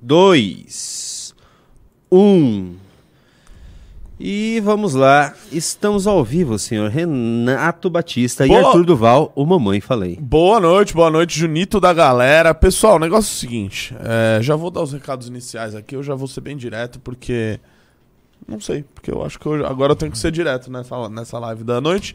dois, um. E vamos lá, estamos ao vivo, senhor Renato Batista Boa. e Arthur Duval, o Mamãe Falei. Boa noite, boa noite, Junito da galera. Pessoal, o negócio é o seguinte: é, já vou dar os recados iniciais aqui, eu já vou ser bem direto, porque. Não sei, porque eu acho que eu- agora eu tenho que ser direto nessa, nessa live da noite.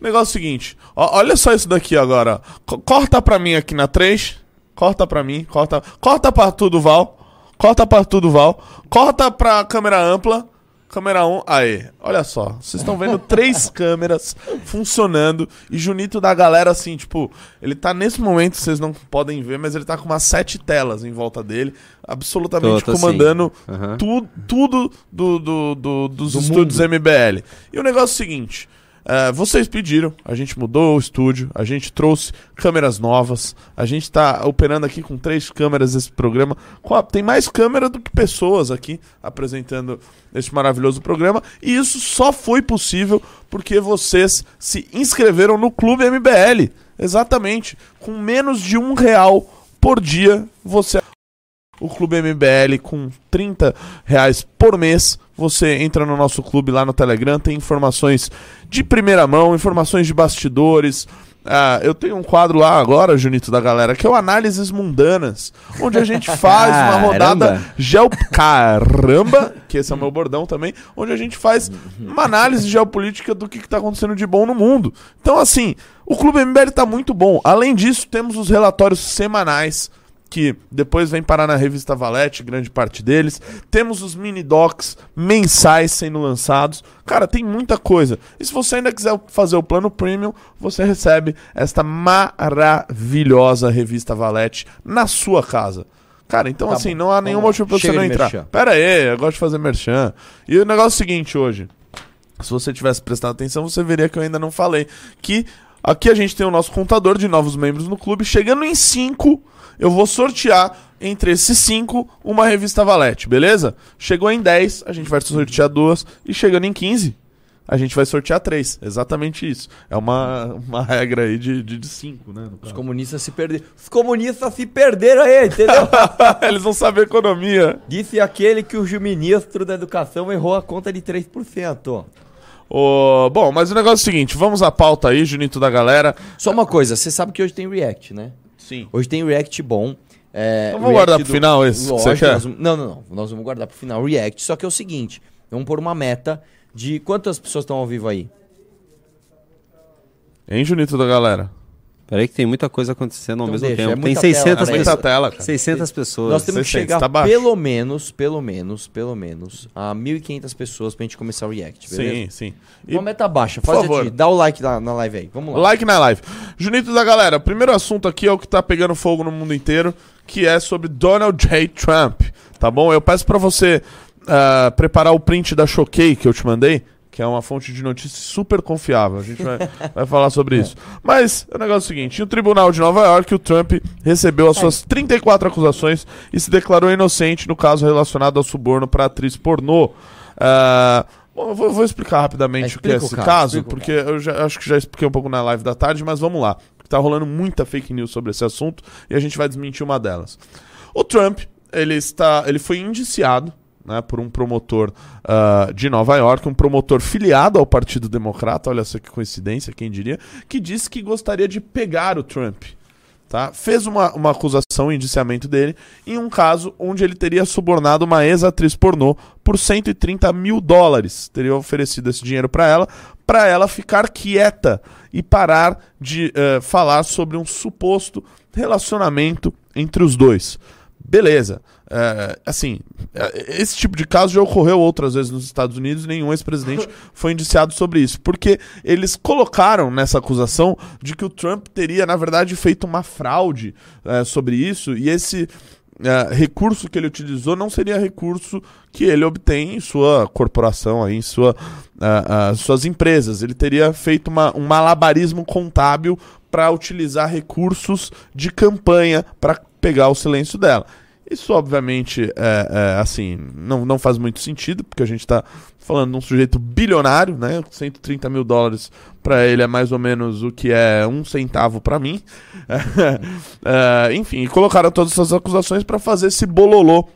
O negócio é o seguinte: ó, olha só isso daqui agora. Co- corta pra mim aqui na 3. Corta pra mim, corta. Corta pra tudo, Val. Corta pra tudo, Val. Corta pra câmera ampla. Câmera 1, aí, olha só, vocês estão vendo três câmeras funcionando e Junito da galera, assim, tipo, ele tá nesse momento, vocês não podem ver, mas ele tá com umas sete telas em volta dele, absolutamente Tô, tô comandando sim. Aham. tu- tudo do, do- do- dos Do estúdios MBL. E o negócio é o seguinte: é, vocês pediram, a gente mudou o estúdio, a gente trouxe câmeras novas, a gente tá operando aqui com três câmeras esse programa. Tem mais câmera do que pessoas aqui apresentando este maravilhoso programa. E isso só foi possível porque vocês se inscreveram no Clube MBL. Exatamente. Com menos de um real por dia, você o Clube MBL com 30 reais por mês. Você entra no nosso clube lá no Telegram, tem informações de primeira mão, informações de bastidores. Ah, eu tenho um quadro lá agora, Junito da galera, que é o Análises Mundanas, onde a gente faz uma rodada geo... Caramba! Que esse é o meu bordão também, onde a gente faz uma análise geopolítica do que está acontecendo de bom no mundo. Então, assim, o Clube MBL está muito bom. Além disso, temos os relatórios semanais que depois vem parar na revista Valete, grande parte deles. Temos os mini docs mensais sendo lançados. Cara, tem muita coisa. E se você ainda quiser fazer o plano premium, você recebe esta maravilhosa revista Valete na sua casa. Cara, então Tá assim, bom. não há nenhum Vamos motivo pra você não entrar. merchan. Pera aí, eu gosto de fazer merchan. E o negócio é o seguinte hoje. Se você tivesse prestado atenção, você veria que eu ainda não falei. Que aqui a gente tem o nosso contador de novos membros no clube. Chegando em 5, eu vou sortear entre esses 5 uma revista Valete, beleza? Chegou em 10, a gente vai sortear duas. E chegando em 15, a gente vai sortear três. Exatamente isso. É uma, uma regra aí de 5, né? no Os caso. comunistas se perderam. Os comunistas se perderam aí, entendeu? Eles não sabem economia. Disse aquele que o ministro da educação errou a conta de 3%. Ô, bom, mas o negócio é o seguinte: vamos à pauta aí, Junito da galera. Só uma coisa, você sabe que hoje tem React, né? Sim. Hoje tem React bom. É, Então vamos guardar pro final esse que Lógico, você quer? nós Não, não, não. Nós vamos guardar pro final React. Só que é o seguinte: vamos pôr uma meta de quantas pessoas estão ao vivo aí? Hein, Junito da galera? Peraí que tem muita coisa acontecendo ao Então mesmo deixa, é tempo. Tem muita tela, 600 cara, Muita isso. pessoas. tela, cara. 600 pessoas. Nós temos que 600, chegar tá pelo menos, pelo menos, pelo menos, a 1.500 pessoas pra gente começar o React, beleza? Sim, sim. E Uma meta baixa. Por Faz favor. Dá o like na, na live aí. Vamos lá. like na live. Junito da galera, o primeiro assunto aqui é o que tá pegando fogo no mundo inteiro, que é sobre Donald J. Trump, tá bom? Eu peço pra você ah, preparar o print da Choquei que eu te mandei, que é uma fonte de notícias super confiável. A gente vai, vai falar sobre isso. Mas o negócio é o seguinte: o Tribunal de Nova York, o Trump recebeu as suas 34 acusações e se declarou inocente no caso relacionado ao suborno para atriz pornô. Ah, bom, eu vou, vou explicar rapidamente É, o que é esse caso, caso, porque eu já, acho que já expliquei um pouco na live da tarde, mas vamos lá. Tá rolando muita fake news sobre esse assunto e a gente vai desmentir uma delas. O Trump, ele está, ele foi indiciado né, por um promotor ah, de Nova York, um promotor filiado ao Partido Democrata, olha só que coincidência, quem diria, que disse que gostaria de pegar o Trump. Tá? Fez uma, uma acusação, um indiciamento dele, em um caso onde ele teria subornado uma ex-atriz pornô por 130 mil dólares. Teria oferecido esse dinheiro para ela, para ela ficar quieta e parar de eh, falar sobre um suposto relacionamento entre os dois. Beleza. É, assim, é, esse tipo de caso já ocorreu outras vezes nos Estados Unidos e nenhum ex-presidente foi indiciado sobre isso. Porque eles colocaram nessa acusação de que o Trump teria, na verdade, feito uma fraude é, sobre isso e esse é, recurso que ele utilizou não seria recurso que ele obtém em sua corporação, aí, em sua, ah, ah, suas empresas. Ele teria feito uma, um malabarismo contábil para utilizar recursos de campanha para pegar o silêncio dela. Isso, obviamente, é, é, assim, não, não faz muito sentido, porque a gente está falando de um sujeito bilionário, né? 130 mil dólares para ele é mais ou menos o que é um centavo para mim. É, enfim, e colocaram todas essas acusações para fazer esse bololô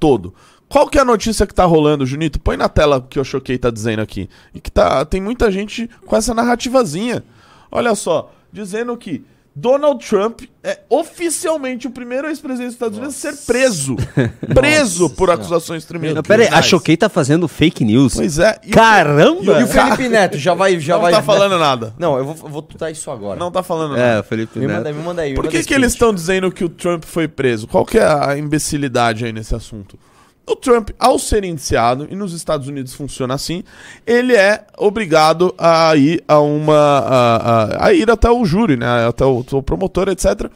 todo. Qual que é a notícia que tá rolando, Junito? Põe na tela que o Choquei tá dizendo aqui. E que tá, tem muita gente com essa narrativazinha. Olha só, dizendo que Donald Trump é oficialmente o primeiro ex-presidente dos Estados Unidos a ser preso. preso por acusações tremendas. Não, pera aí, a Choquei tá fazendo fake news. Pois é. E o- Caramba! E o Felipe Neto já vai. Já não vai tá falando nada. Não, eu vou, eu vou tutar isso agora. Não tá falando nada. É, o Felipe Me Neto. manda, me manda aí. me Por manda que, que eles estão dizendo que o Trump foi preso? Qual que é a imbecilidade aí nesse assunto? O Trump, ao ser indiciado, e nos Estados Unidos funciona assim, ele é obrigado a ir a uma. a, a- a ir até o júri, né? Até o, o promotor, etc.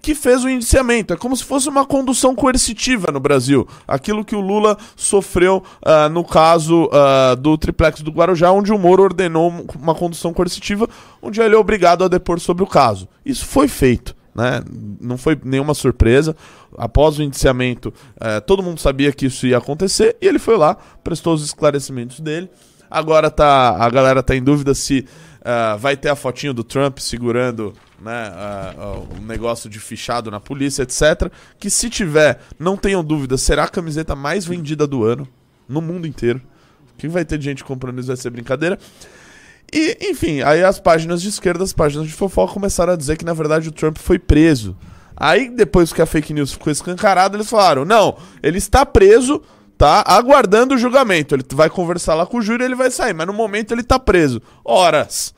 Que fez o indiciamento. É como se fosse uma condução coercitiva no Brasil. Aquilo que o Lula sofreu ah, no caso ah, do triplex do Guarujá, onde o Moro ordenou um- uma condução coercitiva, onde ele é obrigado a depor sobre o caso. Isso foi feito né? Não foi nenhuma surpresa. Após o indiciamento, eh, todo mundo sabia que isso ia acontecer e ele foi lá, prestou os esclarecimentos dele. Agora tá, a galera tá em dúvida se ah, vai ter a fotinho do Trump segurando né, ah, ah, o negócio de fichado na polícia, etc. Que se tiver, não tenham dúvida, será a camiseta mais vendida do ano no mundo inteiro. O que vai ter gente comprando isso vai ser brincadeira. E, enfim, aí as páginas de esquerda, as páginas de fofoca começaram a dizer que, na verdade, o Trump foi preso. Aí, depois que a fake news ficou escancarada, eles falaram: não, ele está preso, tá? Aguardando o julgamento. Ele vai conversar lá com o júri ele vai sair, mas no momento ele tá preso. Horas.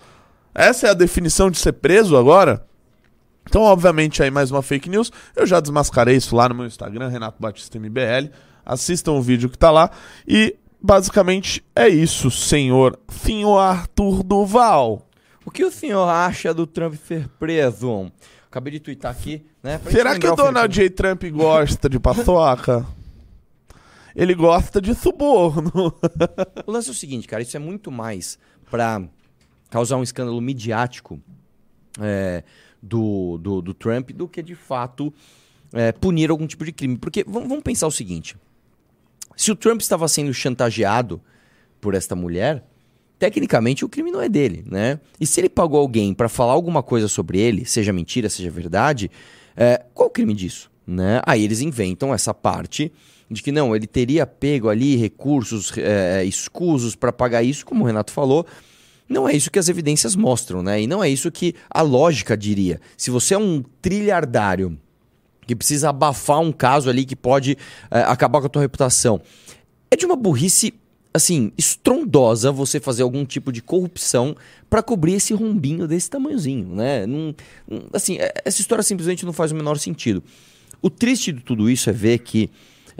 Essa é a definição de ser preso agora? Então, obviamente, aí mais uma fake news. Eu já desmascarei isso lá no meu Instagram, Renato Batista MBL. Assistam o vídeo que tá lá. E basicamente é isso, senhor. Senhor Arthur Duval. O que o senhor acha do Trump ser preso? Acabei de twittar aqui, né? pra Será que o Donald J. Trump gosta de paçoca? Ele gosta de suborno. O lance é o seguinte, cara, isso é muito mais pra causar um escândalo midiático é, do, do, do Trump do que de fato é, punir algum tipo de crime. Porque vamos, vamos pensar o seguinte: se o Trump estava sendo chantageado por esta mulher, tecnicamente o crime não é dele, né? E se ele pagou alguém pra falar alguma coisa sobre ele, seja mentira, seja verdade, é, qual o crime disso? Né? Aí eles inventam essa parte de que não, ele teria pego ali recursos é, escusos para pagar isso, como o Renato falou. Não é isso que as evidências mostram, né? E não é isso que a lógica diria. Se você é um trilhardário que precisa abafar um caso ali que pode é, acabar com a tua reputação, é de uma burrice assim estrondosa você fazer algum tipo de corrupção para cobrir esse rombinho desse tamanhozinho, né? Não, assim, é- essa história simplesmente não faz o menor sentido. O triste de tudo isso é ver que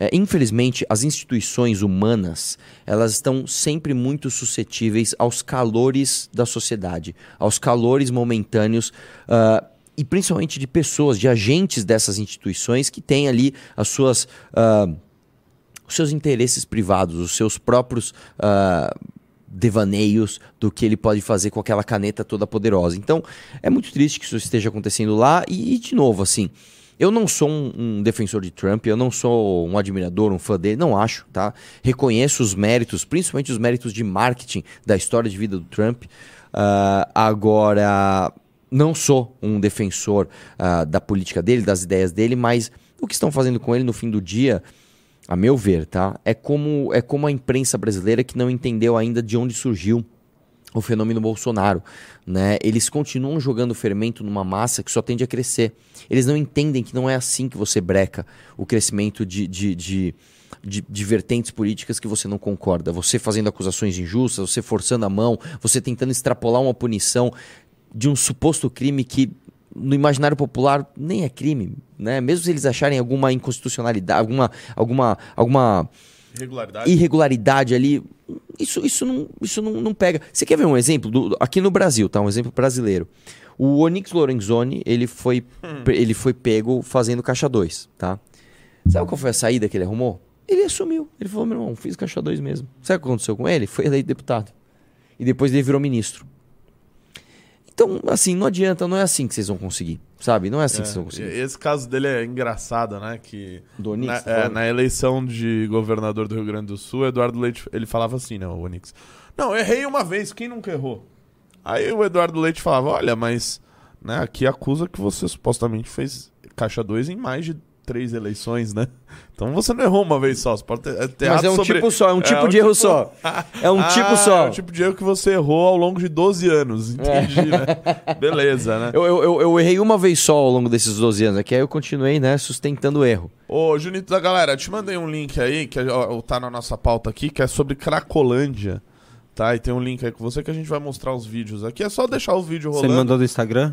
é, infelizmente, as instituições humanas elas estão sempre muito suscetíveis aos calores da sociedade, aos calores momentâneos ah, e principalmente de pessoas, de agentes dessas instituições que têm ali as suas ah, os seus interesses privados, os seus próprios ah, devaneios do que ele pode fazer com aquela caneta toda poderosa. Então, é muito triste que isso esteja acontecendo lá e, e, de novo, assim, eu não sou um, um defensor de Trump, eu não sou um admirador, um fã dele, não acho, tá? Reconheço os méritos, principalmente os méritos de marketing da história de vida do Trump. Ah, agora, não sou um defensor ah, da política dele, das ideias dele, mas o que estão fazendo com ele no fim do dia, a meu ver, tá? É como, é como a imprensa brasileira que não entendeu ainda de onde surgiu o fenômeno Bolsonaro, né? Eles continuam jogando fermento numa massa que só tende a crescer. Eles não entendem que não é assim que você breca o crescimento de, de, de, de, de vertentes políticas que você não concorda. Você fazendo acusações injustas, você forçando a mão, você tentando extrapolar uma punição de um suposto crime que no imaginário popular nem é crime, né? Mesmo se eles acharem alguma inconstitucionalidade, alguma alguma alguma Irregularidade. irregularidade ali, isso, isso, não, isso não, não pega. Você quer ver um exemplo? Do, aqui no Brasil, tá? Um exemplo brasileiro. O Onyx Lorenzoni, ele foi, ele foi pego fazendo caixa 2, tá? Sabe qual foi a saída que ele arrumou? Ele assumiu. Ele falou, meu irmão, fiz caixa 2 mesmo. Sabe o que aconteceu com ele? Foi eleito deputado. E depois ele virou ministro. Então, assim, não adianta, não é assim que vocês vão conseguir, sabe? Não é assim que vocês vão É, conseguir. esse caso dele é engraçado, né? Que Do Onyx, na, tá é, na eleição de governador do Rio Grande do Sul, Eduardo Leite, ele falava assim, né, o Onix. Não, errei uma vez, quem nunca errou? Aí o Eduardo Leite falava, olha, mas né, aqui acusa que você supostamente fez caixa 2 em mais de três eleições, né? Então você não errou uma vez só. Você pode ter, ter Mas é um sobre- tipo só, é um tipo um de erro tipo- só. É um Ah, tipo só. É o tipo de erro que você errou ao longo de 12 anos. Entendi, né? Beleza, né? Eu, eu, eu, errei uma vez só ao longo desses 12 anos, aqui aí eu continuei, né, sustentando o erro. Ô, Junito da galera, te mandei um link aí, que ó, tá na nossa pauta aqui, que é sobre Cracolândia. Tá? E tem um link aí com você que a gente vai mostrar os vídeos aqui. É só deixar o vídeo Você rolando. me mandou do Instagram?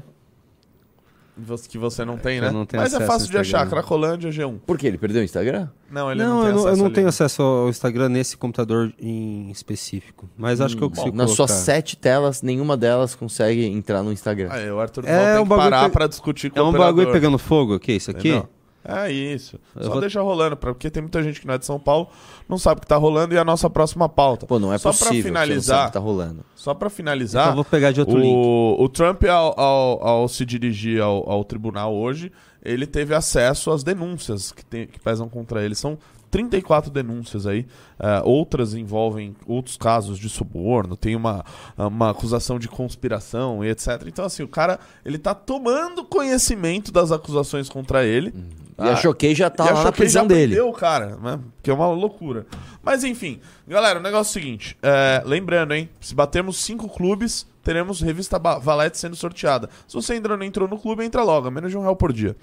Que você não tem, né? não Mas é acesso fácil de achar. Cracolândia G1. Por quê? Ele perdeu o Instagram? Não, ele não, não, tem eu não, eu acesso não ali. tenho acesso ao Instagram nesse computador em específico. Mas acho que eu consigo Nas suas sete telas, nenhuma delas consegue entrar no Instagram. Ah, é, o Arthur É é, tem um que bagulho parar pe- pra discutir com É o um operador. bagulho pegando fogo, o que isso aqui? Entendeu? É isso. Eu Só vou- deixa rolando, pra- porque tem muita gente que não é de São Paulo, não sabe o que tá rolando e é a nossa próxima pauta. Pô, não é Só possível. pra finalizar, o que tá rolando. só pra finalizar, Então eu vou pegar de outro link. o, o Trump, ao, ao- ao se dirigir ao, ao tribunal hoje, ele teve acesso às denúncias que, tem- que pesam contra ele. São 34 denúncias aí. eh, outras envolvem outros casos de suborno, tem uma, uma acusação de conspiração e etc. Então, assim, o cara ele tá tomando conhecimento das acusações contra ele. E a Choquei já tá Ah, lá na ele já prisão dele. o cara, né? Que é uma loucura. Mas enfim, galera, o negócio é o seguinte: é, lembrando, hein? Se batermos cinco clubes, teremos revista Valete sendo sorteada. Se você ainda não entrou no clube, entra logo, é menos de um real por dia.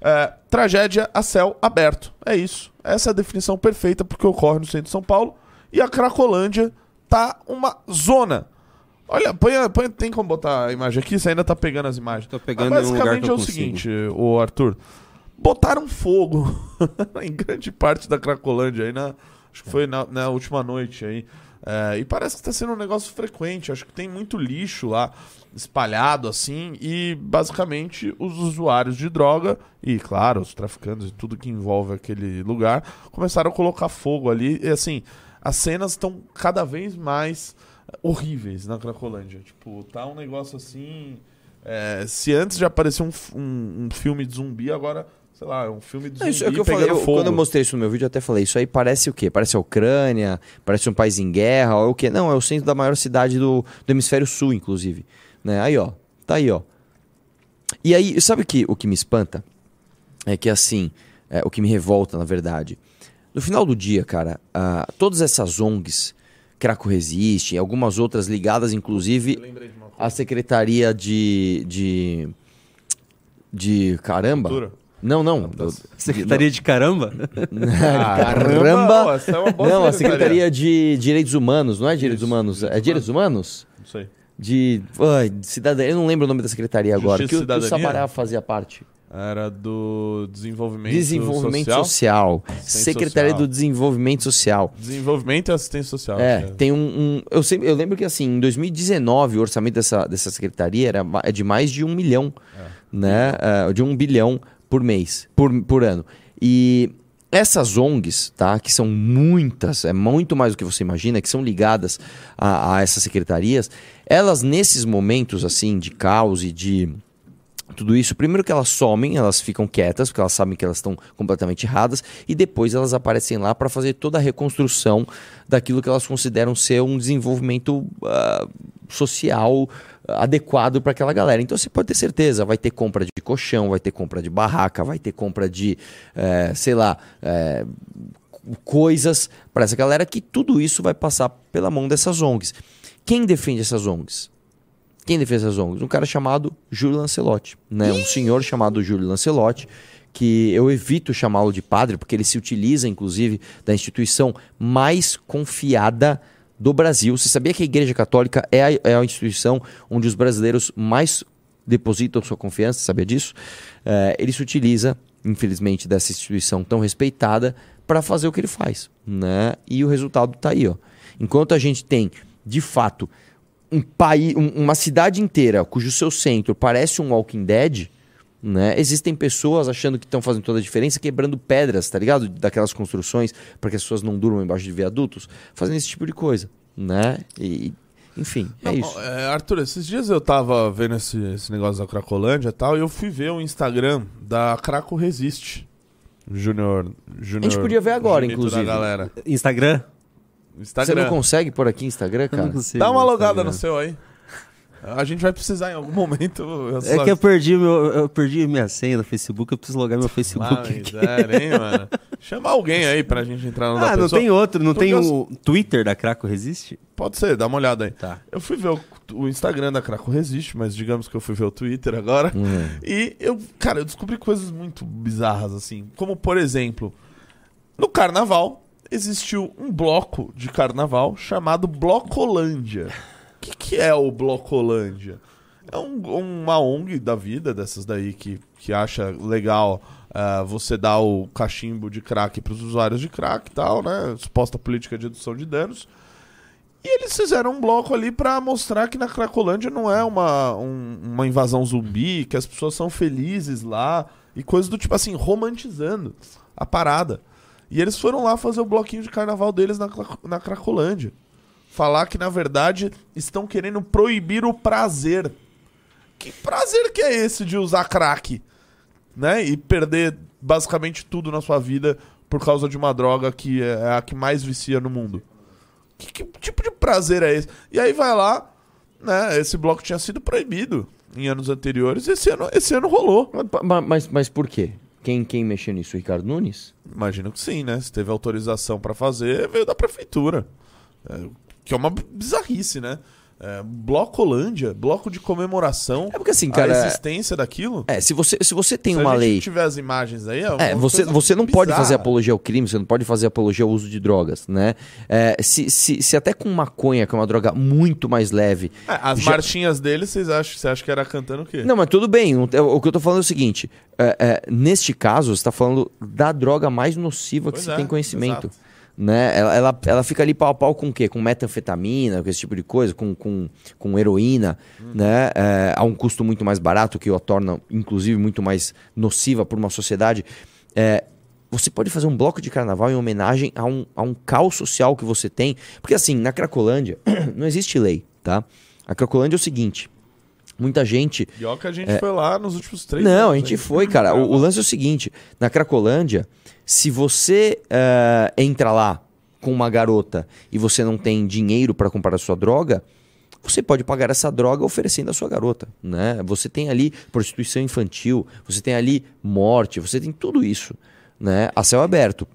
É, tragédia a céu aberto. É isso. Essa é a definição perfeita porque ocorre no centro de São Paulo. E a Cracolândia tá uma zona. Olha, põe, põe- tem como botar a imagem aqui? Você ainda tá pegando as imagens. Tô pegando Mas em um lugar basicamente que eu é o consigo. seguinte, o Arthur. Botaram fogo em grande parte da Cracolândia aí na. Acho que foi na, na última noite aí. É, e parece que está sendo um negócio frequente. Acho que tem muito lixo lá espalhado assim. E basicamente os usuários de droga e, claro, os traficantes e tudo que envolve aquele lugar começaram a colocar fogo ali. E assim, as cenas estão cada vez mais horríveis na Cracolândia. Tipo, tá um negócio assim. é, se antes já parecia um, um, um filme de zumbi, agora, sei lá, é um filme zumbi isso é que eu falei. eu- quando eu mostrei isso no meu vídeo, eu até falei: Isso aí parece o quê? Parece a Ucrânia? Parece um país em guerra? Ou é o quê? Não, é o centro da maior cidade do, do hemisfério sul, inclusive. Né? Aí, ó. Tá aí, ó. E aí, sabe o que, o que me espanta? É que assim, é, o que me revolta, na verdade. No final do dia, cara, ah, todas essas ONGs, Craco Resiste, algumas outras ligadas, inclusive, Lembrei de uma coisa. à Secretaria de. de. de. caramba? Cultura? Não, não. do- Secretaria de caramba? Caramba! essa é uma boa Não, a secretaria. De Direitos Humanos, não é Direitos Isso, Humanos? Direitos É Direitos Humanos? Não sei. De. Ai, de cidadania. Eu não lembro o nome da secretaria agora. Que, o- que o? Sabará fazia parte. Era do desenvolvimento, Desenvolvimento social. Social. Secretaria Social. do Desenvolvimento Social. Desenvolvimento e assistência social. É, que tem um. um- eu, sempre, eu lembro que assim, em 2019, o orçamento dessa, dessa secretaria era é de mais de um milhão, né? É, de um bilhão por mês, por, por ano. E essas ONGs, tá? Que são muitas, é muito mais do que você imagina, que são ligadas a, a essas secretarias, elas nesses momentos assim de caos e de tudo isso, primeiro que elas somem, elas ficam quietas, porque elas sabem que elas estão completamente erradas, e depois elas aparecem lá para fazer toda a reconstrução daquilo que elas consideram ser um desenvolvimento ah, social adequado para aquela galera. Então você pode ter certeza, vai ter compra de colchão, vai ter compra de barraca, vai ter compra de, eh, sei lá, eh, coisas para essa galera que tudo isso vai passar pela mão dessas ONGs. Quem defende essas ONGs? Quem defende essas ONGs? Um cara chamado Júlio Lancelotti, né? Um senhor chamado Júlio Lancelotti, que eu evito chamá-lo de padre, porque ele se utiliza, inclusive, da instituição mais confiada do Brasil. Você sabia que a Igreja Católica é a, é a instituição onde os brasileiros mais depositam sua confiança? Sabia disso? É, ele se utiliza, infelizmente, dessa instituição tão respeitada para fazer o que ele faz, né? E o resultado está aí, ó. Enquanto a gente tem, de fato, um país, um- uma cidade inteira cujo seu centro parece um Walking Dead, né? Existem pessoas achando que estão fazendo toda a diferença, quebrando pedras, tá ligado? Daquelas construções para que as pessoas não durmam embaixo de viadutos, fazendo esse tipo de coisa, né? E, enfim, é Não, isso. é, Arthur, esses dias eu tava vendo esse, esse negócio da Cracolândia e tal, e eu fui ver o Instagram da Craco Resiste. Júnior. Júnior. A gente podia ver agora, inclusive. Galera. Instagram? Você Instagram. não consegue por aqui Instagram, cara? não consigo Dá uma logada Instagram. no seu aí. A gente vai precisar em algum momento. É que eu perdi, meu, eu perdi minha senha no Facebook, eu preciso logar meu Facebook. Ah, miséria, hein, mano? Chama alguém aí pra gente entrar no Ah, da não pessoa. tem outro, não Porque tem eu- o Twitter da Craco Resiste? Pode ser, dá uma olhada aí. Tá. Eu fui ver o, o Instagram da Craco Resiste, mas digamos que eu fui ver o Twitter agora. Hum. E eu, cara, eu descobri coisas muito bizarras, assim. Como, por exemplo, no carnaval existiu um bloco de carnaval chamado Blocolândia. Que, que é o Blocolândia? É um- uma ONG da vida, dessas daí que, que acha legal ah, você dar o cachimbo de crack para os usuários de crack e tal, né? Suposta política de redução de danos. E eles fizeram um bloco ali pra mostrar que na Cracolândia não é uma, um- uma invasão zumbi, que as pessoas são felizes lá e coisas do tipo assim, romantizando a parada. E eles foram lá fazer o bloquinho de carnaval deles na, na Cracolândia. Falar que, na verdade, estão querendo proibir o prazer. Que prazer que é esse de usar crack? Né? E perder basicamente tudo na sua vida por causa de uma droga que é a que mais vicia no mundo. Que, que tipo de prazer é esse? E aí vai lá, né? Esse bloco tinha sido proibido em anos anteriores. Esse ano, esse ano rolou. Mas, mas, mas por quê? Quem, quem mexeu nisso? O Ricardo Nunes? Imagino que sim, né? Se teve autorização pra fazer, veio da prefeitura. É, que é uma bizarrice, né? É, Blocolândia, bloco de comemoração. É porque assim, a cara. existência daquilo. É, se você, se você tem Se uma a gente lei. tiver as imagens aí, é, É, você, você não pode bizarra. fazer apologia ao crime, você não pode fazer apologia ao uso de drogas, né? É, se, se, se até com maconha, que é uma droga muito mais leve. É, as já- marchinhas dele, vocês acham, você acha que era cantando o quê? Não, mas tudo bem. O que eu tô falando é o seguinte: é, é, neste caso, você tá falando da droga mais nociva que Pois se é, tem conhecimento. exato. Né? Ela, ela, ela fica ali pau a pau com o quê? Com metanfetamina, com esse tipo de coisa, com, com, com heroína, Hum. né? É, a um custo muito mais barato, que a torna, inclusive, muito mais nociva para uma sociedade. É, você pode fazer um bloco de carnaval em homenagem a um, a um caos social que você tem. Porque, assim, na Cracolândia, não existe lei, tá? A Cracolândia é o seguinte: muita gente E que a gente foi lá nos últimos três É. não, anos, a gente hein? foi, cara. O, o lance é o seguinte: na Cracolândia, se você eh, entra lá com uma garota e você não tem dinheiro para comprar a sua droga, você pode pagar essa droga oferecendo a sua garota, né? Você tem ali prostituição infantil, você tem ali morte, você tem tudo isso, né? A céu aberto.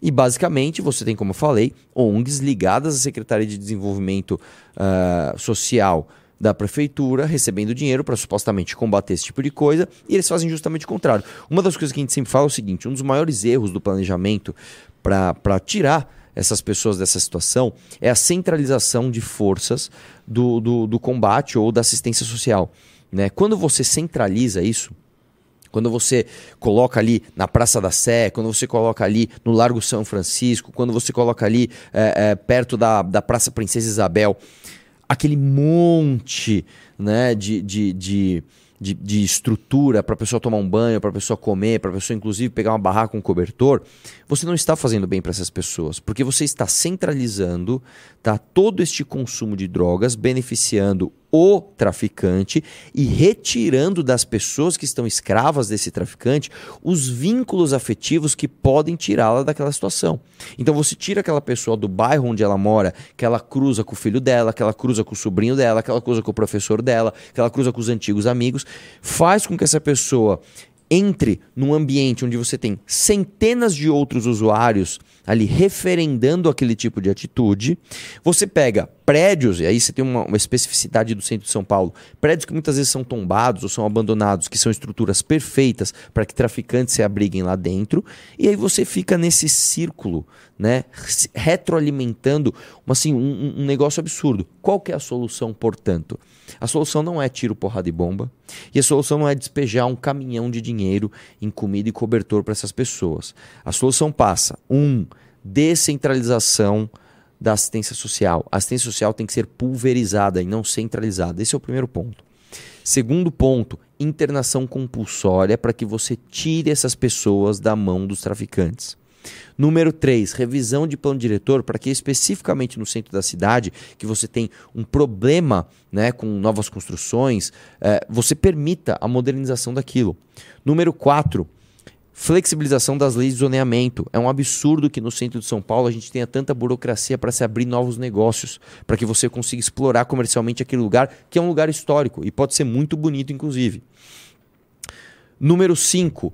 E basicamente você tem, como eu falei, ONGs ligadas à Secretaria de Desenvolvimento ah, Social da prefeitura recebendo dinheiro para supostamente combater esse tipo de coisa e eles fazem justamente o contrário. Uma das coisas que a gente sempre fala é o seguinte: um dos maiores erros do planejamento para tirar essas pessoas dessa situação é a centralização de forças do, do, do combate ou da assistência social. Né? Quando você centraliza isso, quando você coloca ali na Praça da Sé, quando você coloca ali no Largo São Francisco, quando você coloca ali é, é, perto da, da Praça Princesa Isabel, aquele monte né, de, de, de, de, de estrutura para a pessoa tomar um banho, para a pessoa comer, para a pessoa inclusive pegar uma barraca com um cobertor, você não está fazendo bem para essas pessoas, porque você está centralizando tá, todo este consumo de drogas, beneficiando o traficante e retirando das pessoas que estão escravas desse traficante os vínculos afetivos que podem tirá-la daquela situação. Então você tira aquela pessoa do bairro onde ela mora, que ela cruza com o filho dela, que ela cruza com o sobrinho dela, que ela cruza com o professor dela, que ela cruza com os antigos amigos, faz com que essa pessoa entre num ambiente onde você tem centenas de outros usuários ali referendando aquele tipo de atitude, você pega prédios, e aí você tem uma, uma especificidade do centro de São Paulo, prédios que muitas vezes são tombados ou são abandonados, que são estruturas perfeitas para que traficantes se abriguem lá dentro, e aí você fica nesse círculo, né, retroalimentando assim, um- um negócio absurdo. Qual que é a solução, portanto? A solução não é tiro, porrada e bomba, e a solução não é despejar um caminhão de dinheiro em comida e cobertor para essas pessoas. A solução passa, um, descentralização da assistência social. A assistência social tem que ser pulverizada e não centralizada. Esse é o primeiro ponto. Segundo ponto, internação compulsória para que você tire essas pessoas da mão dos traficantes. Número 3, revisão de plano diretor para que especificamente no centro da cidade, que você tem um problema né, com novas construções, eh, você permita a modernização daquilo. Número 4, Flexibilização das leis de zoneamento. É um absurdo que no centro de São Paulo a gente tenha tanta burocracia para se abrir novos negócios, para que você consiga explorar comercialmente aquele lugar, que é um lugar histórico e pode ser muito bonito, inclusive. Número 5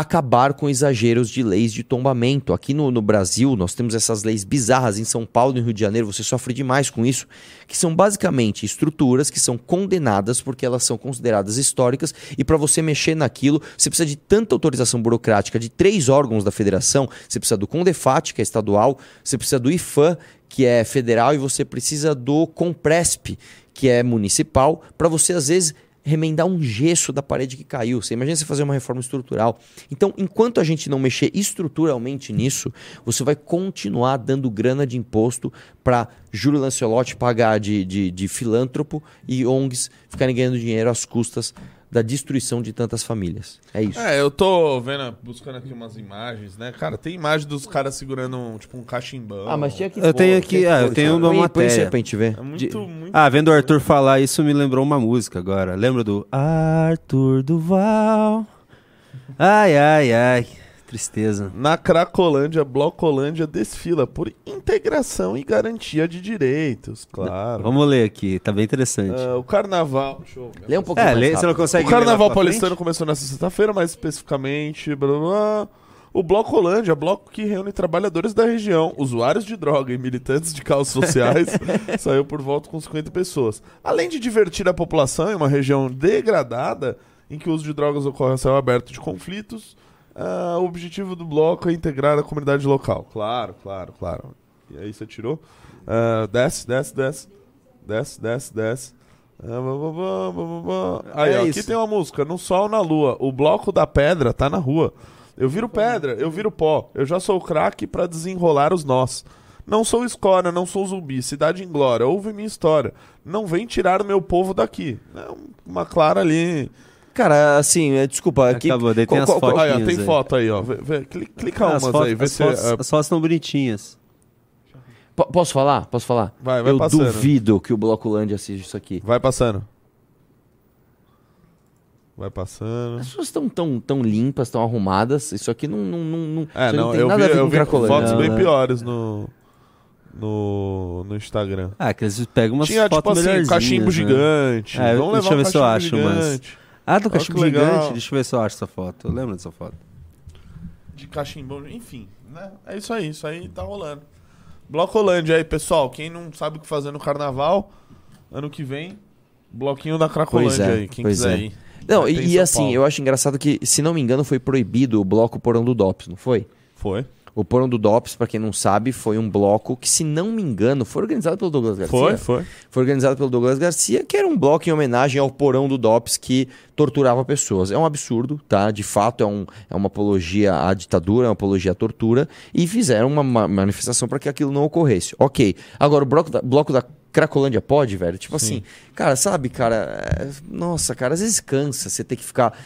acabar com exageros de leis de tombamento. Aqui no, no, Brasil, nós temos essas leis bizarras. Em São Paulo e no Rio de Janeiro, você sofre demais com isso, que são basicamente estruturas que são condenadas porque elas são consideradas históricas e para você mexer naquilo, você precisa de tanta autorização burocrática de três órgãos da federação. Você precisa do Condefat, que é estadual, você precisa do IFAM, que é federal, e você precisa do Compresp, que é municipal, para você às vezes remendar um gesso da parede que caiu. Você imagina você fazer uma reforma estrutural. Então, enquanto a gente não mexer estruturalmente nisso, você vai continuar dando grana de imposto para Júlio Lancelotti pagar de, de, de filântropo e ONGs ficarem ganhando dinheiro às custas da destruição de tantas famílias. É isso. É, eu tô vendo, buscando aqui umas imagens, né? Cara, tem imagem dos caras segurando um, tipo um cachimbão. Ah, mas tinha que Eu tenho aqui, ah, eu tenho uma Põe- põe matéria. pra gente ver. É muito, de- muito. Ah, vendo o Arthur falar isso me lembrou uma música agora. Lembra do Arthur Duval? Ai, ai, ai. Tristeza. Na Cracolândia, Blocolândia desfila por integração e garantia de direitos, claro. Vamos ler aqui, tá bem interessante. Ah, o carnaval. Eu. Lê um pouquinho é, mais lê, você não consegue O carnaval paulistano frente? começou nessa sexta-feira, mais especificamente. Blá, blá, blá. O Blocolândia, bloco que reúne trabalhadores da região, usuários de droga e militantes de causas sociais, saiu por volta com 50 pessoas. Além de divertir a população em uma região degradada, em que o uso de drogas ocorre a céu aberto de conflitos, ah, o objetivo do bloco é integrar a comunidade local. Claro, claro, claro. E aí você tirou. Ah, desce, desce, desce. Desce, desce, desce. Ah. Aí, É ó, aqui tem uma música, No Sol, na Lua. O bloco da pedra tá na rua. Eu viro pedra, eu viro pó. Eu já sou craque pra desenrolar os nós. Não sou escória, não sou zumbi. Cidade em glória, ouve minha história. Não vem tirar o meu povo daqui. É uma clara ali. Cara, assim, é, desculpa. Aqui, Acabou, daí tem as fotos. Fotinhas tem aí. foto aí, ó. Vê- vê, cli- clica Ah, as umas fotos, aí, vê as, se. fotos, ah, as fotos estão bonitinhas. Po- Posso falar? Posso falar? Vai, vai Eu passando. duvido que o Blocolândia assista isso aqui. Vai passando. Vai passando. As pessoas estão tão, tão limpas, tão arrumadas. Isso aqui não, não, não, não, É, isso não, tem eu nada vi, a ver eu com vi Cracolândia. fotos Não, bem né? piores no, no, no Instagram. Ah, que eles pegam umas Tinha, tipo fotos assim, melhorzinhas, cachimbo né? gigante. É, Vamos deixa levar eu um ver se eu cachimbo acho gigante. Ah, do cachimbo legal. gigante. Deixa eu ver se eu acho essa foto. Eu lembro dessa foto. De cachimbão, enfim, né? É isso aí, isso aí tá rolando. Blocolândia aí, pessoal. Quem não sabe o que fazer no carnaval, ano que vem, bloquinho da Cracolândia é, aí, quem quiser é. ir. Não, e, e assim, Paulo. eu acho engraçado que, se não me engano, foi proibido o bloco Porão do DOPS, não foi? Foi? O Porão do DOPS, pra quem não sabe, foi um bloco que, se não me engano, foi organizado pelo Douglas Garcia. Foi, foi. Foi organizado pelo Douglas Garcia, que era um bloco em homenagem ao porão do DOPS que torturava pessoas. É um absurdo, tá? De fato, é, um, é uma apologia à ditadura, é uma apologia à tortura, e fizeram uma, ma- manifestação para que aquilo não ocorresse. Ok. Agora, o bloco da, bloco da Cracolândia pode, velho? Tipo assim, cara, sabe, cara, é, nossa, cara, às vezes cansa você ter que ficar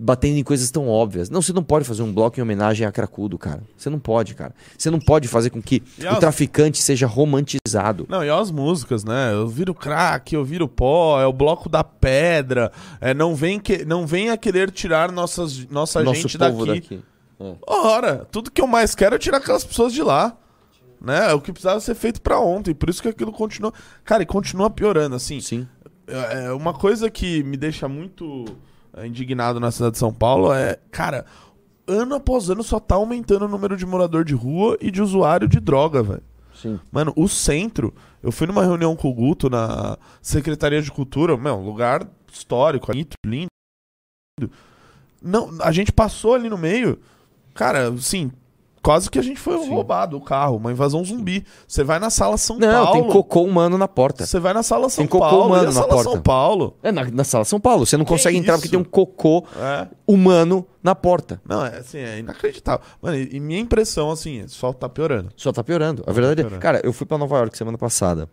batendo em coisas tão óbvias. Não, você não pode fazer um bloco em homenagem a Cracudo, cara. Você não pode, cara. Você não pode fazer com que E o as- traficante seja romantizado. Não, e as músicas, né? Eu viro crack, eu viro pó, é o bloco da pedra. É, não, vem que, não venha querer tirar nossas, nossa Nosso gente daqui. daqui. Ora, tudo que eu mais quero é tirar aquelas pessoas de lá. Né? É o que precisava ser feito pra ontem. Por isso que aquilo continua. Cara, e continua piorando, assim. Sim. É, é, uma coisa que me deixa muito é, indignado na cidade de São Paulo é, cara, ano após ano só tá aumentando o número de morador de rua e de usuário de droga, velho. Sim. Mano, o centro, eu fui numa reunião com o Guto na Secretaria de Cultura, meu, lugar histórico, bonito, lindo. Não, a gente passou ali no meio, cara, assim, quase que a gente foi Sim. roubado o carro, uma invasão zumbi. Você vai na sala São Não, Paulo. tem cocô humano na porta. Você vai na sala São Tem cocô Paulo, humano na sala porta. São Paulo. É na, na sala São Paulo. Você não consegue entrar porque tem um cocô É. humano na porta. Não, é assim, é inacreditável. Mano, e, e minha impressão, assim, só tá piorando. Só tá piorando. A verdade é. piorando. Cara, eu fui pra Nova York semana passada.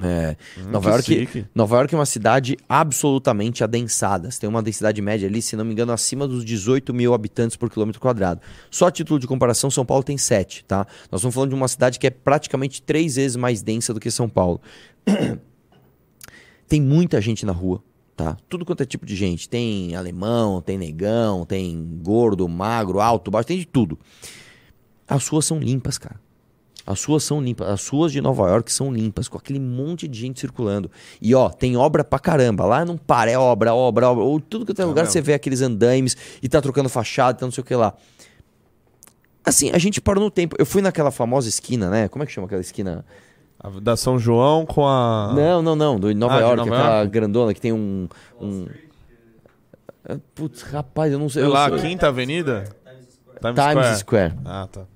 É, Nova, que York. Nova York é uma cidade absolutamente adensada. Você tem uma densidade média ali, se não me engano, acima dos 18 mil habitantes por quilômetro quadrado. Só a título de comparação, São Paulo tem 7, tá? Nós estamos falando de uma cidade que é praticamente três vezes mais densa do que São Paulo. tem muita gente na rua. tá? Tudo quanto é tipo de gente. Tem alemão, tem negão, tem gordo, magro, alto, baixo, tem de tudo. As suas são limpas, cara. As suas são limpas. As suas de Nova York são limpas, com aquele monte de gente circulando. E ó, tem obra pra caramba. Lá não para, é obra, obra, obra. Ou tudo que tem lugar mesmo. você vê aqueles andaimes e tá trocando fachada, tá não sei o que lá. Assim, a gente parou no tempo. Eu fui naquela famosa esquina, né? Como é que chama aquela esquina? A da São João com a. Não, não, não. Do Nova Ah, York, Nova aquela York? grandona que tem um. um... Putz, rapaz, eu não sei. Eu lá, Quinta Avenida? Times, Times Square. Ah, tá.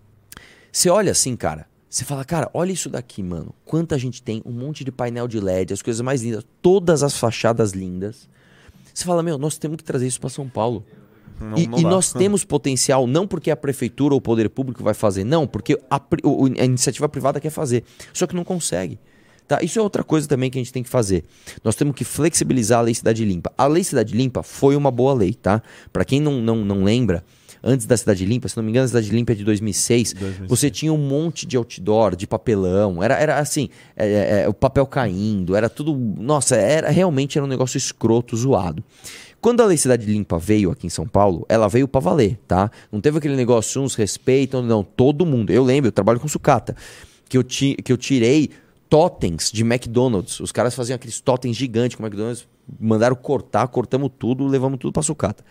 Você olha assim, cara. Você fala, cara, olha isso daqui, mano. Quanta gente tem, um monte de painel de LED, as coisas mais lindas, todas as fachadas lindas. Você fala, meu, nós temos que trazer isso pra São Paulo. Não, e não e nós temos potencial, não porque a prefeitura ou o poder público vai fazer, não, porque a, a iniciativa privada quer fazer. Só que não consegue. Tá? Isso é outra coisa também que a gente tem que fazer. Nós temos que flexibilizar a Lei Cidade Limpa. A Lei Cidade Limpa foi uma boa lei, tá? Para quem não, não, não lembra, antes da Cidade Limpa, se não me engano, a Cidade Limpa é de 2006, 2006. você tinha um monte de outdoor, de papelão, era, era assim, é, é, é, o papel caindo, era tudo. Nossa, era realmente era um negócio escroto, zoado. Quando a Lei Cidade Limpa veio aqui em São Paulo, ela veio pra valer, tá? Não teve aquele negócio, uns respeitam, não, todo mundo. Eu lembro, eu trabalho com sucata, que eu, ti, que eu tirei totens de McDonald's. Os caras faziam aqueles totens gigantes com McDonald's, mandaram cortar, cortamos tudo, levamos tudo pra sucata.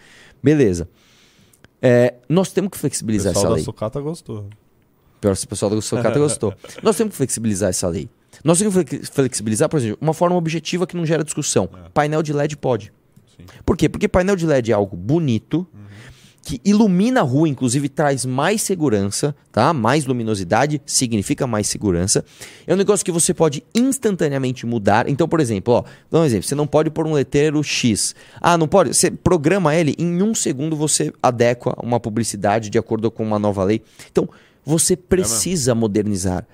Beleza. É, nós temos que O flexibilizar pessoal essa da lei. sucata gostou. Pior se o pessoal do Socata gostou. Nós temos que flexibilizar essa lei. Nós temos que flex- flexibilizar, por exemplo, uma forma objetiva que não gera discussão. Painel de LED pode. Sim. Por quê? Porque painel de LED é algo bonito, que ilumina a rua, inclusive traz mais segurança, tá? Mais luminosidade significa mais segurança. É um negócio que você pode instantaneamente mudar. Então, por exemplo, ó, dá um exemplo, você não pode pôr um letreiro X. Ah, não pode? Você programa ele, em um segundo você adequa uma publicidade de acordo com uma nova lei. Então, você precisa modernizar.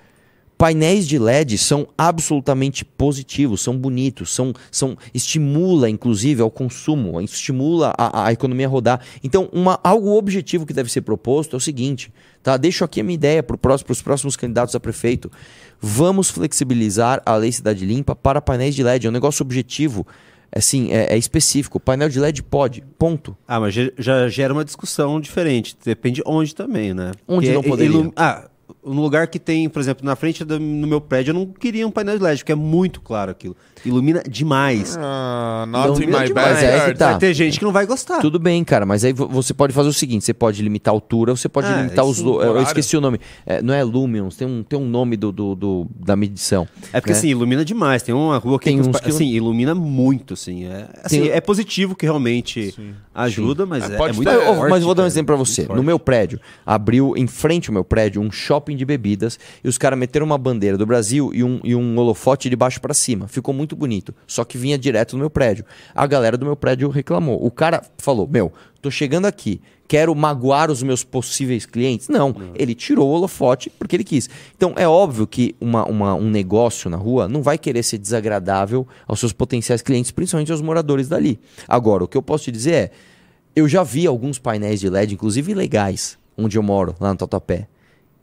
Painéis de LED são absolutamente positivos, são bonitos, são, são estimula inclusive ao consumo, estimula a, a economia a rodar. Então, uma, algo objetivo que deve ser proposto é o seguinte, tá? Deixo aqui a minha ideia para os próximos candidatos a prefeito. Vamos flexibilizar a lei Cidade Limpa para painéis de LED. É um negócio objetivo, assim, é, é específico. Painel de LED pode, ponto. Ah, mas já, gera uma discussão diferente. Depende onde também, né? Onde Porque não poderia? Ah, no lugar que tem, por exemplo, na frente do no meu prédio, eu não queria um painel de LED, porque é muito claro aquilo. Ilumina demais. Ah, not in Ilumina my demais, é aí que tá. Vai ter gente que não vai gostar. Tudo bem, cara, mas aí vo- você pode fazer o seguinte: você pode limitar a altura, você pode Ah, limitar os. lu- Eu esqueci o nome. É, não é Lumens, tem um, tem um nome do, do, do- da medição. É porque né? assim, ilumina demais. Tem uma rua que Tem uns pa- que- assim, ilumina muito, assim. É, assim, Tem- é positivo que realmente Sim. ajuda, mas É, é, pode é muito ter- Mas, eu- forte, mas eu vou dar um cara. exemplo pra Muito você. forte. No meu prédio, abriu em frente ao meu prédio um shopping de bebidas e os caras meteram uma bandeira do Brasil e um, e um holofote de baixo pra cima. Ficou muito bonito. Só que vinha direto do meu prédio. A galera do meu prédio reclamou. O cara falou: Meu, tô chegando aqui. Quero magoar os meus possíveis clientes? Não, ele tirou o holofote porque ele quis. Então é óbvio que uma, uma- um negócio na rua não vai querer ser desagradável aos seus potenciais clientes, principalmente aos moradores dali. Agora, o que eu posso te dizer é: eu já vi alguns painéis de LED, inclusive legais, onde eu moro, lá no Tatuapé.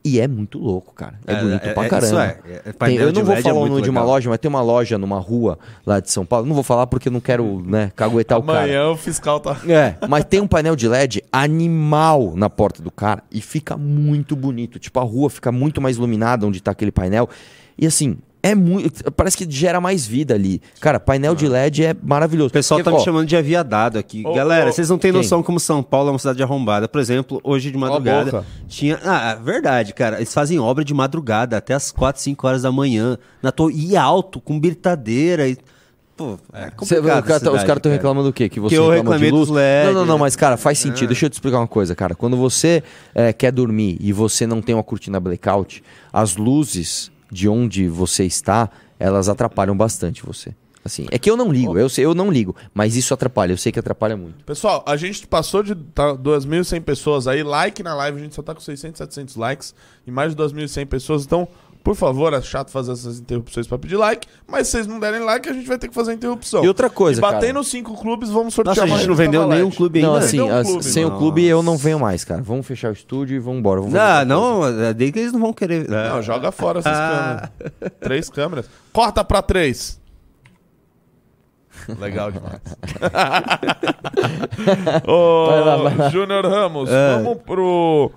E é muito louco, cara. É, É, bonito é- pra é- caramba. isso é, é- Tem- eu não vou falar o nome de uma loja, mas tem uma loja numa rua lá de São Paulo. Não vou falar porque eu não quero, né, caguetar o cara. Amanhã o fiscal tá. É, mas tem um painel de LED animal na porta do cara e fica muito bonito. Tipo, a rua fica muito mais iluminada onde tá aquele painel. E assim, é muito. Parece que gera mais vida ali. Cara, painel de LED é maravilhoso. O pessoal Porque, tá me ó, chamando de aviadado aqui. Galera, vocês não têm quem? noção como São Paulo é uma cidade arrombada. Por exemplo, hoje de madrugada tinha. Ah, é verdade, cara. Eles fazem obra de madrugada até as 4, 5 horas da manhã. Na torre. E alto, com britadeira. E... Pô, é Cê- cara tá- a os cidade, caras estão cara. reclamando do quê? Que você Que eu reclama de reclamei luz? dos LED, não, não, não, né? mas cara, faz sentido. Deixa eu te explicar uma coisa, cara. Quando você é, quer dormir e você não tem uma cortina blackout, as luzes de onde você está, elas atrapalham bastante você. Assim, é que eu não ligo, eu eu não ligo, mas isso atrapalha, eu sei que atrapalha muito. Pessoal, a gente passou de tá, 2.100 pessoas aí. Like na live, a gente só tá com 600, 700 likes. E mais de 2.100 pessoas. Então, por favor, é chato fazer essas interrupções pra pedir like. Mas se vocês não derem like, a gente vai ter que fazer a interrupção. E outra coisa, E batendo cara. cinco clubes, vamos sortear Nossa, a gente não vendeu nenhum clube ainda. Não, assim, as- clube, sem o Nossa. clube eu não venho mais, cara. Vamos fechar o estúdio e vamos embora. Vamos Não, não, é daí que eles não vão querer. Não, joga fora essas Ah. câmeras. Três câmeras. Corta pra três. Legal demais. Ô, Vai lá, vai lá. Júnior Ramos, É. vamos pro.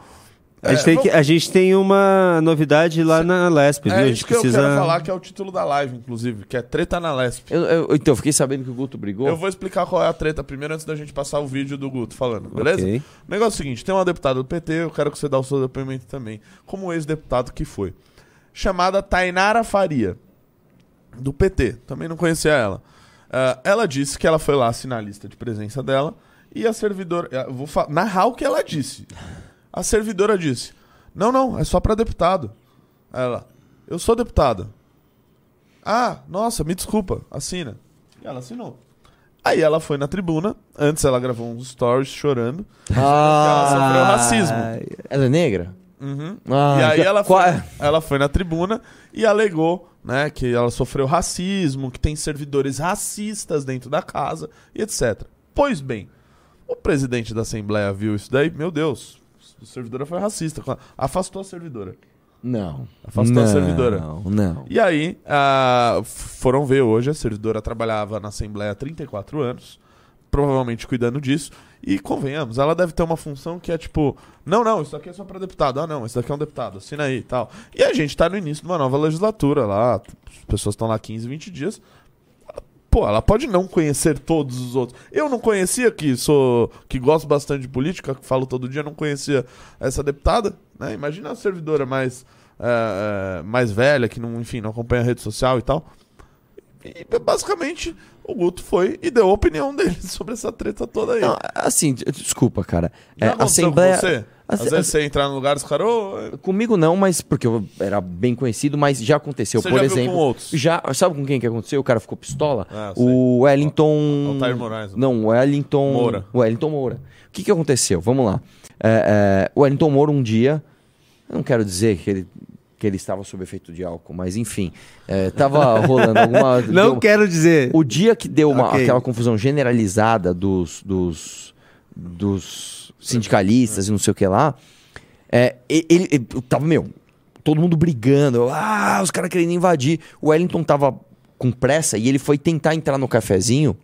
A gente, É, tem vamos- que- a gente tem uma novidade lá na Lesp, viu? É a isso gente que eu precisa. quero falar, que é o título da live, inclusive, que é Treta na Lesp. Eu- eu- então, eu fiquei sabendo que o Guto brigou. Eu vou explicar qual é a treta primeiro antes da gente passar o vídeo do Guto falando, beleza? Ok. O negócio é o seguinte: tem uma deputada do PT, eu quero que você dê o seu depoimento também, como ex-deputado que foi. Chamada Tainara Faria, do PT. Também não conhecia ela. Ah, ela disse que ela foi lá assinar a lista de presença dela e a servidora. eu Vou narrar o que ela disse. A servidora disse: Não, não, é só pra deputado. Ela: Eu sou deputada. Ah, nossa, me desculpa, assina. E ela assinou. Aí ela foi na tribuna, antes ela gravou uns stories chorando. Ah, ela sofreu racismo. Ela é negra? Uhum. Ah, e aí ela foi, é? ela foi na tribuna e alegou né, que ela sofreu racismo, que tem servidores racistas dentro da casa e etc. Pois bem, o presidente da Assembleia viu isso daí, meu Deus, a servidora foi racista. Afastou a servidora. Não. Afastou não, a servidora. Não. E aí, ah, foram ver hoje, a servidora trabalhava na Assembleia há 34 anos, provavelmente cuidando disso. E convenhamos, ela deve ter uma função que é tipo: não, não, isso aqui é só pra deputado. Ah, não, esse daqui é um deputado, assina aí e tal. E a gente tá no início de uma nova legislatura lá, as pessoas estão lá 15, 20 dias. Pô, ela pode não conhecer todos os outros. Eu não conhecia, que sou. que gosto bastante de política, que falo todo dia, não conhecia essa deputada. Né? Imagina a servidora mais, é, é, mais velha, que não, enfim, não acompanha a rede social e tal. E basicamente o Guto foi e deu a opinião dele sobre essa treta toda aí. Não, assim, desculpa, cara. É, Assembleia. Às vezes você entrar no lugar dos caras, ô, Comigo não, mas porque eu era bem conhecido, mas já aconteceu, Você por já exemplo. com outros? Já, sabe com quem que aconteceu? O cara ficou pistola? Ah, o Wellington. Altair Moraes. né? Não, o Wellington. Moura. O Wellington Moura. O que, que aconteceu? Vamos lá. É, é, o Wellington Moura, um dia. Eu não quero dizer que ele, que ele estava sob efeito de álcool, mas enfim. É, tava rolando alguma. Não deu- quero dizer. o dia que deu uma, Ok. aquela confusão generalizada dos, dos, dos sindicalistas e não sei o que lá, é, ele, ele- tava, meu, todo mundo brigando, ah, os caras querendo invadir. O Wellington tava com pressa e ele foi tentar entrar no cafezinho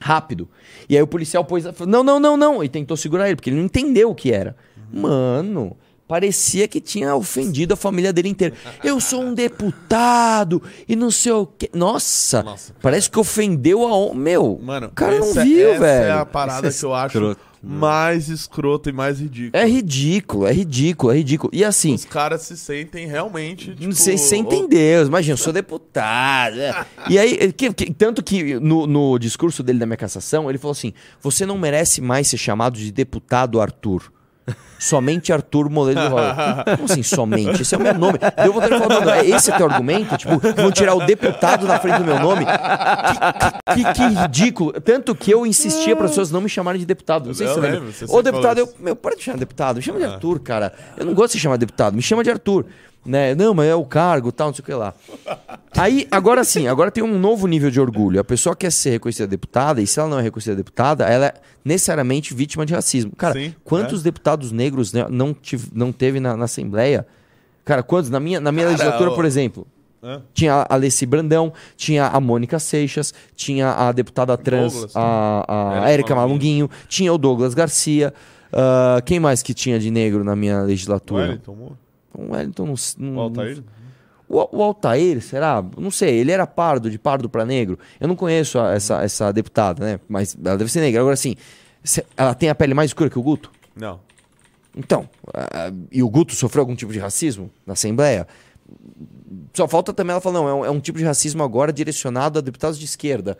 rápido. E aí o policial pôs, falou, não, não, não, não, e tentou segurar ele, porque ele não entendeu o que era. Mano, parecia que tinha ofendido a família dele inteira. Eu sou um deputado e não sei o que. Nossa, Nossa, parece que ofendeu a. Meu, Mano, o cara não essa- viu, essa velho. é a parada que eu acho. Mais escrota e mais ridícula. É ridículo, é ridículo, é ridículo. E assim, Os caras se sentem realmente. Tipo, Vocês sentem ô- Deus, imagina, eu sou deputado. é. E aí, que- que- tanto que no, no discurso dele da minha cassação, ele falou assim: você não merece mais ser chamado de deputado Arthur. Somente Arthur Moledo Rosa. Como assim, somente? Esse é o meu nome. Deu vontade de falar, mano, é esse teu argumento? Tipo, vão tirar o deputado da frente do meu nome? Que, que- que ridículo. Tanto que eu insistia para as pessoas não me chamarem de deputado. Não sei se Eu você lembra. lembro, você Ô, sempre deputado, eu, meu, para de chamar de deputado. Me chama de Arthur, cara. Eu não gosto de ser chamado de deputado. Me chama de Arthur. Né? Não, mas é o cargo, tal, não sei o que lá. Aí, agora sim, agora tem um novo nível de orgulho. A pessoa quer ser reconhecida deputada, e se ela não é reconhecida deputada, ela é necessariamente vítima de racismo. Cara, Sim, quantos deputados negros né, não, tive, não teve na, na Assembleia? Cara, quantos? Na minha, na minha Cara, legislatura, ó- por exemplo, Hã? tinha a Alessi Brandão, tinha a Mônica Seixas, tinha a deputada trans, Douglas. a, a Érica Malunguinho, tinha o Douglas Garcia. ah, quem mais que tinha de negro na minha legislatura? Wellington Moura? O Wellington não, não, O Altair? o, o Altair, será? Não sei, ele era pardo, de pardo pra negro. Eu não conheço a- essa, essa deputada, né? Mas ela deve ser negra. Agora, assim, ela tem a pele mais escura que o Guto? Não. Então, e o Guto sofreu algum tipo de racismo na Assembleia? Só falta também ela falar, não, é um, é um tipo de racismo agora direcionado a deputados de esquerda.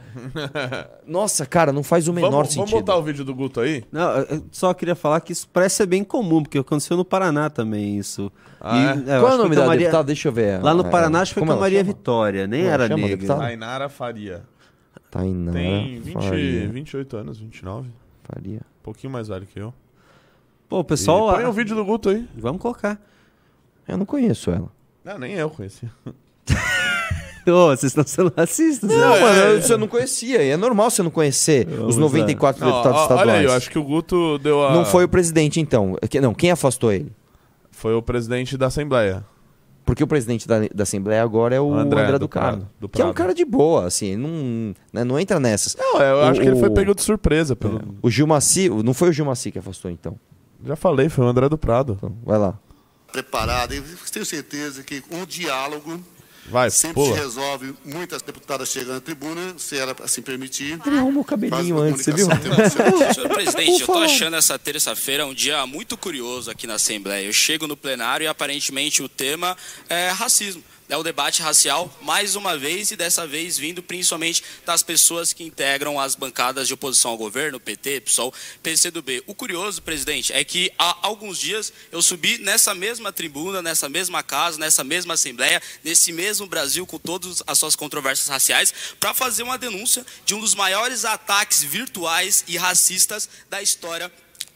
Nossa, cara, não faz o menor Vamos, sentido. vamos botar o vídeo do Guto aí? Não, eu só queria falar que isso parece ser bem comum, porque aconteceu no Paraná também isso. Ah, é? eu Qual é o nome da Maria- deputada? Deixa eu ver. Lá no É, Paraná acho que foi com a Maria chama? Vitória, nem era chama, negra. deputada? Tainara Faria. Tainá Tem 20, Faria. 28 anos, 29. Faria. Um pouquinho mais velho que eu. Pô, pessoal. Põe o vídeo do Guto aí. Vamos colocar. Eu não conheço ela. Não, nem eu conheci. Ô, vocês estão sendo racistas. Não, né? mano, é, eu- você não conhecia. E é normal você não conhecer os 94 Não, deputados ó, estaduais. olha aí, eu acho que o Guto deu a... Não foi o presidente, então. Que- Não, quem afastou ele? Foi o presidente da Assembleia. Porque o presidente da, da Assembleia agora é o André André, do do Carmo. Prado, do que é um Prado. cara de boa, assim, não, né, não entra nessas. Não, eu acho que ele foi pego de surpresa. Pelo... O Gilmaci, não foi o Gilmaci que afastou, então. Já falei, foi o André do Prado. Então, vai lá. Preparada e tenho certeza que com o diálogo Vai, sempre se pula. resolve. Muitas deputadas chegam na tribuna, se ela assim permitir. Ele arrumou o cabelinho antes, você viu? Senhor presidente, eu tô achando essa terça-feira um dia muito curioso aqui na Assembleia. Eu chego no plenário e aparentemente o tema é racismo. É o debate racial, mais uma vez, e dessa vez vindo principalmente das pessoas que integram as bancadas de oposição ao governo, PT, PSOL, PCdoB. O curioso, presidente, é que há alguns dias eu subi nessa mesma tribuna, nessa mesma casa, nessa mesma Assembleia, nesse mesmo Brasil, com todas as suas controvérsias raciais, para fazer uma denúncia de um dos maiores ataques virtuais e racistas da história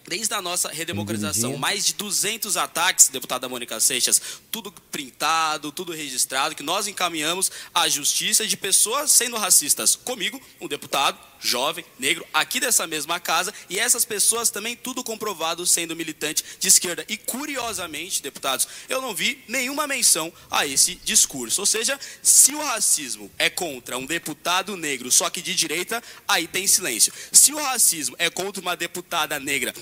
Desde a nossa redemocratização, mais de 200 ataques, deputada Mônica Seixas, tudo printado, tudo registrado, que nós encaminhamos à justiça de pessoas sendo racistas. Comigo, um deputado jovem, negro, aqui dessa mesma casa, e essas pessoas também tudo comprovado sendo militante de esquerda. E curiosamente, deputados, eu não vi nenhuma menção a esse discurso. Ou seja, se o racismo é contra um deputado negro, só que de direita, aí tem silêncio. Se o racismo é contra uma deputada negra,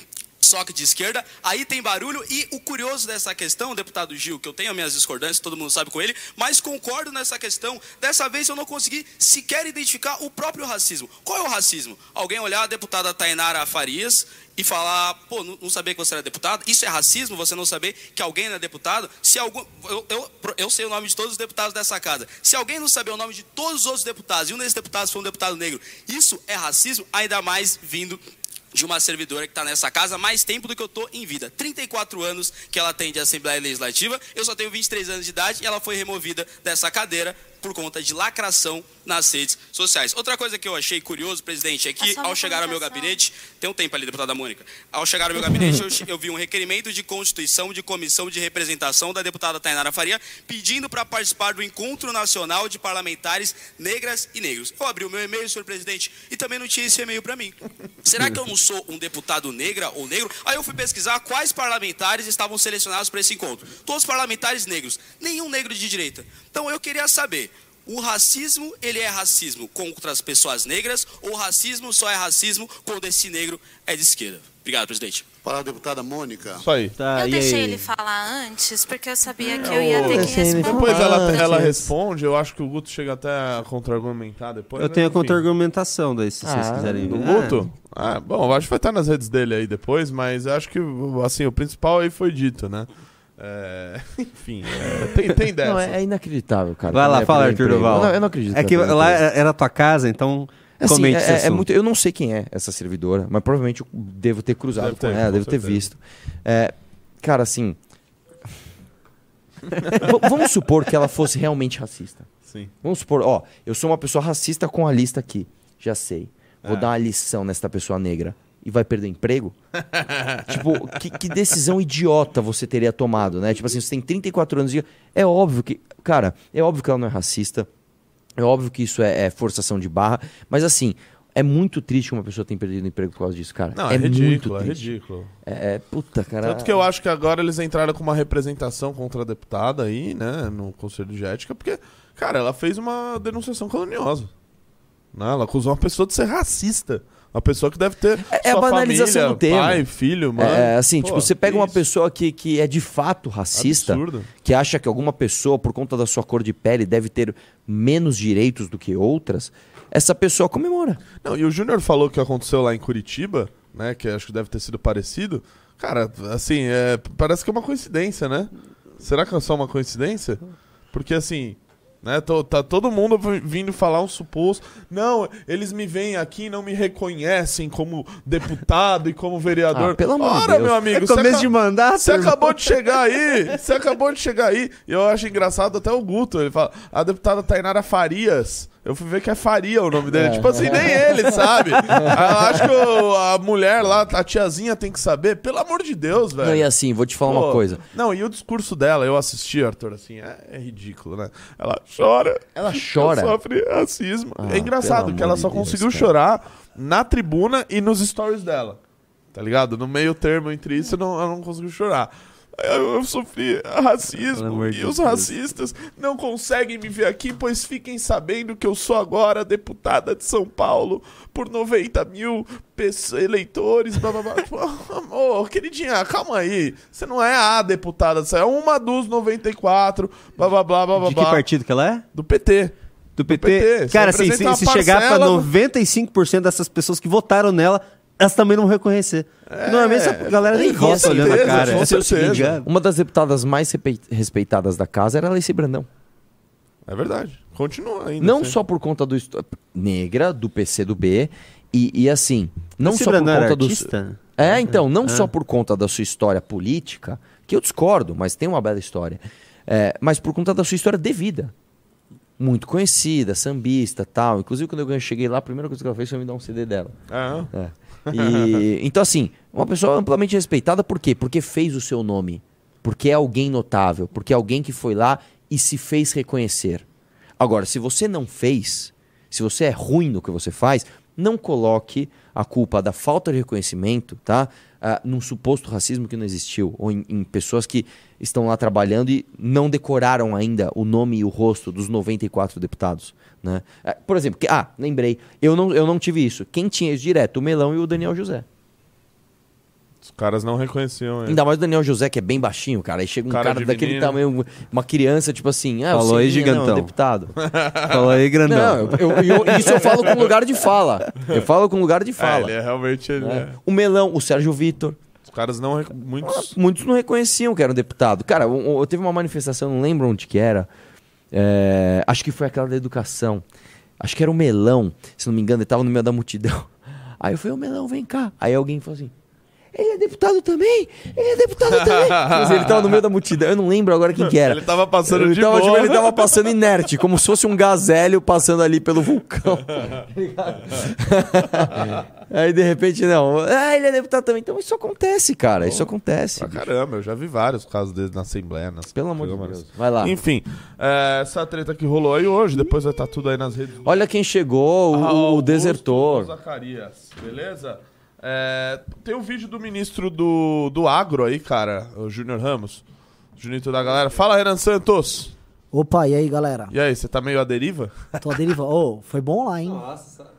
só que de esquerda, aí tem barulho. E o curioso dessa questão, deputado Gil, que eu tenho as minhas discordâncias, todo mundo sabe com ele, mas concordo nessa questão. Dessa vez eu não consegui sequer identificar o próprio racismo. Qual é o racismo? Alguém olhar a deputada Tainara Farias e falar, pô, não, não sabia que você era deputado? Isso é racismo, você não saber que alguém é deputado? Se algum. Eu, eu, eu sei o nome de todos os deputados dessa casa. Se alguém não saber o nome de todos os outros deputados, e um desses deputados foi um deputado negro, isso é racismo, ainda mais vindo de uma servidora que está nessa casa mais tempo do que eu estou em vida. 34 anos que ela tem de Assembleia Legislativa, eu só tenho 23 anos de idade e ela foi removida dessa cadeira por conta de lacração nas redes sociais. Outra coisa que eu achei curioso, presidente, é que É ao chegar ao meu gabinete, tem um tempo ali, deputada Mônica, ao chegar ao meu gabinete eu, eu vi um requerimento de constituição de comissão de representação da deputada Tainara Faria, pedindo para participar do Encontro Nacional de Parlamentares Negras e Negros. Eu abri o meu e-mail, senhor presidente, e também não tinha esse e-mail para mim. Será que eu não sou um deputado negra ou negro? Aí eu fui pesquisar quais parlamentares estavam selecionados para esse encontro. Todos parlamentares negros, nenhum negro de direita. Então eu queria saber, o racismo, ele é racismo contra as pessoas negras ou o racismo só é racismo quando esse negro é de esquerda? Obrigado, presidente. Para a deputada Mônica. Isso aí. Tá, eu deixei aí? ele falar antes, porque eu sabia que eu ia ter que responder. Depois ela, ela responde, eu acho que o Guto chega até a contra-argumentar depois. Eu né? tenho a contra-argumentação daí, se vocês Ah, quiserem Do. Guto? Ah, bom, eu acho que vai estar nas redes dele aí depois, mas eu acho que, assim, o principal aí foi dito, né? É, enfim, é, tem, tem dessa. Não, é, é inacreditável, cara. Vai lá, É fala, Arthur. Duval. Eu não, eu não acredito. É que lá era tua casa, então Assim, comente é, é muito, eu não sei quem é essa servidora, mas provavelmente eu devo ter cruzado Deve com ter, ela, com devo ter certeza. visto. É, cara, assim. vamos supor que ela fosse realmente racista. Sim. Vamos supor, ó, eu sou uma pessoa racista com a lista aqui. Já sei. Vou É. dar uma lição nesta pessoa negra. E vai perder emprego? tipo, que, que decisão idiota você teria tomado, né? Tipo assim, você tem 34 anos e. É óbvio que. Cara, é óbvio que ela não é racista. É óbvio que isso é, é forçação de barra. Mas assim, é muito triste que uma pessoa tenha perdido emprego por causa disso, cara. Não, é, é, muito ridículo, é triste. ridículo. É, é- puta, cara. Tanto que eu acho que agora eles entraram com uma representação contra a deputada aí, né, no Conselho de Ética, porque, cara, ela fez uma denunciação caluniosa. Né? Ela acusou uma pessoa de ser racista. Uma pessoa que deve ter É- é a banalização família, do termo. pai, filho, mãe. É, assim, Pô, tipo, você pega uma isso? pessoa que, que é de fato racista, Absurdo. que acha que alguma pessoa, por conta da sua cor de pele, deve ter menos direitos do que outras, essa pessoa comemora. Não, e o Júnior falou que aconteceu lá em Curitiba, né? Que acho que deve ter sido parecido. Cara, assim, é, parece que é uma coincidência, né? Será que é só uma coincidência? Porque assim, né? tô- tá todo mundo vi- vindo falar um suposto. Não, eles me veem aqui e não me reconhecem como deputado e como vereador. Ah, pelo amor de Ora, Deus. meu amigo, É começo de mandato, Você irmão. acabou de chegar aí. Você acabou de chegar aí. E eu acho engraçado até o Guto. Ele fala, a deputada Tainara Farias. Eu fui ver que é Faria o nome dele. Tipo assim, nem ele sabe. Eu acho que a mulher lá, a tiazinha tem que saber. Pelo amor de Deus, velho. Não, e assim, vou te falar uma Pô, coisa. Não, e o discurso dela, eu assisti, Arthur, assim, é, é ridículo, né? Ela chora. Ela chora? Sofre racismo. Ah, é engraçado que ela só Deus, conseguiu cara. chorar na tribuna e nos stories dela. Tá ligado? No meio termo entre isso, não, ela não conseguiu chorar. Eu, eu sofri racismo e os Deus. racistas não conseguem me ver aqui, pois fiquem sabendo que eu sou agora deputada de São Paulo por 90 mil pessoas, eleitores. Blá, blá, blá. Tipo, amor, queridinha, calma aí. Você não é a deputada, você é uma dos 94. Blá blá blá blá blá. De que blá. partido que ela é? Do PT. Do PT. PT, você Cara, assim, se, se chegar pra parcela do- 95% dessas pessoas que votaram nela, elas também não vão reconhecer. Normalmente essa galera nem assim, olhando a cara. com é o certeza. seguinte, Uma das deputadas mais respeitadas da casa era a Lacey Brandão. É verdade. Continua ainda. Não sim. só por conta do negra, do PC do B, e, e assim, não Esse só por Brandão era conta do. artista? É, então, não Ah. só por conta da sua história política, que eu discordo, mas tem uma bela história, é, mas por conta da sua história de vida. Muito conhecida, sambista tal. Inclusive, quando eu cheguei lá, a primeira coisa que ela fez foi me dar um CD dela. Ah, É. E, então, assim, uma pessoa amplamente respeitada, por quê? Porque fez o seu nome. Porque é alguém notável. Porque é alguém que foi lá e se fez reconhecer. Agora, se você não fez, se você é ruim no que você faz, não coloque a culpa da falta de reconhecimento, tá? ah, num suposto racismo que não existiu. Ou em, em pessoas que estão lá trabalhando e não decoraram ainda o nome e o rosto dos 94 deputados. Né? Ah, Por exemplo, que- ah, lembrei, eu não, eu não tive isso. Quem tinha isso direto? O Melão e o Daniel José. os caras não reconheciam ele. Ainda mais o Daniel José, que é bem baixinho, cara. Aí chega um Cara cara, de daquele menino. tamanho, uma criança, tipo assim, ah, Falou aí, não, gigantão. deputado. Falou aí, grandão. Não, eu, eu- eu- isso eu falo com lugar de fala. Eu falo com lugar de É, fala. ele é realmente. Ele né? é- O Melão, o Sérgio Vitor. Os caras não. Muitos. Muitos não reconheciam que era um deputado. Cara, eu, eu teve uma manifestação, não lembro onde que era. É, acho que foi aquela da educação. Acho que era o Melão, se não me engano, ele tava no meio da multidão. Aí eu falei, ô Melão, vem cá. Aí alguém falou assim. Ele é deputado também? Ele é deputado também? Assim, ele tava no meio da multidão, eu não lembro agora quem que era. Ele tava passando ele de tava, tipo, ele tava passando inerte, como se fosse um gazélio passando ali pelo vulcão. Tá? Aí de repente, não. Ah, ele é deputado também. Então isso acontece, cara. Isso acontece. Pra bicho. caramba, eu já vi vários casos deles na Assembleia. Nas Pelo amor de. Deus. Vai lá. Enfim, é, essa treta que rolou aí hoje, depois vai estar tudo aí nas redes. Olha quem chegou, o, o Augusto desertor. Zacarias, beleza? É, tem um vídeo do ministro do, do agro aí, cara, o Júnior Ramos. Junito da galera. Fala, Renan Santos. Opa, e aí, galera? E aí, você tá meio à deriva? Tô a deriva. Ô, foi bom lá, hein? Nossa.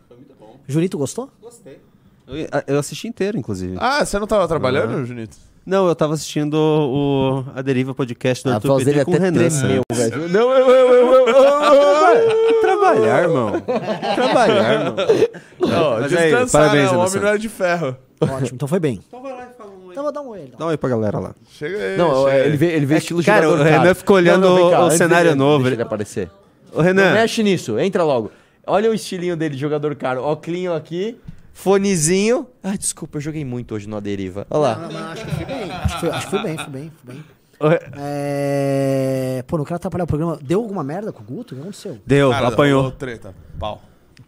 Junito, gostou? Gostei. Eu, eu assisti inteiro, inclusive. Ah, você não tava trabalhando, Junito? Não, eu tava assistindo o A Deriva Podcast do Arthur Petit com o Renan. tremeu, Santos. velho. Não, eu, eu, eu, eu, eu, Trabalhar, irmão. Trabalhar, irmão. Não, Mas aí, descansar, parabéns, né? O homem não é de ferro. Ótimo, então foi bem. Então vai lá e fala um Então vou dar um oi. Dá Então. um oi pra galera lá. Chega aí. Não, chega ele vê, ele vê estilo cara, jogador o Renan ficou olhando Não, não, cá, o cenário novo, Deixa ele- aparecer. Ô, Não Renan, mexe nisso, entra logo. Olha o estilinho dele de jogador caro. Óculinho aqui, fonezinho. Ah, desculpa, eu joguei muito hoje no A Deriva. Olha lá. Não, não, acho que fui bem. Acho que fui, acho que fui bem, fui bem, fui bem. É... Pô, não quero atrapalhar o programa. Deu alguma merda com o Guto? O que aconteceu? deu, Cara, apanhou. rolou Treta. Pau.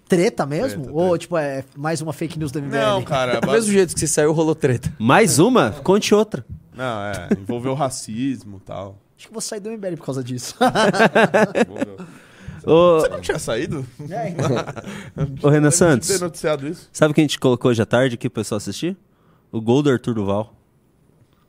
Treta mesmo? Treta, Ou, treta. tipo, é mais uma fake news da MBL? Não, cara. Do mesmo jeito que você saiu, rolou treta. Mais uma? Conte outra. Não, é. Envolveu racismo e tal. Acho que vou sair do MBL por causa disso. Ô, Você não tinha saído? É, então. ô, Renan Santos, ter noticiado isso. sabe o que a gente colocou hoje à tarde aqui pro pessoal assistir? O gol do Arthur Duval.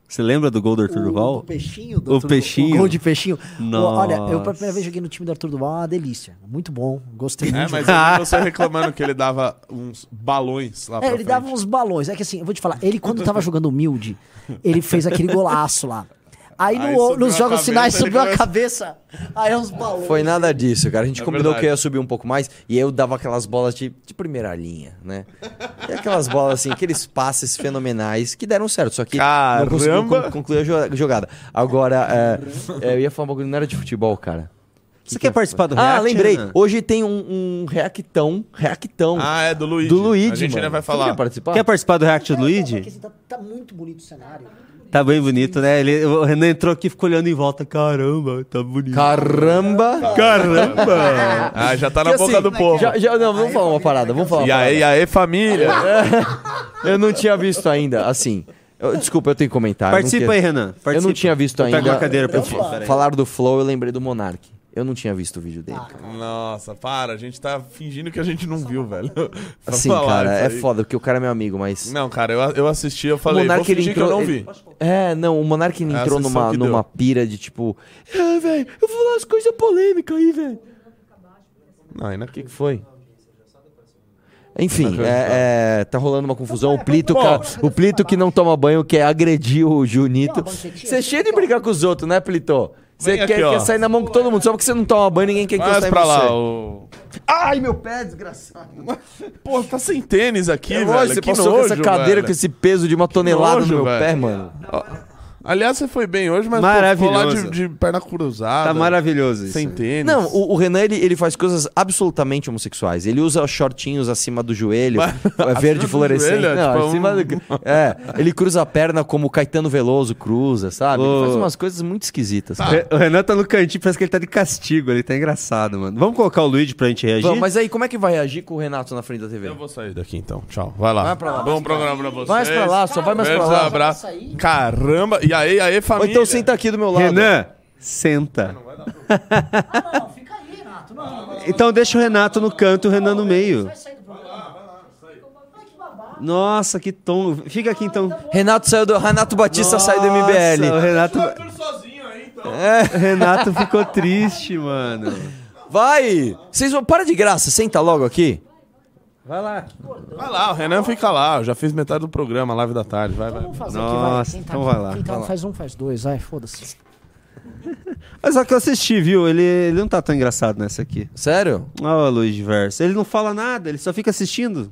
Você lembra do gol do Arthur O, Duval? o peixinho do O Arthur- peixinho. O gol de peixinho. Nossa. Olha, eu pela primeira vez joguei no time do Arthur Duval, é uma delícia. Muito bom, gostei É, muito. mas eu você reclamando que ele dava uns balões lá É, pra ele frente. dava uns balões. É que assim, eu vou te falar, ele quando tava jogando humilde, ele fez aquele golaço lá. Aí, no- Aí subiu nos jogos cabeça, finais subiu a cabeça. Aí é uns balões. Foi nada disso, cara. A gente É combinou verdade. que eu ia subir um pouco mais e eu dava aquelas bolas de, de primeira linha, né? E aquelas bolas assim, aqueles passes fenomenais que deram certo, só que não conseguiu Caramba! con- concluir a jo- jogada. Agora, é, é, eu ia falar um bagulho, não era de futebol, cara. Você quer participar do Ah, React, lembrei. Renan? Hoje tem um, um reactão, reactão Ah, é do Luigi. do Luigi, A gente mano. ainda vai Você falar. quer participar? Quer participar do React do Não, Luigi? tá, tá muito bonito o cenário. Tá bem bonito, né? Ele, o Renan entrou aqui e ficou olhando em volta. Caramba, tá bonito. Caramba! Caramba! Ah, já tá na Que boca assim, do povo. Já, já- não, vamos falar uma parada, vamos falar uma E aí, e aí, família? Eu não tinha visto ainda, assim. eu- desculpa, eu tenho que comentar. eu não Participa aí, Renan. Eu Participa. não tinha visto Eu ainda. pego uma cadeira pra eu ti, fa- peraí. Falaram do Flow, eu lembrei do Monark. Eu não tinha visto o vídeo dele. Ah, cara. Nossa, para, a gente tá fingindo que a gente não viu, velho. Assim, cara, é foda, porque o cara é meu amigo, mas. Não, cara, eu, eu assisti, eu falei, Monark, vou ele fingir que eu entrou- não ele- vi. É, não, o Monark ele É entrou numa, numa pira de tipo. É, velho, eu vou falar as coisas polêmicas aí, velho. Não, ainda O que, que foi? Enfim, é, é, tá rolando uma confusão. O Plito, Bom. ca- o Plito que não toma banho quer agredir o Junito. Você é cheio de brigar com os outros, né, Plito? Você quer, ó. quer sair na mão com todo mundo. Só porque você não toma banho, ninguém quer Mais encostar em pra você. lá, o... Ai, meu pé, desgraçado. Pô, tá sem tênis aqui, É velho. você que passou com essa nojo, cadeira velho. com esse peso de uma tonelada nojo, no meu velho. pé, mano. Aliás, você foi bem hoje, mas pô, ficou lá Maravilhoso. de, de perna cruzada. Tá maravilhoso isso. Sem tênis. Não, o, o Renan, ele, ele faz coisas absolutamente homossexuais. Ele usa shortinhos acima do joelho, Mas- é acima verde do fluorescente. joelho é Não, tipo acima um- do- É, ele cruza a perna como o Caetano Veloso cruza, sabe? Ele faz umas coisas muito esquisitas. Tá. O Renan tá no cantinho, parece que ele tá de castigo, ele tá engraçado, mano. Vamos colocar o Luigi pra gente reagir? Vamos, mas aí, como é que vai agir com o Renato na frente da TV? Eu vou sair daqui então. Tchau. Vai lá. Vai pra lá. Bom programa pra vocês. Mais pra lá, só vai mais pra lá. abraço. Caramba. E aí, aí, Ou família. então senta aqui do meu lado. Renan, senta. Ah, não, fica aí, Renato. Não, não, não. Então deixa o Renato no canto e o Renan no meio. Vai. Nossa, que tom. Fica aqui então. Renato saiu do. Renato Batista saiu do Nossa, O MBL. Renato, sozinho aí, então. o Renato ficou triste, mano. Vai! Vocês vão. Para de graça, senta logo aqui. Vai lá. Vai lá, o Renan fica lá. Eu já fiz metade do programa, live da tarde. Vai, vai. Vamos fazer Nossa, aqui, vai. Quem tá então aqui- vai lá. Quem tá, Vai lá. faz um, faz dois, vai, foda-se. Mas só que eu assisti, viu? Ele, ele não tá tão engraçado nessa aqui. Sério? Ó, o Luiz Verso. Ele não fala nada, ele só fica assistindo.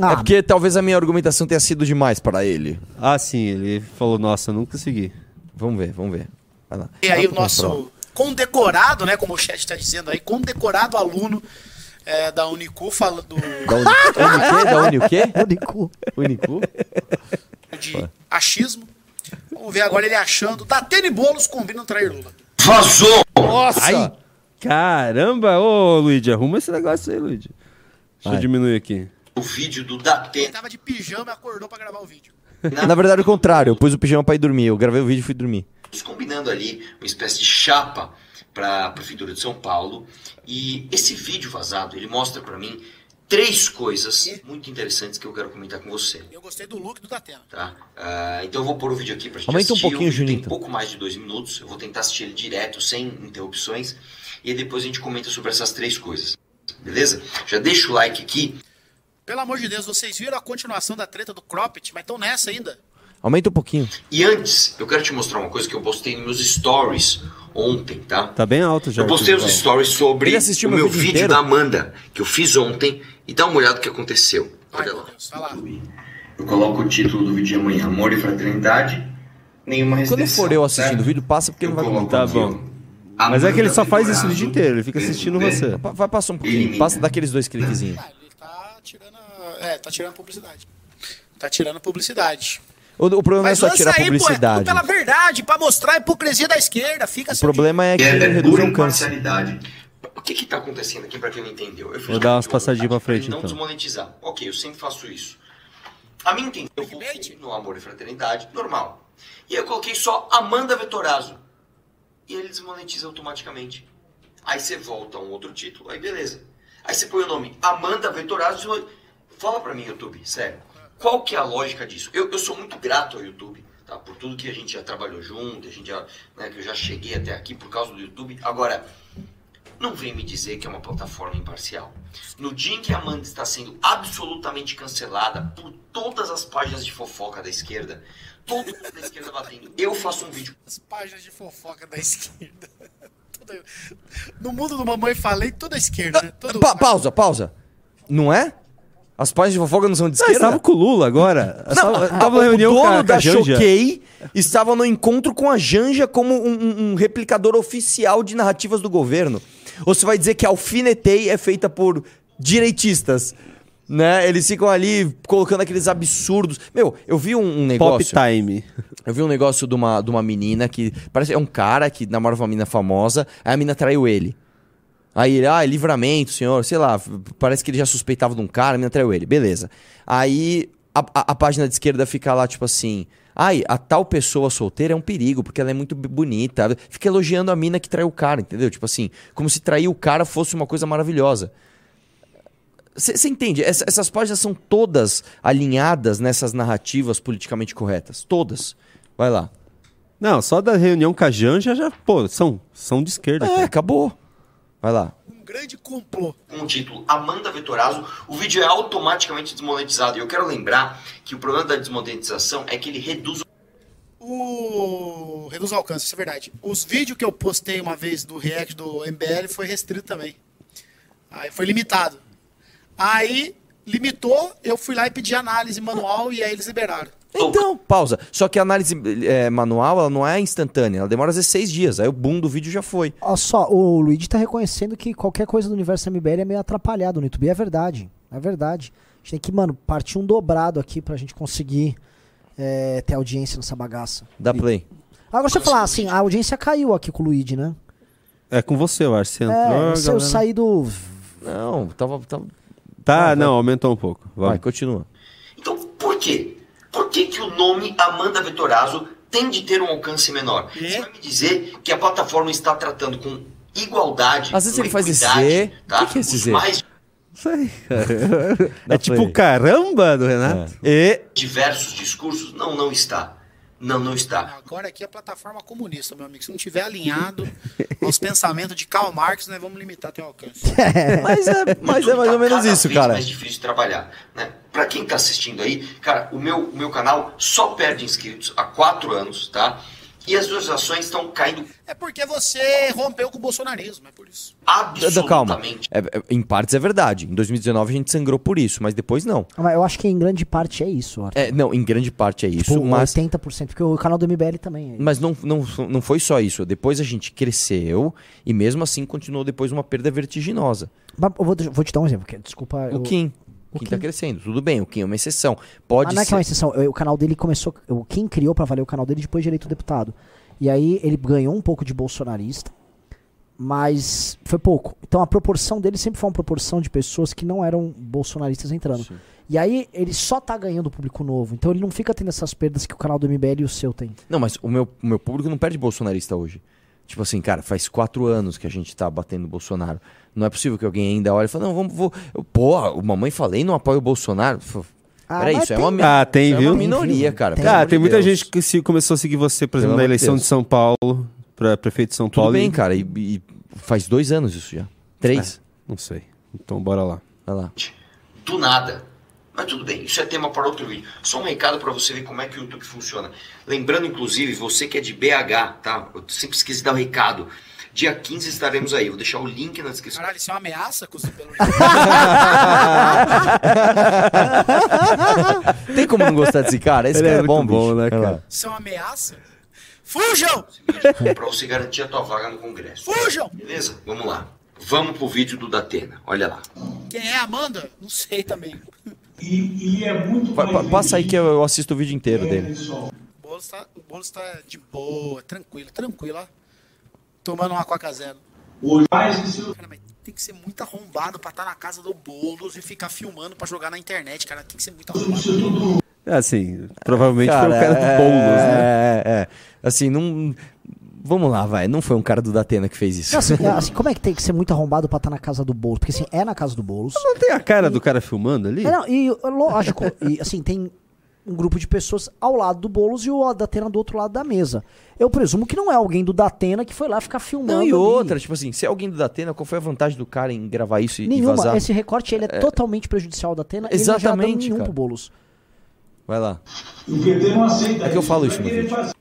Ah, É porque talvez a minha argumentação tenha sido demais para ele. Ah, sim, ele falou, nossa, eu não consegui. Vamos ver, vamos ver. Vai lá. E aí o nosso condecorado, né, como o chat está dizendo aí, condecorado aluno é, da Unicu falando Da Uni... Uni quê? Da Uni o quê? Unicu. Unicu? de achismo. Vamos ver agora ele achando Datene Boulos combinam trair Lula. Nossa! Ai, caramba! Ô, Luigi, arruma esse negócio aí, Luigi. Deixa eu diminuir aqui. o vídeo do Ele Datena. tava de pijama e acordou pra gravar o vídeo. Na verdade, o contrário. Eu pus o pijama pra ir dormir. Eu gravei o vídeo e fui dormir. combinando ali uma espécie de chapa para a prefeitura de São Paulo. E esse vídeo vazado, ele mostra para mim três coisas muito interessantes que eu quero comentar com você. Eu gostei do look do Datena. Tá? Ah, então eu vou pôr o vídeo aqui pra gente Aumenta um assistir. pouquinho, o vídeo tem Junito. pouco mais de dois minutos. Eu vou tentar assistir ele direto, sem interrupções. E depois a gente comenta sobre essas três coisas. Beleza? Já deixa o like aqui. Pelo amor de Deus, vocês viram a continuação da treta do Cropped, mas estão nessa ainda. Aumenta um pouquinho. E antes, eu quero te mostrar uma coisa que eu postei nos meus stories ontem, tá? Tá bem alto já. Eu postei os stories sobre o meu meu vídeo da Amanda, que eu fiz ontem, e dá uma olhada no que aconteceu. Olha lá. Eu coloco o título do vídeo de amanhã, Amor e Fraternidade. Nenhuma Quando for eu assistindo certo? o vídeo, passa porque Eu não vai Tá aqui, bom. Mas é que ele só faz isso o dia inteiro, ele fica assistindo você. Vai passar um pouquinho. Elimina. Passa daqueles dois cliquezinhos. Ah, ele tá tirando a... É, tá tirando a publicidade. Tá tirando a publicidade. O, o problema não é Mas só lança tirar aí, pô, é publicidade. pela verdade, pra mostrar a hipocrisia da esquerda. Fica O problema é que É, é reduz o imparcialidade. O que que tá acontecendo aqui pra quem não entendeu? Eu Vou dar umas passadinhas pra aqui frente, não então. desmonetizar. Ok, eu sempre faço isso. A minha intenção, eu foquei no amor e fraternidade, normal. E eu coloquei só Amanda Vetorazzo. E ele desmonetiza automaticamente. Aí você volta a um outro título, aí beleza. Aí você põe o nome Amanda Vetorazzo. Fala pra mim, YouTube, sério. Qual que é a lógica disso? Eu, eu sou muito grato ao YouTube, tá? Por tudo que a gente já trabalhou junto, a gente já, né, que eu já cheguei até aqui por causa do YouTube. Agora, não vem me dizer que é uma plataforma imparcial. No dia em que a Amanda está sendo absolutamente cancelada por todas as páginas de fofoca da esquerda, todo mundo da esquerda batendo, eu faço um vídeo As páginas de fofoca da esquerda. No mundo do Mamãe Falei, toda a esquerda, né? Todo... Pa- pausa, pausa. Não é? As páginas de fofoca não são de esquerda? estava com o Lula agora. Não, a- tava o reunião dono com a, da. Choquei estava no encontro com a Janja como um, um- um replicador oficial de narrativas do governo. Ou você vai dizer que a Alfinetei é feita por direitistas, né? Eles ficam ali colocando aqueles absurdos. Meu, eu vi um, um Pop negócio... Time. Eu vi um negócio de uma, de uma menina que parece é um cara que namora uma menina famosa, aí a menina traiu ele. Aí ele, ah, livramento, senhor, sei lá, parece que ele já suspeitava de um cara, a menina traiu ele, beleza. Aí a, a- a página de esquerda fica lá, tipo assim, Ai, a tal pessoa solteira é um perigo, porque ela é muito bonita. Fica elogiando a mina que traiu o cara, entendeu? Tipo assim, como se trair o cara fosse uma coisa maravilhosa. Você entende? Essa- essas páginas são todas alinhadas nessas narrativas politicamente corretas. Todas. Vai lá. Não, só da reunião com a Janja já, pô, são, são de esquerda. É, cara. acabou. Vai lá. Um grande complô. com o título Amanda Vetorazzo, o vídeo é automaticamente desmonetizado. E eu quero lembrar que o problema da desmonetização é que ele reduz O reduz o alcance, isso é verdade. Os vídeos que eu postei uma vez do React do MBL foi restrito também. Aí foi limitado. Aí limitou, eu fui lá e pedi análise manual e aí eles liberaram. Então, pausa. Só que a análise é, manual, ela não é instantânea. Ela demora às vezes seis dias. Aí o boom do vídeo já foi. Olha só, o Luigi tá reconhecendo que qualquer coisa do universo MBL é meio atrapalhado no YouTube. É verdade. É verdade. A gente tem que, mano, partir um dobrado aqui pra gente conseguir é, ter audiência nessa bagaça. Dá play. Agora, você falar assim, a audiência caiu aqui com o Luigi, né? É com você, eu acho. Você entrou, É, se eu galera- sair do. Não, tava. tava... Tá, Ah, não, vai. aumentou um pouco. Vai, Vamos. continua. Então, por quê? Por que, que o nome Amanda Vetorazzo tem de ter um alcance menor? Você vai me dizer que a plataforma está tratando com igualdade, Às vezes ele faz Z. tá? O que que é esse Z? mais Isso aí, cara. É tipo caramba do Renato. E. diversos discursos? Não, não está. Não, não está. Agora aqui é a plataforma comunista, meu amigo. Se não tiver alinhado aos pensamentos de Karl Marx, nós vamos limitar teu alcance. Mas é, mas é mais ou menos cada isso, vez cara. mais difícil de trabalhar, né? Pra quem tá assistindo aí, cara, o meu, o meu canal só perde inscritos há quatro anos, tá? E as visualizações estão caindo É porque você rompeu com o bolsonarismo, é por isso. Da- Calma. absolutamente. É- é- em partes é verdade. Em 2019 a gente sangrou por isso, mas depois não. Mas eu acho que em grande parte é isso, Arthur. É, não, em grande parte é isso, Tipo, mas, 80%, porque o canal do MBL também é. mas não, não, não foi só isso. Depois a gente cresceu e mesmo assim continuou depois uma perda vertiginosa. Mas eu vou, vou te dar um exemplo, porque, desculpa. O eu- Kim. O o Kim tá crescendo. Tudo bem, o Kim é uma exceção. Pode Ah, não é que é uma ser. exceção. O canal dele começou. O Kim criou pra valer o canal dele depois de eleito deputado. E aí ele ganhou um pouco de bolsonarista, mas foi pouco. Então a proporção dele sempre foi uma proporção de pessoas que não eram bolsonaristas entrando. E aí ele só tá ganhando público novo. Então ele não fica tendo essas perdas que o canal do MBL e o seu tem. Não, mas o meu, o meu público não perde bolsonarista hoje. Tipo assim, cara, faz quatro anos que a gente tá batendo o Bolsonaro. Não é possível que alguém ainda olhe e fale, não, vamos, vou. Eu, Porra, o mamãe falei não apoia o Bolsonaro. Ah, Peraí, isso é tem- uma, mi- Ah, tem, é viu? uma minoria, cara. tem. Ah, tem de muita Deus. gente que se começou a seguir você, por Pelo exemplo, na eleição Deus. de São Paulo, pra prefeito de São Tudo Paulo. bem, e- cara, e, e faz dois anos isso já. Três. Não sei. Então bora lá. Vai lá. do nada. Mas tudo bem, isso é tema para outro vídeo. Só um recado para você ver como é que o YouTube funciona. Lembrando, inclusive, você que é de BH, tá? Eu sempre esqueci de dar o recado. Dia 15 estaremos aí. Vou deixar o link na descrição. Caralho, isso é uma ameaça pelo Tem como não gostar desse cara? Esse Ele cara é é bom, bom, né, cara? Isso é uma ameaça? Fujam! para você garantir a tua vaga no Congresso. Fujam! Beleza? Vamos lá. Vamos pro vídeo do Datena. Olha lá. Quem é a Amanda? Não sei também. Pa- pa- Passa aí que eu, assisto o vídeo inteiro dele. O Boulos tá, o Boulos tá de boa, tranquilo, tranquilo, ó. Tomando uma Coca Zero. Cara, mas tem que ser muito arrombado pra estar na casa do Boulos e ficar filmando pra jogar na internet, cara. Tem que ser muito arrombado. É assim, provavelmente foi o cara do é, Boulos, né? É, é. Assim, não. Vamos lá, vai. Não foi um cara do Datena que fez isso. Não, assim, é, assim, como é que tem que ser muito arrombado pra estar na casa do Boulos? Porque assim, é na casa do Boulos. Não tem a cara do cara filmando ali? É, não, e lógico, e assim, tem um grupo de pessoas ao lado do Boulos e o Datena do outro lado da mesa. Eu presumo que não é alguém do Datena que foi lá ficar filmando. Não, e ali. outra, tipo assim, se é alguém do Datena, qual foi a vantagem do cara em gravar isso e, e Nenhuma. vazar? Esse recorte ele é, totalmente prejudicial ao Datena e não dano Exatamente, nenhum cara. pro Boulos. Vai lá. O PT não aceita É que eu falo isso no vai querer vídeo. fazer.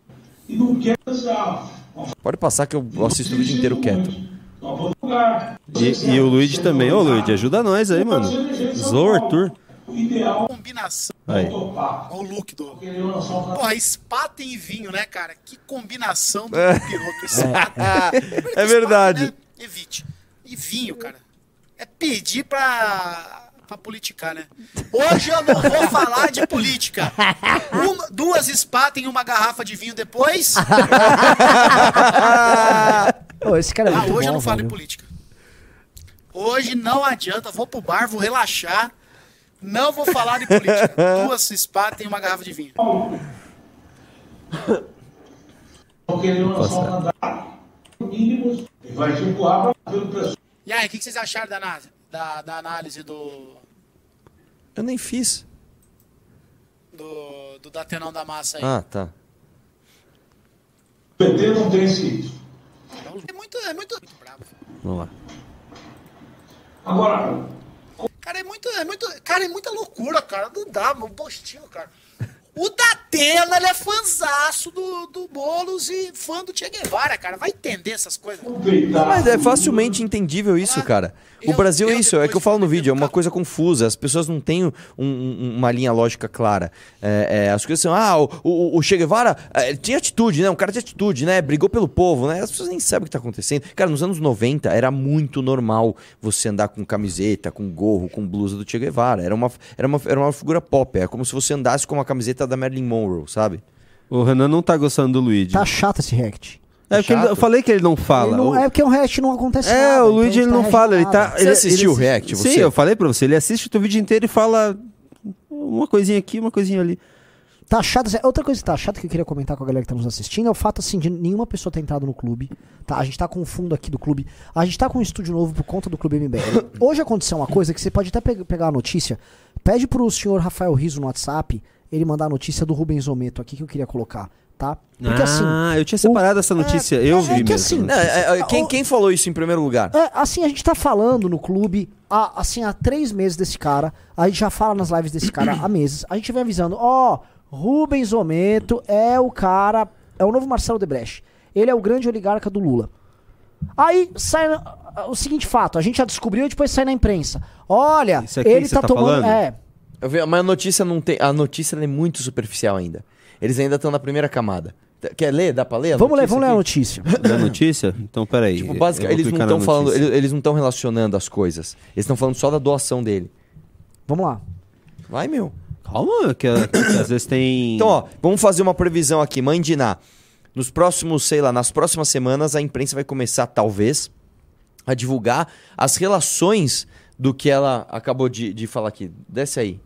E não quer ah, Pode passar que eu assisto o vídeo inteiro quieto. E, e o Luigi também. Ô, Luigi, ajuda nós aí, mano. Zoa o Arthur. Combinação. Aí. é. Olha o look do. Porra, Spaten e vinho, né, cara? Que combinação do É. piloto. Spaten. É verdade. Spaten, né? Evite. E vinho, cara. É pedir pra. Pra politicar, né? Hoje eu não vou falar de política. Uma- duas Spaten e uma garrafa de vinho depois. Ô, esse cara é Ah, hoje eu bom, não falo velho. de política. Hoje não adianta, vou pro bar, vou relaxar. Não vou falar de política. Duas Spaten e uma garrafa de vinho. Mínimo e. E aí, o que, vocês acharam da análise, da, da análise do, Eu nem fiz. do, do Datenão da Massa aí? Ah, tá. O PT não tem esse. É muito, é muito, muito bravo. Vamos lá. Agora, Cara, é muito, é muito, cara, é muita loucura, cara. Não dá, meu postinho, cara. O Datena, ele é fãzaço do, do Boulos e fã do Che Guevara, cara. Vai entender essas coisas. Não, mas é facilmente entendível isso, cara. O Brasil é isso, é que eu falo no vídeo, é uma coisa confusa. As pessoas não têm um- um- uma linha lógica clara. É, é, as coisas são, ah, o, o, o Che Guevara é, tinha atitude, né? Um cara de atitude, né? Brigou pelo povo, né? As pessoas nem sabem o que tá acontecendo. Cara, nos anos 90 era muito normal você andar com camiseta, com gorro, com blusa do Che Guevara. Era uma, era uma, era uma figura pop. É como se você andasse com uma camiseta da Marilyn Monroe, sabe? O Renan não tá gostando do Luigi. Tá chato esse react. É porque ele- eu falei que ele não fala. Ele não- O- é porque o react não acontece nada. É, o então Luigi ele tá não fala, ele tá. nada. ele- assistiu ele o react, você? Sim, eu falei pra você, ele assiste o vídeo inteiro e fala uma coisinha aqui, uma coisinha ali. Tá chato. Outra coisa que tá chata que eu queria comentar com a galera que tá nos assistindo é o fato, assim, de nenhuma pessoa ter entrado no clube. Tá? A gente tá com o fundo aqui do clube. A gente tá com um estúdio novo por conta do Clube MBL. Hoje aconteceu uma coisa que você pode até pe- pegar a notícia. Pede pro senhor Rafael Riso no WhatsApp ele mandar a notícia do Rubens Ometo aqui que eu queria colocar, tá? Porque assim. ah, eu tinha separado essa notícia, eu é vi que mesmo. assim, É, é, é, quem, o- quem falou isso em primeiro lugar? É, assim, a gente tá falando no clube há, assim, há três meses desse cara. A gente já fala nas lives desse cara há meses. A gente vem avisando, ó, Rubens Ometo é o cara, é o novo Marcelo Debrecht. Ele é o grande oligarca do Lula. Aí sai o seguinte fato, a gente já descobriu e depois sai na imprensa. Olha, ele tá, tá tomando... falando? É, Eu vi- Mas a notícia não tem. A notícia é muito superficial ainda. Eles ainda estão na primeira camada. Quer ler? Dá pra ler? a vamos ler, notícia vamos ler a notícia. Da notícia? Então, peraí. Tipo, eu basic- vou eles não estão falando, eles, eles não estão relacionando as coisas. Eles estão falando só da doação dele. Vamos lá. Vai, meu. Calma, que, que às vezes tem. Então, ó, vamos fazer uma previsão aqui. Mãe de Ná. Nos próximos, sei lá, nas próximas semanas, a imprensa vai começar, talvez, a divulgar as relações do que ela acabou de, de falar aqui. Desce aí.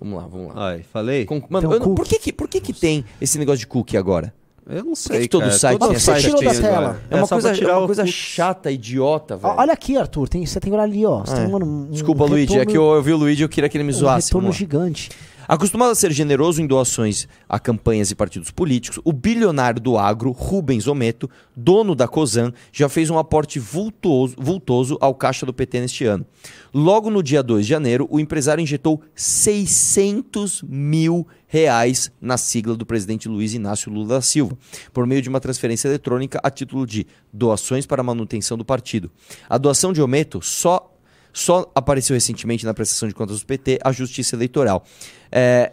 Vamos lá, vamos lá. Ai, falei? Com- mano, Então, eu por, que, que, por que, que tem esse negócio de cookie agora? Eu não sei. que todo cara. site Todo tem essa tirou da tem tela? agora. É, uma coisa, é uma coisa chata, idiota, velho. Olha aqui, Arthur, tem, você tem que olhar ali, ó. Você É. tem, mano, um, Desculpa, um Luigi, é retorno- que eu, eu vi o Luigi e eu queria que ele me um zoasse. retorno Vamos lá. gigante. Acostumado a ser generoso em doações a campanhas e partidos políticos, o bilionário do agro, Rubens Ometo, dono da Cosan, já fez um aporte vultuoso, vultoso ao caixa do PT neste ano. Logo no dia 2 de janeiro, o empresário injetou 600 mil reais na sigla do presidente Luiz Inácio Lula da Silva, por meio de uma transferência eletrônica a título de doações para manutenção do partido. A doação de Ometo só só apareceu recentemente na prestação de contas do PT a Justiça Eleitoral. É,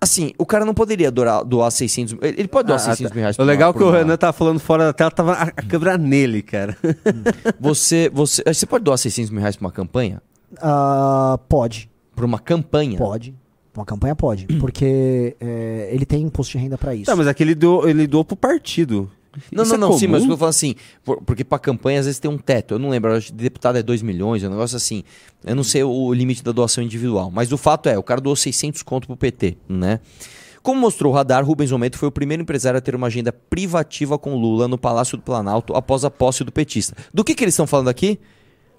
assim, o cara não poderia doar, doar 600 mil. Ele ele pode doar Ah, 600 tá. mil reais O legal é por que o uma- Renan tava falando fora da tela, tava a, a câmera nele, cara. Você, você, você pode doar 600 mil reais para uma campanha? Ah, pode. Para uma campanha? Pode. Uma campanha pode. Porque é, ele tem imposto de renda pra isso. Tá, mas aquele doou, ele doou pro partido. Não, Isso não, é não, sim, mas eu comum? falando assim, por- porque pra campanha às vezes tem um teto. Eu não lembro, acho que deputado é 2 milhões, é um negócio assim. Eu não sei o limite da doação individual. Mas o fato é, o cara doou 600 conto pro PT, né? Como mostrou o radar, Rubens Ometo foi o primeiro empresário a ter uma agenda privativa com Lula no Palácio do Planalto após a posse do petista. Do que, que eles estão falando aqui?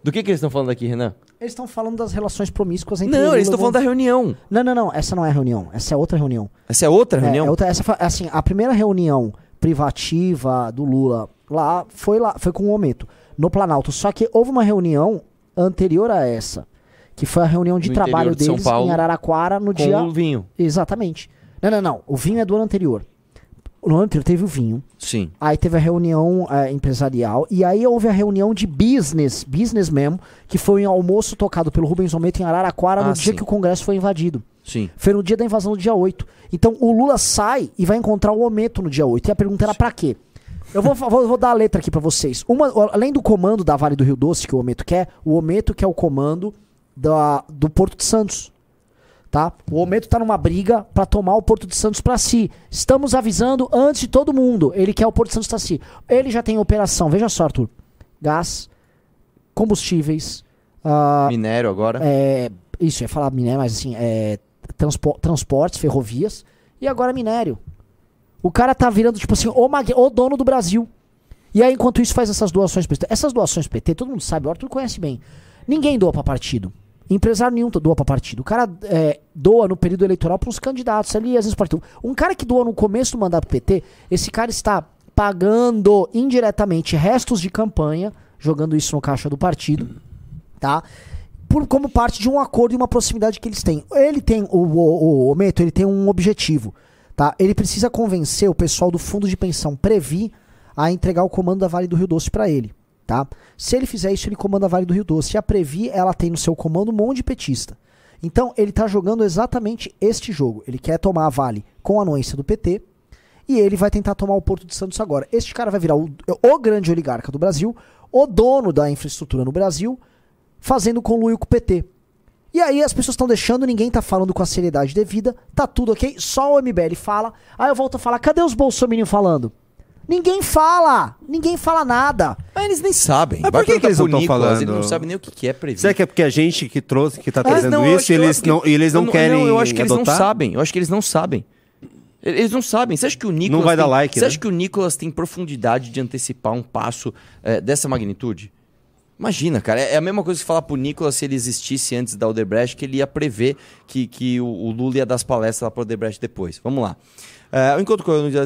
Do que, que eles estão falando aqui, Renan? Eles estão falando das relações promíscuas entre Não, Lula eles e estão falando da reunião. Não, não, não. Essa não é a reunião. Essa é outra reunião. Essa é outra É, reunião? é outra, essa foi, assim, a primeira reunião privativa do Lula lá foi lá, foi com o Ometo, no Planalto. Só que houve uma reunião anterior a essa, que foi a reunião de No trabalho de deles Paulo, em Araraquara no com dia o vinho. Exatamente. Não, não, não. O vinho é do ano anterior. No ano anterior teve o vinho. Sim. Aí teve a reunião eh, empresarial. E aí houve a reunião de business, business mesmo, que foi um almoço tocado pelo Rubens Ometo em Araraquara Ah, no dia sim. que o Congresso foi invadido. Sim. Foi no dia da invasão do dia 8. Então o Lula sai e vai encontrar o Ometo no dia 8. E a pergunta era pra quê? Eu vou, vou, vou dar a letra aqui pra vocês. Uma, além do comando da Vale do Rio Doce que o Ometo quer, o Ometo quer o comando da, do Porto de Santos. Tá? O Ometo tá numa briga pra tomar o Porto de Santos pra si. Estamos avisando antes de todo mundo. Ele quer o Porto de Santos pra si. Ele já tem operação, veja só, Arthur. Gás, combustíveis, ah, Minério agora. é, isso, ia falar minério, mas assim, é, transpo- transportes, ferrovias e agora minério. O cara tá virando, tipo assim, o, o dono do Brasil. E aí, enquanto isso, faz essas doações PT. Essas doações PT, todo mundo sabe, o Arthur conhece bem. Ninguém doa pra partido. Empresário nenhum doa pra partido. O cara é, doa no período eleitoral pros candidatos ali, às vezes partido. Um cara que doa no começo do mandato PT, esse cara está pagando indiretamente restos de campanha, jogando isso no caixa do partido, tá? Por, como parte de um acordo e uma proximidade que eles têm. Ele tem, o, o, o Meto, ele tem um objetivo, tá? Ele precisa convencer o pessoal do fundo de pensão Previ a entregar o comando da Vale do Rio Doce pra ele, tá? Se ele fizer isso, ele comanda a Vale do Rio Doce. E a Previ, ela tem no seu comando um monte de petista. Então, ele tá jogando exatamente este jogo. Ele quer tomar a Vale com a anuência do PT e ele vai tentar tomar o Porto de Santos agora. Este cara vai virar o, o grande oligarca do Brasil, o dono da infraestrutura no Brasil, fazendo conluio com o PT. E aí as pessoas estão deixando, ninguém tá falando com a seriedade devida, tá tudo ok, só o MBL fala. Aí eu volto a falar, cadê os bolsominions falando? Ninguém fala! Ninguém fala nada. Mas eles nem sabem. Mas Vai por que, que eles não estão falando? Ele não sabe nem o que que é previsto. Será que é porque a gente que trouxe, que tá trazendo não, isso, e eles que- não, e eles não eu querem Não, eu acho que eles adotar? não sabem. Eu acho que eles não sabem. Eles não sabem. Você acha que o Nicolas. vai dar tem- like, Você né? acha que o Nicolas tem profundidade de antecipar um passo eh, dessa magnitude? Imagina, cara. É é a mesma coisa que falar pro Nicolas se ele existisse antes da Odebrecht, que ele ia prever que, que o, o Lula ia dar as palestras lá pro Odebrecht depois. Vamos lá. É, enquanto o dia-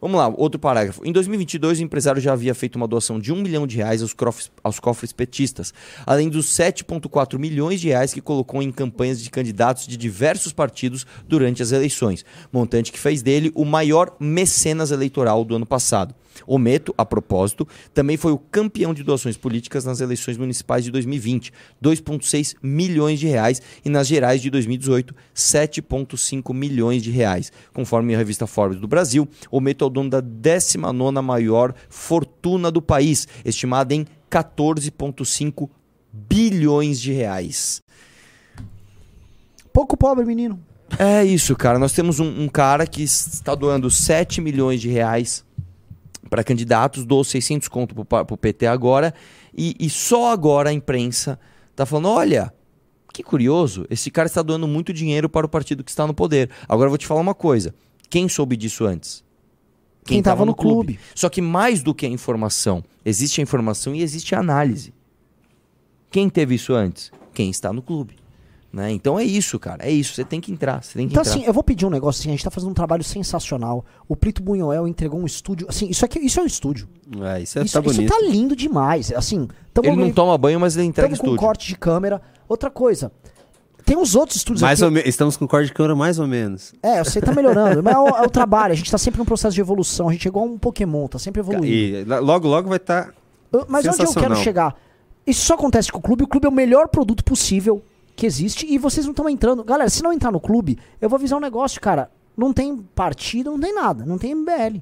Vamos lá, outro parágrafo. Em 2022, o empresário já havia feito uma doação de um milhão de reais aos cofres, aos cofres petistas, além dos 7,4 milhões de reais que colocou em campanhas de candidatos de diversos partidos durante as eleições, montante que fez dele o maior mecenas eleitoral do ano passado. O Meto, a propósito, também foi o campeão de doações políticas nas eleições municipais de 2020, 2,6 milhões de reais, e nas gerais de 2018, 7,5 milhões de reais. Conforme a revista Forbes do Brasil, o Meto é o dono da 19ª maior fortuna do país, estimada em 14,5 bilhões de reais. Pouco pobre, menino. É isso, cara. Nós temos um, um cara que está doando 7 milhões de reais para candidatos, doou 600 conto pro, pa- pro PT agora, e, e só agora a imprensa tá falando, olha, que curioso, esse cara está doando muito dinheiro para o partido que está no poder. Agora eu vou te falar uma coisa, quem soube disso antes? Quem tava tava no clube. Só que mais do que a informação, existe a informação e existe a análise. Quem teve isso antes? Quem está no clube. Né? Então é isso, cara. É isso. Você tem que entrar. Você tem que Então, entrar. assim, eu vou pedir um negócio assim, a gente tá fazendo um trabalho sensacional. O Plito Bunhoel entregou um estúdio. Assim, isso aqui isso é um estúdio. É, isso é, isso, tá isso bonito. tá lindo demais. Assim, tamo, ele não toma banho, mas ele entrega tamo com estúdio. corte de câmera. Outra coisa. Tem uns outros estúdios Mais aqui. ou me- Estamos com corte de câmera mais ou menos. É, eu sei, tá melhorando. mas é o, é o trabalho. A gente tá sempre num processo de evolução. A gente é igual um Pokémon, tá sempre evoluindo. E logo, logo vai tá estar. Eu- Mas onde eu quero chegar? Isso só acontece com o clube. O clube é o melhor produto possível que existe e vocês não estão entrando. Galera, se não entrar no clube, eu vou avisar um negócio, cara. Não tem partido, não tem nada. Não tem MBL.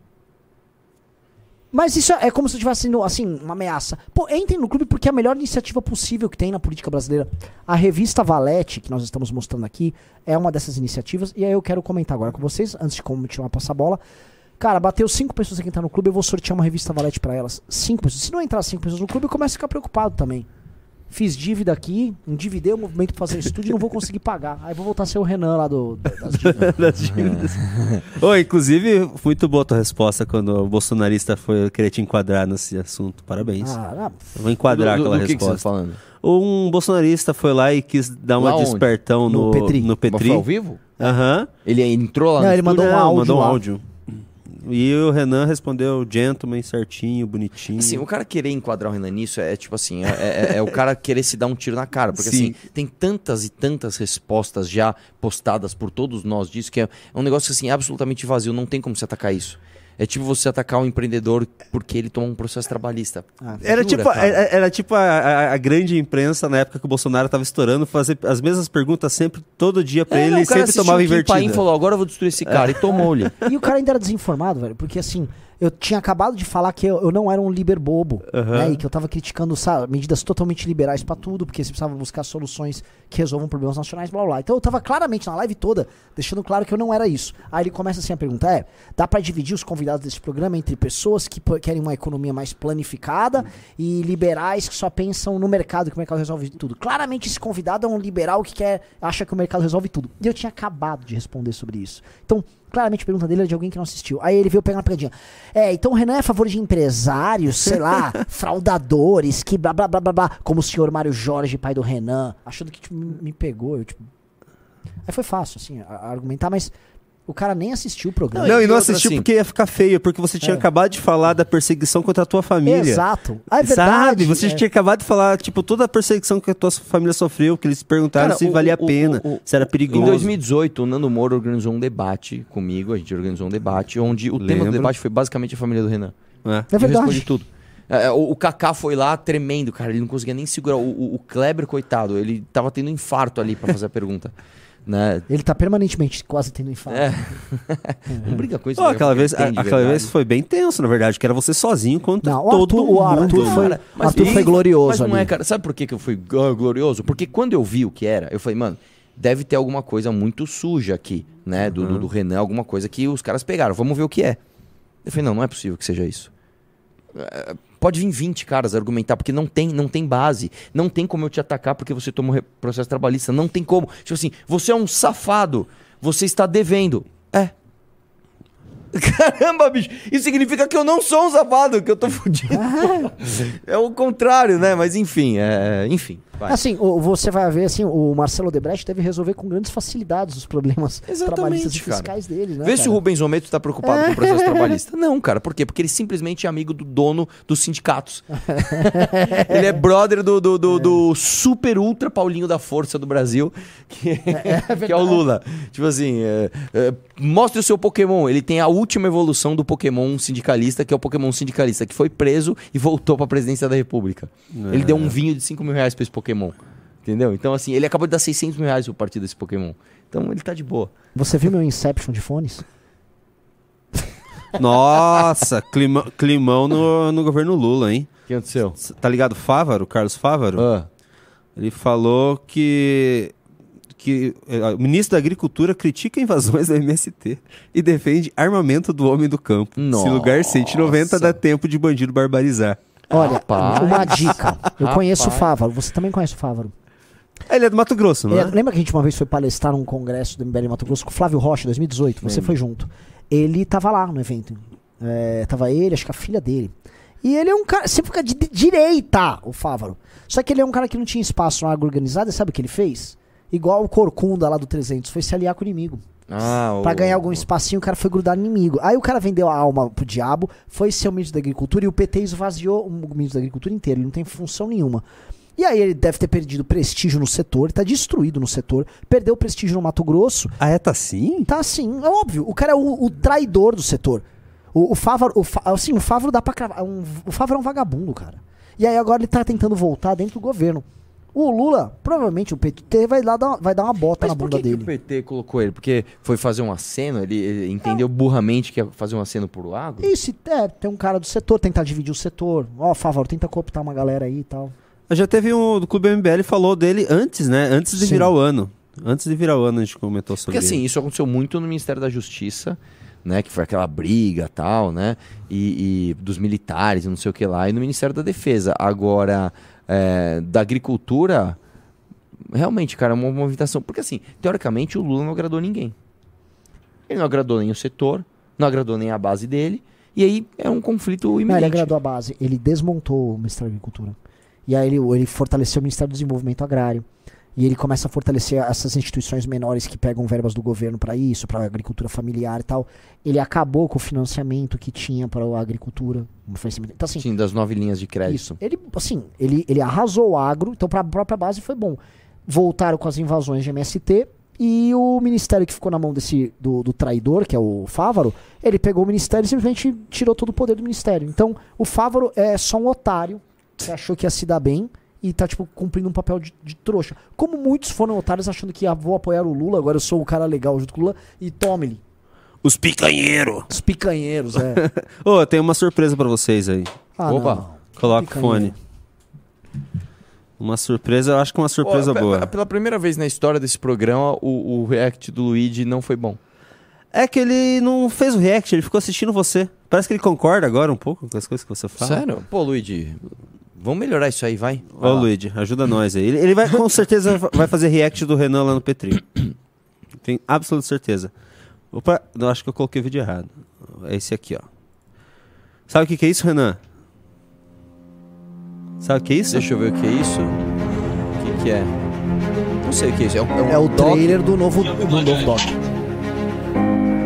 Mas isso é como se estivesse sendo, assim, uma ameaça. Pô, entrem no clube porque é a melhor iniciativa possível que tem na política brasileira. A revista Valete, que nós estamos mostrando aqui, é uma dessas iniciativas. E aí eu quero comentar agora com vocês, antes de continuar a passar a bola. Cara, bateu cinco pessoas aqui tá no clube, eu vou sortear uma revista Valete pra elas. Cinco pessoas. Se não entrar cinco pessoas no clube, eu começo a ficar preocupado também. Fiz dívida aqui, endividei o movimento pra fazer estúdio e não vou conseguir pagar. Aí vou voltar a ser o Renan lá do, das dívidas. das dívidas. Ô, inclusive, muito boa a tua resposta quando o bolsonarista foi querer te enquadrar nesse assunto. Parabéns. Ah, vou enquadrar Do- do- aquela do que que você resposta. tá falando? Um bolsonarista foi lá e quis dar uma Lá onde? despertão no, No Petri. no Petri. Mas foi ao vivo? Aham. Ele entrou lá Não, no ele mandou um Não, áudio mandou um lá. áudio. E o Renan respondeu gentleman, certinho, bonitinho. Assim, o cara querer enquadrar o Renan nisso é tipo assim, é, é- é o cara querer se dar um tiro na cara. Porque Sim. assim, tem tantas e tantas respostas já postadas por todos nós disso, que é, é um negócio assim, absolutamente vazio, não tem como você atacar isso. É tipo você atacar um empreendedor porque ele tomou um processo trabalhista. Ah, Era Jura, tipo, era, era tipo a, a- a grande imprensa na época que o Bolsonaro tava estourando, fazer as mesmas perguntas sempre, todo dia pra É, ele, não, e o cara sempre tomava o Kim invertida. Paim e falou, agora eu vou destruir esse cara. E tomou-lhe. E o cara ainda era desinformado, velho. Porque assim, eu tinha acabado de falar que eu, eu não era um liber bobo, Aham. né? E que eu tava criticando, sabe, medidas totalmente liberais pra tudo, porque você precisava buscar soluções que resolvam problemas nacionais, blá blá. Então eu tava claramente na live toda, deixando claro que eu não era isso. Aí ele começa assim a perguntar: é, dá pra dividir os convidados desse programa entre pessoas que querem uma economia mais planificada e liberais que só pensam no mercado, que o mercado resolve tudo. Claramente esse convidado é um liberal que quer, acha que o mercado resolve tudo. E eu tinha acabado de responder sobre isso. Então, claramente a pergunta dele era de alguém que não assistiu. Aí ele veio pegar uma pegadinha. É, então o Renan é a favor de empresários, sei lá, fraudadores, que blá blá blá blá blá, como o senhor Mário Jorge, pai do Renan, achando que tipo, me me pegou. Eu, tipo... Aí foi fácil, assim, a- a argumentar, mas o cara nem assistiu o programa. Não, e não assistiu assim- porque ia ficar feio, porque você tinha É. acabado de falar da perseguição contra a tua família. Exato. Ah, é Sabe? verdade. Você é. tinha acabado de falar, tipo, toda a perseguição que a tua família sofreu, que eles perguntaram Cara, se o- valia o- a pena, o- o- se era perigoso. Em 2018, o Nando Moura organizou um debate comigo, a gente organizou um debate, onde o tema do debate foi basicamente a família do Renan. É. É Eu respondi verdade. tudo. É, o, o Kaká foi lá tremendo, cara. Ele não conseguia nem segurar. O, o- Kleber, coitado, ele tava tendo infarto ali pra fazer a pergunta. Né? Ele tá permanentemente quase tendo infarto. É. não briga com isso. Pô, né? aquela vez, aquela vez foi bem tenso, na verdade, que era você sozinho contra Não, o todo Arthur, mundo. o Arthur foi, Cara, mas Arthur foi glorioso Mas não ali. é, cara. Sabe por que, que eu fui ah, glorioso? Porque quando eu vi o que era, eu falei, mano, deve ter alguma coisa muito suja aqui, né? Do, do, do Renan, alguma coisa que os caras pegaram. Vamos ver o que é. Eu falei, não, não é possível que seja isso. É, Pode vir 20 caras argumentar, porque não tem, não tem base. Não tem como eu te atacar porque você tomou processo trabalhista. Não tem como. Tipo assim, você é um safado. Você está devendo. É. Caramba, bicho. Isso significa que eu não sou um safado, que eu tô fudido. é o contrário, né? Mas enfim, é... enfim. Vai. Assim, o- você vai ver assim, o Marcelo Debrecht deve resolver com grandes facilidades os problemas Exatamente, trabalhistas e cara. fiscais dele, né? Vê se cara? o Rubens Ometo tá preocupado com o processo trabalhista. Não, cara. Por quê? Porque ele simplesmente é amigo do dono dos sindicatos. ele é brother do, do, do- do super ultra Paulinho da Força do Brasil, que, que é o Lula. Tipo assim, é, é, mostre o seu Pokémon. Ele tem a última evolução do Pokémon sindicalista, que é o Pokémon sindicalista, que foi preso e voltou pra presidência da República. Ele deu um vinho de 5 mil reais pra esse Pokémon. Entendeu? Então, assim, ele acabou de dar 600 mil reais pro partido desse Pokémon. Então, ele tá de boa. Você viu meu Inception de fones? Nossa, clima- climão no, no governo Lula, hein? O que aconteceu? C- Tá ligado Fávaro, Carlos Fávaro? Ah. Ele falou que, que eh, o ministro da Agricultura critica invasões da MST e defende armamento do homem do campo. Se lugar 190 dá tempo de bandido barbarizar. Olha, Rapaz. uma dica. Eu conheço o. Fávaro. Você também conhece o Fávaro? Ele é do Mato Grosso, não É, é? lembra que a gente uma vez foi palestrar num congresso do MBL em Mato Grosso com o Flávio Rocha, 2018? Você foi junto. Ele tava lá no evento. É, tava ele, acho que a filha dele. E ele é um cara. Você fica de de direita, o Fávaro. Só que ele é um cara que não tinha espaço na água organizada. E sabe o que ele fez? Igual o Corcunda lá do 300. Foi se aliar com o inimigo. Ah, Pra o- ganhar algum espacinho, o cara foi grudar no inimigo. Aí o cara vendeu a alma pro diabo, foi ser o ministro da Agricultura e o PT esvaziou o ministro da Agricultura inteiro. Ele não tem função nenhuma. E aí ele deve ter perdido prestígio no setor, ele tá destruído no setor, perdeu prestígio no Mato Grosso. Ah, é? Tá assim? Tá assim, é óbvio. O cara é o, o traidor do setor. O, o Fávaro, o, assim, o Fávaro dá pra cravar. um- o Fávaro é um vagabundo, cara. E aí agora ele tá tentando voltar dentro do governo. O Lula, provavelmente o PT vai, lá dar, vai dar uma bota Mas na por bunda que, que dele. o PT colocou ele? Porque foi fazer um aceno? Ele, ele entendeu burramente que ia fazer um aceno pro agro? Isso, é, tem um cara do setor, tentar dividir o setor. Ó, Favor, tenta cooptar uma galera aí e tal. Já teve um do Clube MBL falou dele antes, né? Antes de Sim. virar o ano. Antes de virar o ano a gente comentou sobre Porque assim, isso aconteceu muito no Ministério da Justiça, né? Que foi aquela briga tal, né? E, e dos militares, e não sei o que lá. E no Ministério da Defesa. Agora, é, da Agricultura, realmente, cara, é uma movimentação. Porque assim, teoricamente, o Lula não agradou ninguém. Ele não agradou nem o setor, não agradou nem a base dele. E aí é um conflito Não, ele iminente. agradou a base. Ele desmontou o Ministério da Agricultura. E aí ele, ele fortaleceu o Ministério do Desenvolvimento Agrário. E ele começa a fortalecer essas instituições menores que pegam verbas do governo para isso, para agricultura familiar e tal. Ele acabou com o financiamento que tinha para a agricultura. Então, assim, Sim, das nove linhas de crédito. Isso. Ele, assim, ele, ele arrasou o agro, então para a própria base foi bom. Voltaram com as invasões de MST e o ministério que ficou na mão desse do, do traidor, que é o Fávaro, ele pegou o ministério e simplesmente tirou todo o poder do ministério. Então, o Fávaro é só um otário que achou que ia se dar bem e tá, tipo, cumprindo um papel de, de trouxa. Como muitos foram otários achando que ah, vou apoiar o Lula, agora eu sou o cara legal junto com o Lula, e tome-lhe. Os picanheiros. Os picanheiros, é. Ô, tem uma surpresa pra vocês aí. Ah, Opa. não. Coloca o fone. Uma surpresa, eu acho que uma surpresa pe- boa. Pela primeira vez na história desse programa, o, o react do Luigi não foi bom. É que ele não fez o react, ele ficou assistindo você. Parece que ele concorda agora um pouco com as coisas que você fala. Sério? Pô, Luigi, vamos melhorar isso aí, vai. Ô, Vai lá. Luigi, ajuda nós aí. Ele, ele vai com certeza vai fazer react do Renan lá no Petri. Tenho absoluta certeza. Opa, não, acho que eu coloquei o vídeo errado. É esse aqui, ó. Sabe o que, que é isso, Renan? Sabe o que é isso? Deixa eu ver o que é isso. O que, que é? Não sei o que é isso. É, um- um É o doc? trailer do novo, do novo doc.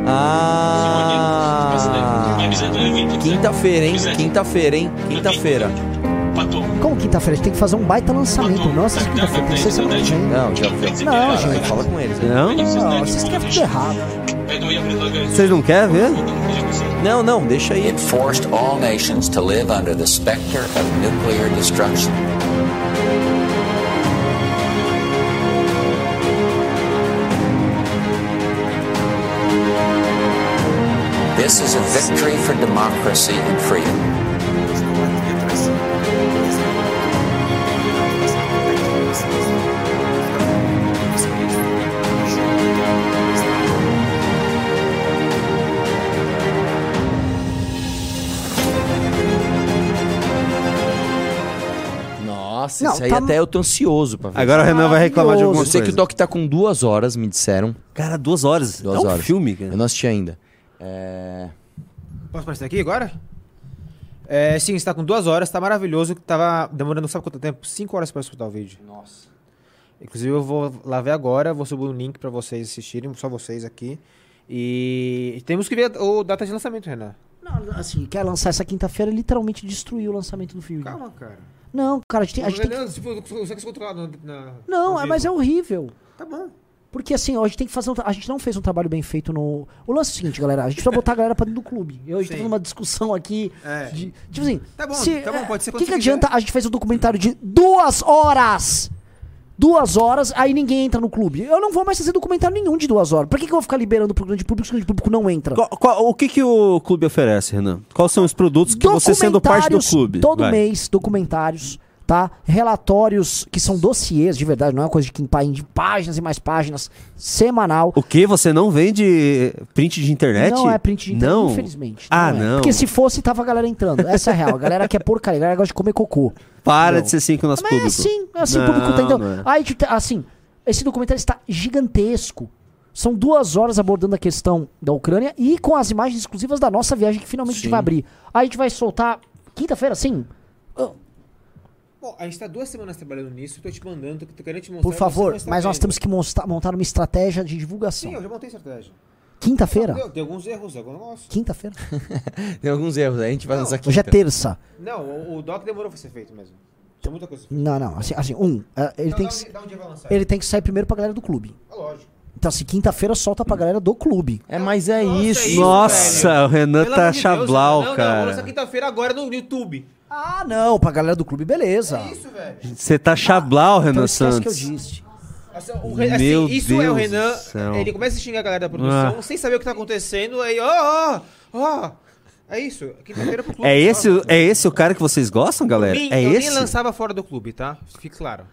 Ah! Quinta-feira, hein? Quinta-feira, hein? Quinta-feira. Como quinta-feira? A gente tem que fazer um baita lançamento. Nossa, quinta-feira tem que ser semana que vem. Não, já já- Não, Cara, gente. Fala com eles. né? Não? Não, vocês querem tudo errado. Vocês não querem ver? Não, não, deixa aí. It forced all nations to live under the specter of nuclear destruction. This is a victory for democracy and freedom. Nossa, Não, isso aí tá- até eu tô ansioso pra ver. Agora o Renan vai reclamar de alguma Eu sei que o Doc tá com duas horas, me disseram. Cara, duas horas. Duas é um horas. filme, cara. Eu não assisti ainda. É... Posso aparecer aqui agora? É, sim, está com duas horas, tá maravilhoso. Tava demorando sabe quanto tempo? Cinco horas para escutar o vídeo. Nossa. Inclusive eu vou lá ver agora, vou subir um link para vocês assistirem, só vocês aqui. E temos que ver o data de lançamento, Renan. Não, assim, quer lançar essa quinta-feira, literalmente destruiu o lançamento do filme. Calma, cara. Não, cara, a gente tem, a gente tem que... Se for- se controlar na, Não, ao é, mas é horrível. Tá bom. Porque assim, ó, a gente tem que fazer um A gente não fez um trabalho bem feito no. O lance é o seguinte, galera. A gente precisa botar a galera pra dentro do clube. Eu, a gente tá fazendo uma discussão aqui. É. de- tipo assim. Tá bom, se- tá bom, é, pode ser O que, que adianta a gente fazer um documentário de duas horas? Duas horas, aí ninguém entra no clube. Eu não vou mais fazer documentário nenhum de duas horas. Pra que, que eu vou ficar liberando pro grande público se o grande público não entra? Qual- qual- o que, que o clube oferece, Renan? Quais são os produtos que você, sendo parte do clube? Todo vai. mês, documentários, tá? Relatórios que são dossiês, de verdade, não é uma coisa de quimpar de páginas e mais páginas, semanal. O que? Você não vende print de internet? Não é print de internet, Não. infelizmente. Ah, é. não. Porque se fosse, tava a galera entrando. Essa é a real. A galera quer porcaria, a galera gosta de comer cocô. Para Não. de ser assim com o nosso Mas público. é assim, é assim Não, o público tá então. não é. Aí, tipo, assim, esse documentário está gigantesco. São duas horas abordando a questão da Ucrânia e com as imagens exclusivas da nossa viagem que finalmente a gente vai abrir. Aí a gente vai soltar quinta-feira, sim. Bom, a gente tá duas semanas trabalhando nisso, tô te mandando, tô, tô querendo te mostrar. Por você favor, está mas nós temos que monta- montar uma estratégia de divulgação. Sim, eu já montei estratégia. Quinta-feira? Tem alguns erros, algum negócio. Quinta-feira? Tem alguns erros, aí a gente vai lançar aqui. Hoje é terça. Não, o, o doc demorou pra ser feito mesmo. Tem muita coisa. Não, não. Assim, assim um, é, ele, Não, tem dá que, um um dia vai lançar. ele tem que sair primeiro pra galera do clube. Ah, lógico. Então, assim, quinta-feira solta pra galera do clube. É, mas é isso. Nossa, o Renan Pelo tá amor de Deus, chablau, não, Não, vou lançar cara. quinta-feira agora no YouTube. Ah, não, pra galera do clube, beleza. É isso, velho. Você tá chablau, Então Renan esquece que eu Santos. disse. Assim, o Re- assim, Meu isso é o Deus Renan. Ele começa a xingar a galera da produção Ah. sem saber o que tá acontecendo. Aí, ó, ó, ó. É isso. Quinta-feira pro clube. É esse, é esse o cara que vocês gostam, galera? Mim, É eu esse? nem lançava fora do clube, tá? Fique claro.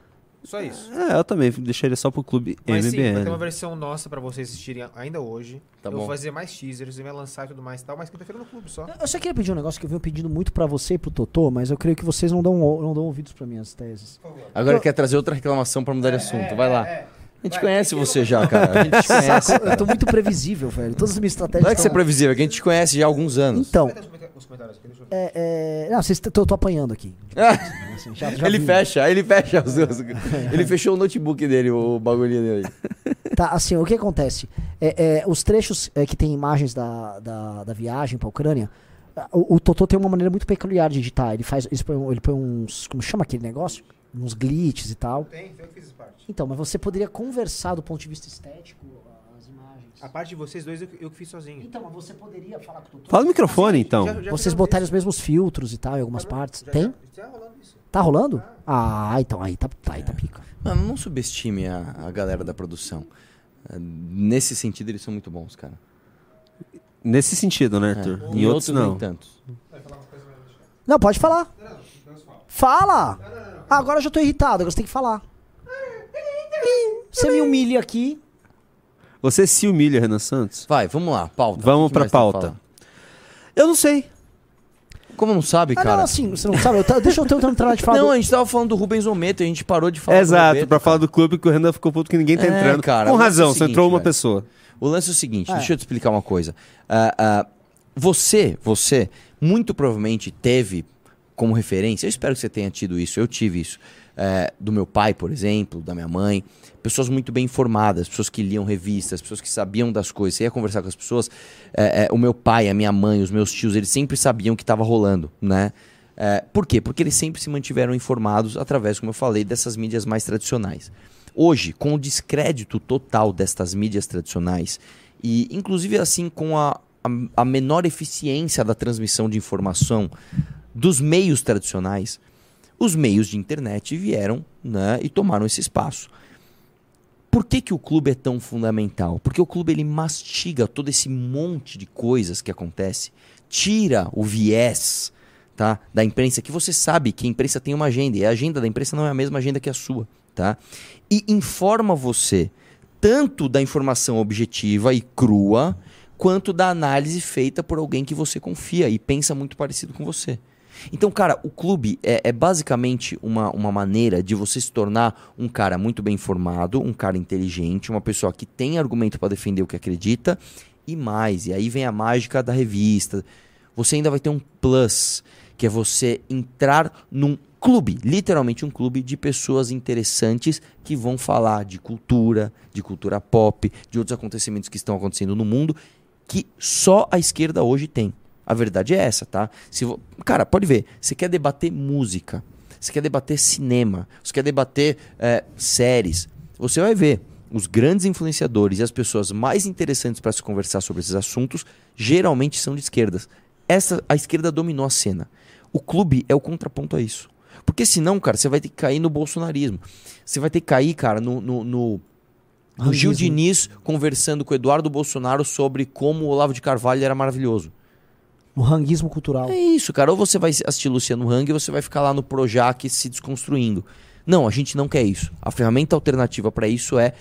Só isso. É, eu também deixaria só pro clube Mas sim, vai ter uma MBN. versão nossa pra vocês assistirem ainda hoje. Tá eu bom. vou fazer mais teasers, eu vou lançar e tudo mais e tal, mas quinta-feira no clube só. Eu só queria pedir um negócio que eu venho pedindo muito pra você e pro Totô, mas eu creio que vocês não dão, não dão ouvidos pra minhas teses. Agora quer trazer outra reclamação pra mudar de assunto. Vai lá. é. A gente conhece você já, cara. A gente te conhece. Saco, eu tô muito previsível, velho. Todas as minhas estratégias. Não é que você é previsível, é que a gente te conhece já há alguns anos. Então, Os comentários aqui, deixa eu ver. é, é... Não, vocês tô, tô apanhando aqui. Assim, já- já ele vi. fecha, ele fecha os dois. Ele fechou o notebook dele, o bagulhinho dele. Tá, assim, o que acontece? É, é, os trechos é, que tem imagens da, da, da viagem pra Ucrânia, o, o Totô tem uma maneira muito peculiar de editar. Ele faz. Ele põe, ele põe uns. Como chama aquele negócio? Uns glitches e tal. Tem, eu fiz parte. Então, mas você poderia conversar do ponto de vista estético. A parte de vocês dois eu, que- eu que fiz sozinho. Então, mas você poderia falar com o Totô? Fala no microfone, então. Já- já Vocês botarem os isso. mesmos filtros e tal em algumas partes. Já- Tem? Já, já rolando isso. Tá rolando? Ah, então aí tá, tá, aí tá pica. Mano, não subestime a, a galera da produção. É, Nesse sentido, eles são muito bons, cara. Nesse sentido, né, É. Arthur? Em Em outros, não. nem tantos. Não, pode falar. Fala! Ah, agora eu já tô irritado, agora você tem que falar. Você me humilha aqui. Você se humilha, Renan Santos? Vai, vamos lá, pauta. Vamos pra pauta. Eu não sei. Como não sabe, Ah, cara? não, assim, você não sabe. Eu ta- deixa eu ter- terminar de falar. Não, do- a gente tava falando do Rubens Ometo, a gente parou de falar do Exato, Ometo, pra falar do clube que o Renan ficou puto que ninguém tá É, entrando. cara, Com é razão, só entrou uma velho. pessoa. O lance é o seguinte, É. deixa eu te explicar uma coisa. Ah, ah, você, você, muito provavelmente teve como referência, eu espero que você tenha tido isso, eu tive isso, é, do meu pai, por exemplo, da minha mãe, pessoas muito bem informadas, pessoas que liam revistas, pessoas que sabiam das coisas. Você ia conversar com as pessoas, é, é, o meu pai, a minha mãe, os meus tios, eles sempre sabiam o que estava rolando, né? É, por quê? Porque eles sempre se mantiveram informados através, como eu falei, dessas mídias mais tradicionais. Hoje, com o descrédito total destas mídias tradicionais, e inclusive assim com a, a, a menor eficiência da transmissão de informação dos meios tradicionais, os meios de internet vieram né, e tomaram esse espaço. Por que, que o clube é tão fundamental? Porque o clube ele mastiga todo esse monte de coisas que acontece, tira o viés tá, da imprensa, que você sabe que a imprensa tem uma agenda, e a agenda da imprensa não é a mesma agenda que a sua. Tá? E informa você tanto da informação objetiva e crua, quanto da análise feita por alguém que você confia e pensa muito parecido com você. Então, cara, o clube é, é basicamente uma, uma maneira de você se tornar um cara muito bem informado, um cara inteligente, uma pessoa que tem argumento para defender o que acredita e mais. E aí vem a mágica da revista. Você ainda vai ter um plus, que é você entrar num clube, literalmente um clube de pessoas interessantes que vão falar de cultura, de cultura pop, de outros acontecimentos que estão acontecendo no mundo que só a esquerda hoje tem. A verdade é essa, tá? Se. Cara, pode ver. Você quer debater música, você quer debater cinema, você quer debater é, séries. Você vai ver os grandes influenciadores e as pessoas mais interessantes para se conversar sobre esses assuntos geralmente são de esquerdas. Essa, a esquerda dominou a cena. O clube é o contraponto a isso. Porque senão, cara, você vai ter que cair no bolsonarismo. Você vai ter que cair, cara, no, no, no, no Gil. Diniz conversando com o Eduardo Bolsonaro sobre como o Olavo de Carvalho era maravilhoso. O ranguismo cultural. É isso, cara. Ou você vai assistir Luciano Hang ou você vai ficar lá no Projac se desconstruindo. Não, a gente não quer isso. A ferramenta alternativa para isso é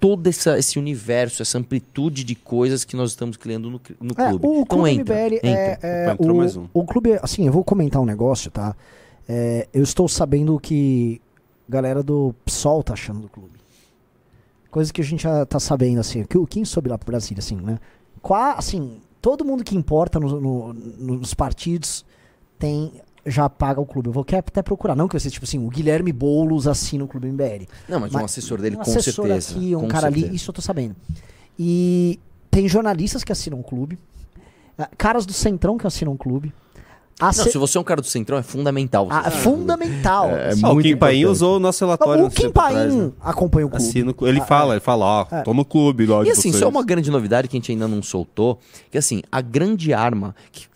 todo essa, esse universo, essa amplitude de coisas que nós estamos criando no, no É, clube. o então Clube entra, MBL entra. é, é Opa, o, mais um. o clube, assim, eu vou comentar um negócio, tá? É, eu estou sabendo que a galera do PSOL tá achando do clube. Coisa que a gente já tá sabendo, assim, que, o- quem soube lá pro Brasília, assim, né? Qua, assim, todo mundo que importa no- no- nos partidos tem já paga o clube. Eu vou querer até procurar, não que ser tipo assim, o Guilherme Boulos assina o clube MBL. Não, mas, um assessor dele um com assessor certeza. aqui, um cara ali, certeza. isso eu tô sabendo. E tem jornalistas que assinam o clube, ah, caras do Centrão que assinam o clube. Não, Asse- se você é um cara do Centrão, é fundamental. você Ah, é o fundamental. É, é Ó, o muito Kim Paim usou o nosso relatório. o um Kim atrás, Paim né? acompanha o clube. Assina o ele Ah, fala, ele fala, ó, É. toma o clube lá E assim, vocês. só uma grande novidade que a gente ainda não soltou, que assim, a grande arma, que-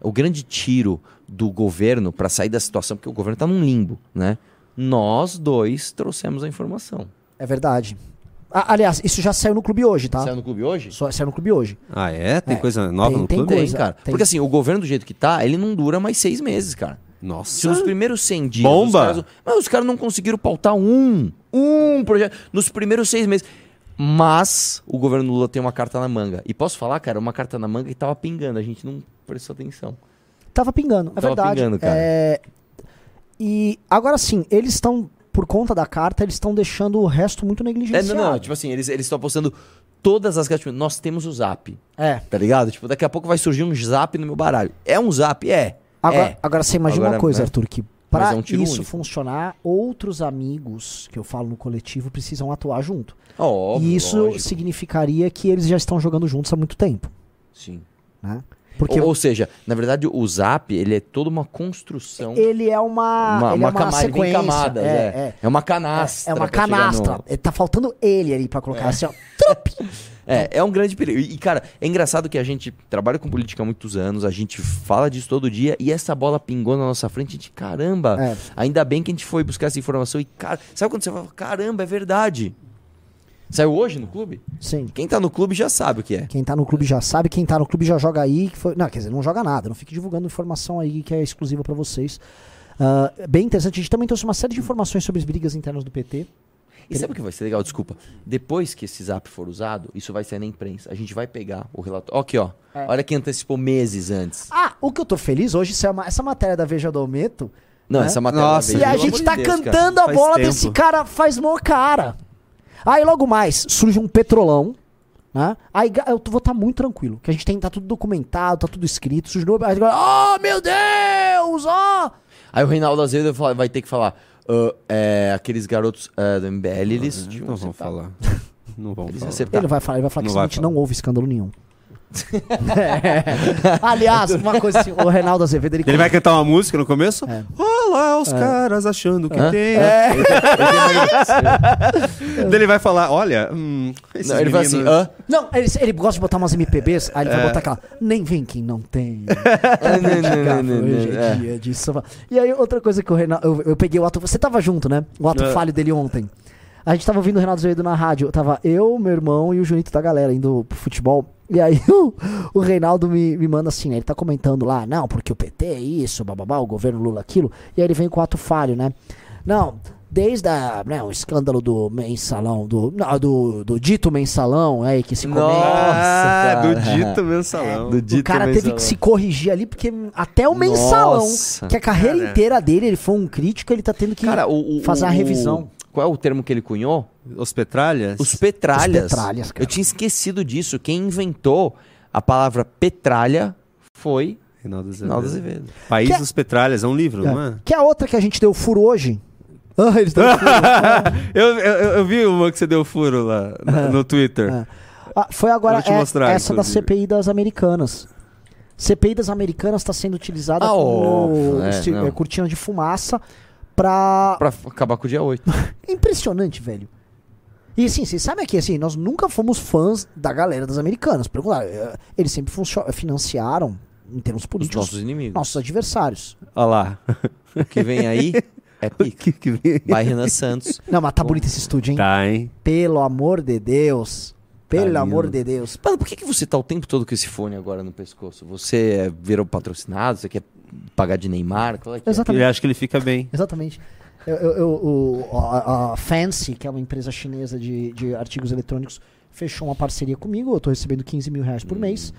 o grande tiro do governo para sair da situação, porque o governo tá num limbo, né? Nós dois trouxemos a informação. É verdade. Ah, aliás, isso já saiu no clube hoje, tá? Saiu no clube hoje? Só, saiu no clube hoje. Ah, é? Tem É, coisa nova tem- no tem clube? coisa. Tem, cara. tem. Porque assim, o governo do jeito que tá, ele não dura mais seis meses, cara. Se Nossa. nos primeiros 100 dias. Bomba! Os caras, mas os caras não conseguiram pautar um. Um projeto. Nos primeiros seis meses. Mas o governo Lula tem uma carta na manga. E posso falar, cara, uma carta na manga que tava pingando. A gente não prestou atenção. Tava pingando, é Tava verdade. pingando, cara. É, E agora sim, eles estão, por conta da carta, eles estão deixando o resto muito É, negligenciado. não, não. Tipo assim, eles estão apostando todas as cartas. Tipo, nós temos o zap. É. Tá ligado? Tipo, daqui a pouco vai surgir um zap no meu baralho. É um zap? É. Agora, é. agora você imagina Agora, uma coisa, né? Arthur, que para é um isso único. funcionar, outros amigos que eu falo no coletivo precisam atuar junto. Óbvio, e isso lógico. significaria que eles já estão jogando juntos há muito tempo. Sim. Né? Porque Ou, ou seja, na verdade, o zap, ele é toda uma construção. ele é uma, uma, ele uma é uma camada, sequência. camadas, é, é, é. é. uma canastra. É uma pra chegar canastra. no- Tá faltando ele ali pra colocar assim, ó. É, é um grande perigo. E, cara, é engraçado que a gente trabalha com política há muitos anos, a gente fala disso todo dia, e essa bola pingou na nossa frente, a gente, caramba, É. ainda bem que a gente foi buscar essa informação e, cara, sabe quando você fala, caramba, é verdade. Saiu hoje no clube? Sim. Quem tá no clube já sabe o que é. Quem tá no clube já sabe, quem tá no clube já joga aí. Que foi... Não, quer dizer, não joga nada. Não fique divulgando informação aí que é exclusiva pra vocês. Ah, bem interessante. A gente também trouxe uma série de informações sobre as brigas internas do PT. E sabe o que vai ser legal? Desculpa. Depois que esse zap for usado, isso vai sair na imprensa. A gente vai pegar o relatório. Aqui, ó. É. Olha que antecipou meses antes. Ah, o que eu tô feliz hoje, isso é uma- essa matéria da Veja do Aumento. Não, né? essa matéria Nossa, da E Veja, a pelo gente tá de Deus, cara. cantando a Faz bola tempo. desse cara faz mó cara. Aí logo mais surge um petrolão, né? Aí eu vou estar muito tranquilo, que a gente tem tá tudo documentado, tá tudo escrito, surge novo, aí oh meu Deus, ó! Aí o Reinaldo Azevedo vai ter que falar. "Ah, é, aqueles garotos ah, do MBL, eles. tinham Não vão acertado." falar. Não vão Eles falar. Ele vai falar, ele vai falar que Não senão a gente falar. não houve escândalo nenhum. É. Aliás, uma coisa assim, o Reinaldo Azevedo, ele, Ele vai cantar uma música no começo? É. Olha lá os caras achando que Hã? tem. É. Daí ele vai falar, olha, hum, esses Não, ele vai assim, meninos- hã? Não, ele, ele gosta de botar umas MPBs, aí ele vai É. botar aquela. Nem vem quem não tem. Não, não, não, não, não, Hoje é é. dia de samba. E aí, outra coisa que o Renato. Eu, eu peguei o ato. Você tava junto, né? O ato É. falho dele ontem. A gente tava ouvindo o Renato Azevedo na rádio. Tava eu, meu irmão e o Junito da galera indo pro futebol. E aí o, o Reinaldo me, me manda assim, né? Ele tá comentando lá, não, porque o PT é isso, bababá, o governo Lula aquilo. E aí ele vem com o ato falho, né? Não, desde a, né, o escândalo do mensalão, do, não, do, do dito mensalão, aí que se comenta. Ah, cara. do dito mensalão. Do O dito cara teve mensalão. que se corrigir ali, porque até o mensalão, Nossa. que a carreira Cara. inteira dele, ele foi um crítico, ele tá tendo que Cara, o, o- fazer o- a revisão. Qual é o termo que ele cunhou? Os petralhas? Os petralhas. Os petralhas, cara. Eu tinha esquecido disso. Quem inventou a palavra petralha foi Reinaldo Azevedo. Reinaldo Azevedo. País Que- dos Petralhas, é um livro, não é? Que é a outra que a gente deu furo hoje. Ah, eles furo. eu, eu, eu vi uma que você deu furo lá no, no Twitter. É. Ah, foi agora é- mostrar, essa da. CPI das Americanas. CPI das Americanas está sendo utilizada Ah, como é, é, cortina de fumaça pra... Pra acabar com o dia 8. Impressionante, velho. E assim, vocês sabem que assim, nós nunca fomos fãs da galera das Americanas. Pelo contrário, eh, eles sempre financiaram, em termos Os políticos, nossos inimigos. nossos adversários. Olha lá. O que vem aí é pica. que, que vem? Vai Renan Santos. Não, mas tá bonito esse estúdio, hein? Tá, hein? Pelo amor de Deus. Pelo Tá amor de Deus. Mano, por que, que você tá o tempo todo com esse fone agora no pescoço? Você é, virou patrocinado? Você quer pagar de Neymar? Qual é que é? Exatamente. Ele acha que ele fica bem. Exatamente. Eu, eu- eu- o- a, a Fancy, que é uma empresa chinesa de, de artigos eletrônicos, fechou uma parceria comigo. Eu tô recebendo 15 mil reais Hum. por mês.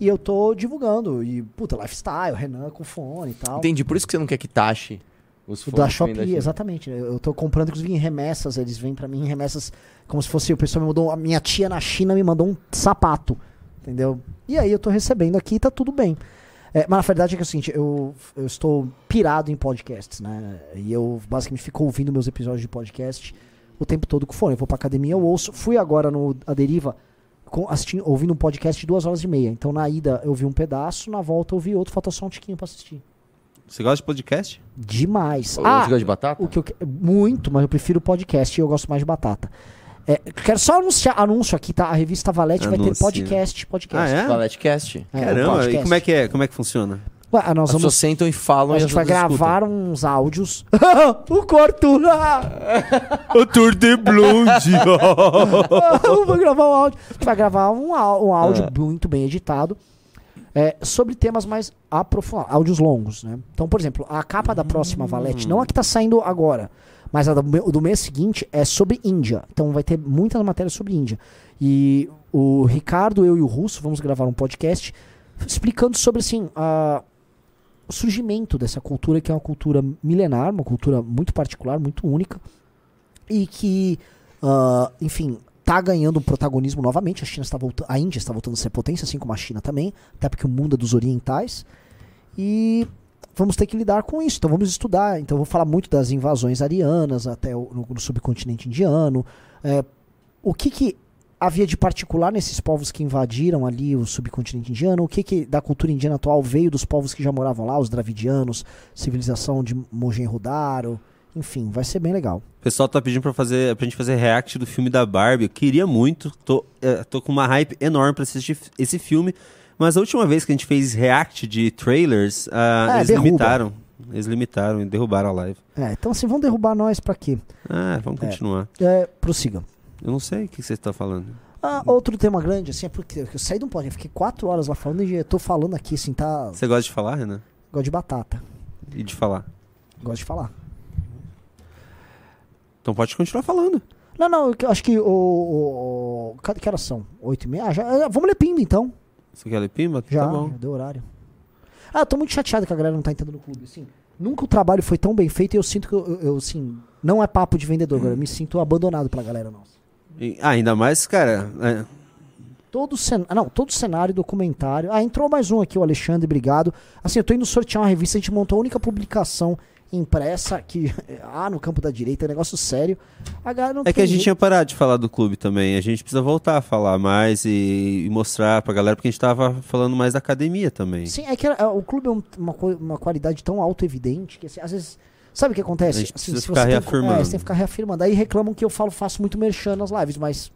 E eu tô divulgando. E, puta, lifestyle, Renan com fone e tal. Entendi, por isso que você não quer que taxe os da Shopee, China. exatamente. Eu eu tô comprando, inclusive, em remessas. Eles vêm pra mim em remessas como se fosse o pessoal me mandou. A minha tia na China me mandou um sapato. Entendeu? E aí eu tô recebendo aqui e tá tudo bem. É, mas na verdade é que é o seguinte, eu, eu estou pirado em podcasts, né? E eu basicamente fico ouvindo meus episódios de podcast o tempo todo com fone. Eu vou pra academia, eu ouço. Fui agora no A Deriva com, assistindo, ouvindo um podcast de duas horas e meia. Então na ida eu vi um pedaço, na volta eu vi outro, falta só um tiquinho pra assistir. Você gosta de podcast? Demais. Ah, Você gosta de batata? o que eu que- muito, mas eu prefiro podcast e eu gosto mais de batata. É, quero só anunciar anúncio aqui, tá? A revista Valete vai ter podcast, podcast. Ah, é? Valetcast. É, Caramba, podcast. e como é que é? Como é que funciona? Ué, nós As vamos pessoas sentam e falam a e gente as vai outras escutam. gravar uns áudios. o corto! O Tour de Blonde! Vou gravar um áudio. A gente vai gravar um, um áudio Ah. muito bem editado. É, sobre temas mais aprofundados, áudios longos, né? Então, por exemplo, a capa da próxima Valete, não a que tá saindo agora, mas a do, do mês seguinte é sobre Índia. Então vai ter muitas matérias sobre Índia. E o Ricardo, eu e o Russo vamos gravar um podcast explicando sobre assim, a- o surgimento dessa cultura que é uma cultura milenar, uma cultura muito particular, muito única e que, ah, enfim, tá ganhando um protagonismo novamente. A China está voltando, a Índia está voltando a ser potência, assim como a China também, até porque o mundo é dos orientais. E vamos ter que lidar com isso. Então vamos estudar. Então vou falar muito das invasões arianas até o, no, no subcontinente indiano. É, o que que havia de particular nesses povos que invadiram ali o subcontinente indiano? O que que da cultura indiana atual veio dos povos que já moravam lá, os dravidianos, civilização de Mohenjo-Daro? Enfim, vai ser bem legal. O pessoal tá pedindo pra, fazer, pra gente fazer react do filme da Barbie. Eu queria muito, tô, é, tô com uma hype enorme pra assistir esse filme. Mas a última vez que a gente fez react de trailers, ah, É, eles derruba. limitaram. Eles limitaram e derrubaram a live. É, então assim, vão derrubar nós pra quê? Ah, vamos É. continuar. É, prossiga. Eu não sei o que você tá falando. Ah, outro tema grande, assim, é porque eu saí de um podcast, fiquei quatro horas lá falando e eu tô falando aqui, assim, tá. Você gosta de falar, Renan? Gosto de batata. E de falar? Gosto de falar. Então pode continuar falando. Não, não, eu acho que o. o, o que horas são? Oito e meia? Ah, já, é, vamos ler Pimba então. Você quer ler Pimba? Já, Tá bom. já deu horário. Ah, eu tô muito chateado que a galera não tá entrando no clube. Assim, nunca o trabalho foi tão bem feito e eu sinto que eu, eu- assim, não é papo de vendedor, agora eu me sinto abandonado pela galera nossa. E- ah, ainda mais, cara. é, Todo cen... ah, não, todo cenário, documentário. Ah, entrou mais um aqui, o Alexandre, obrigado. Assim, eu tô indo sortear uma revista, a gente montou a única publicação impressa que. Ah, no campo da direita, é um negócio sério. É que a gente jeito. tinha parado de falar do clube também. A gente precisa voltar a falar mais e, e mostrar pra galera, porque a gente tava falando mais da academia também. Sim, é que é, o clube é um- uma, uma qualidade tão auto-evidente que, assim, às vezes. Sabe o que acontece? A gente Assim, se ficar você tem- reafirmando. é, você tem que ficar reafirmando. Aí reclamam que eu falo, faço muito merchan nas lives, mas.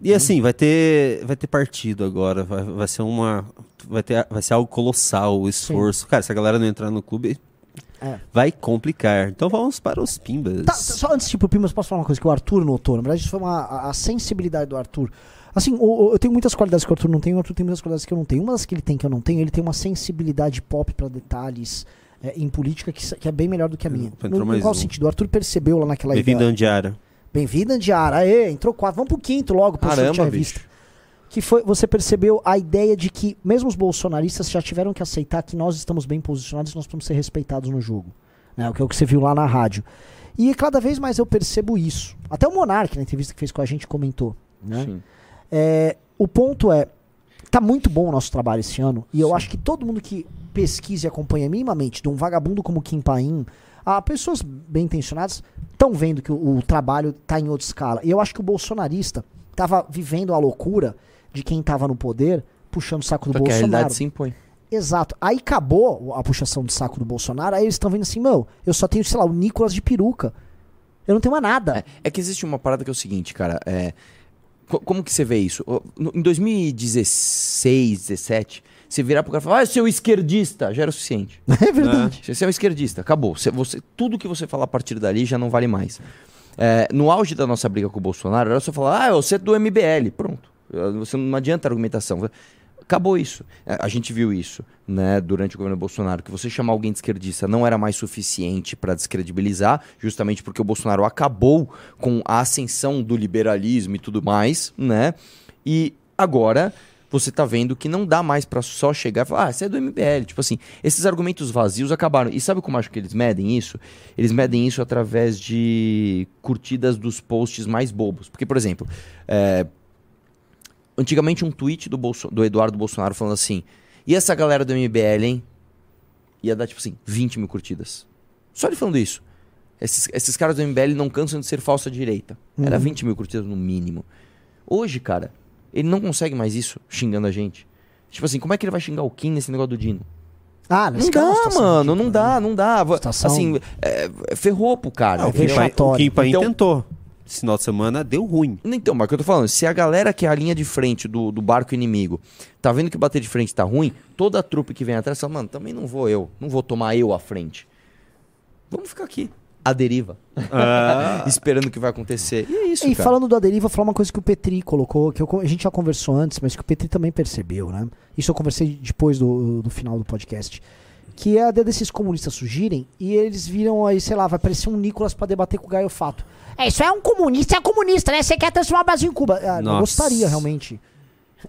E assim, vai ter, vai ter partido agora, vai, vai ser uma, vai ter, vai ser algo colossal o esforço. Cara, se a galera não entrar no clube, É. vai complicar. Então vamos para os pimbas. Tá, só antes de ir pro Pimas, posso falar uma coisa que o Arthur notou? Na verdade, isso foi uma, a, a sensibilidade do Arthur. Assim, o- o- eu tenho muitas qualidades que o Arthur não tem, o Arthur tem muitas qualidades que eu não tenho. Uma das que ele tem que eu não tenho, ele tem uma sensibilidade pop pra detalhes é, em política que, que é bem melhor do que a minha. No, qual um. sentido? O Arthur percebeu lá naquela Bem-vindo. Andiara. Bem-vindo, Andiara. Aê, entrou quatro. Vamos pro quinto logo, pra Caramba, revista. Que foi, você percebeu a ideia de que mesmo os bolsonaristas já tiveram que aceitar que nós estamos bem posicionados e nós precisamos ser respeitados no jogo. Né, o que é o que você viu lá na rádio. E cada vez mais eu percebo isso. Até o Monark, na entrevista que fez com a gente, comentou. Né? Sim. É, o ponto é, tá muito bom o nosso trabalho esse ano, e eu acho que todo mundo que pesquisa e acompanha minimamente, de um vagabundo como Kim Paim, a pessoas bem intencionadas, estão vendo que o, o trabalho tá em outra escala. E eu acho que o bolsonarista tava vivendo a loucura de quem tava no poder, puxando o saco do Só que a Bolsonaro. realidade se impõe. Exato. Aí acabou a puxação de saco do Bolsonaro, aí eles estão vendo assim, meu, eu só tenho, sei lá, o Nicolas de peruca. Eu não tenho mais nada. É que existe uma parada que é o seguinte, cara. É, co- como que você vê isso? Em 2016, 17, você virar pro cara e falar, ah, seu esquerdista, já era o suficiente. É verdade. Você é um esquerdista, acabou. Você, você- tudo que você falar a partir dali já não vale mais. É, no auge da nossa briga com o Bolsonaro, era só falar, ah, você é do MBL. Pronto. Você não adianta argumentação. Acabou isso. A gente viu isso né, durante o governo Bolsonaro, que você chamar alguém de esquerdista não era mais suficiente para descredibilizar, justamente porque o Bolsonaro acabou com a ascensão do liberalismo e tudo mais, né? E agora você tá vendo que não dá mais para só chegar e falar, ah, você é do MBL. Tipo assim, esses argumentos vazios acabaram. E sabe como acho que eles medem isso? Eles medem isso através de curtidas dos posts mais bobos. Porque, por exemplo, é, antigamente um tweet do, Bolso- do Eduardo Bolsonaro falando assim: e essa galera do MBL, hein? Ia dar, tipo assim, 20 mil curtidas. Só ele falando isso. Esses, esses caras do MBL não cansam de ser falsa direita. Era Uhum. 20 mil curtidas no mínimo. Hoje, cara, ele não consegue mais isso xingando a gente. Tipo assim, como é que ele vai xingar o Kim nesse negócio do Dino? Ah, Não nesse caso é uma dá, mano, não dá, não dá. Situação- Assim, é, é, ferrou pro cara. Não, o Kim o Kim Paim Então- tentou. Esse final de semana deu ruim. Então, mas o que eu tô falando, se a galera que é a linha de frente do, do barco inimigo tá vendo que bater de frente tá ruim, toda a trupe que vem atrás fala, mano, também não vou eu, não vou tomar eu à frente. Vamos ficar aqui, à deriva, Ah. esperando o que vai acontecer. E é isso, E cara. falando do Aderiva, vou falar uma coisa que o Petri colocou, que eu a gente já conversou antes, mas que o Petri também percebeu, né? Isso eu conversei depois do, do final do podcast. Que é a ideia desses comunistas surgirem e eles viram aí, sei lá, vai aparecer um Nicolas pra debater com o Gaio Fato. É, isso é um comunista, é comunista, né? Você quer transformar o Brasil em Cuba. Ah, eu gostaria, realmente.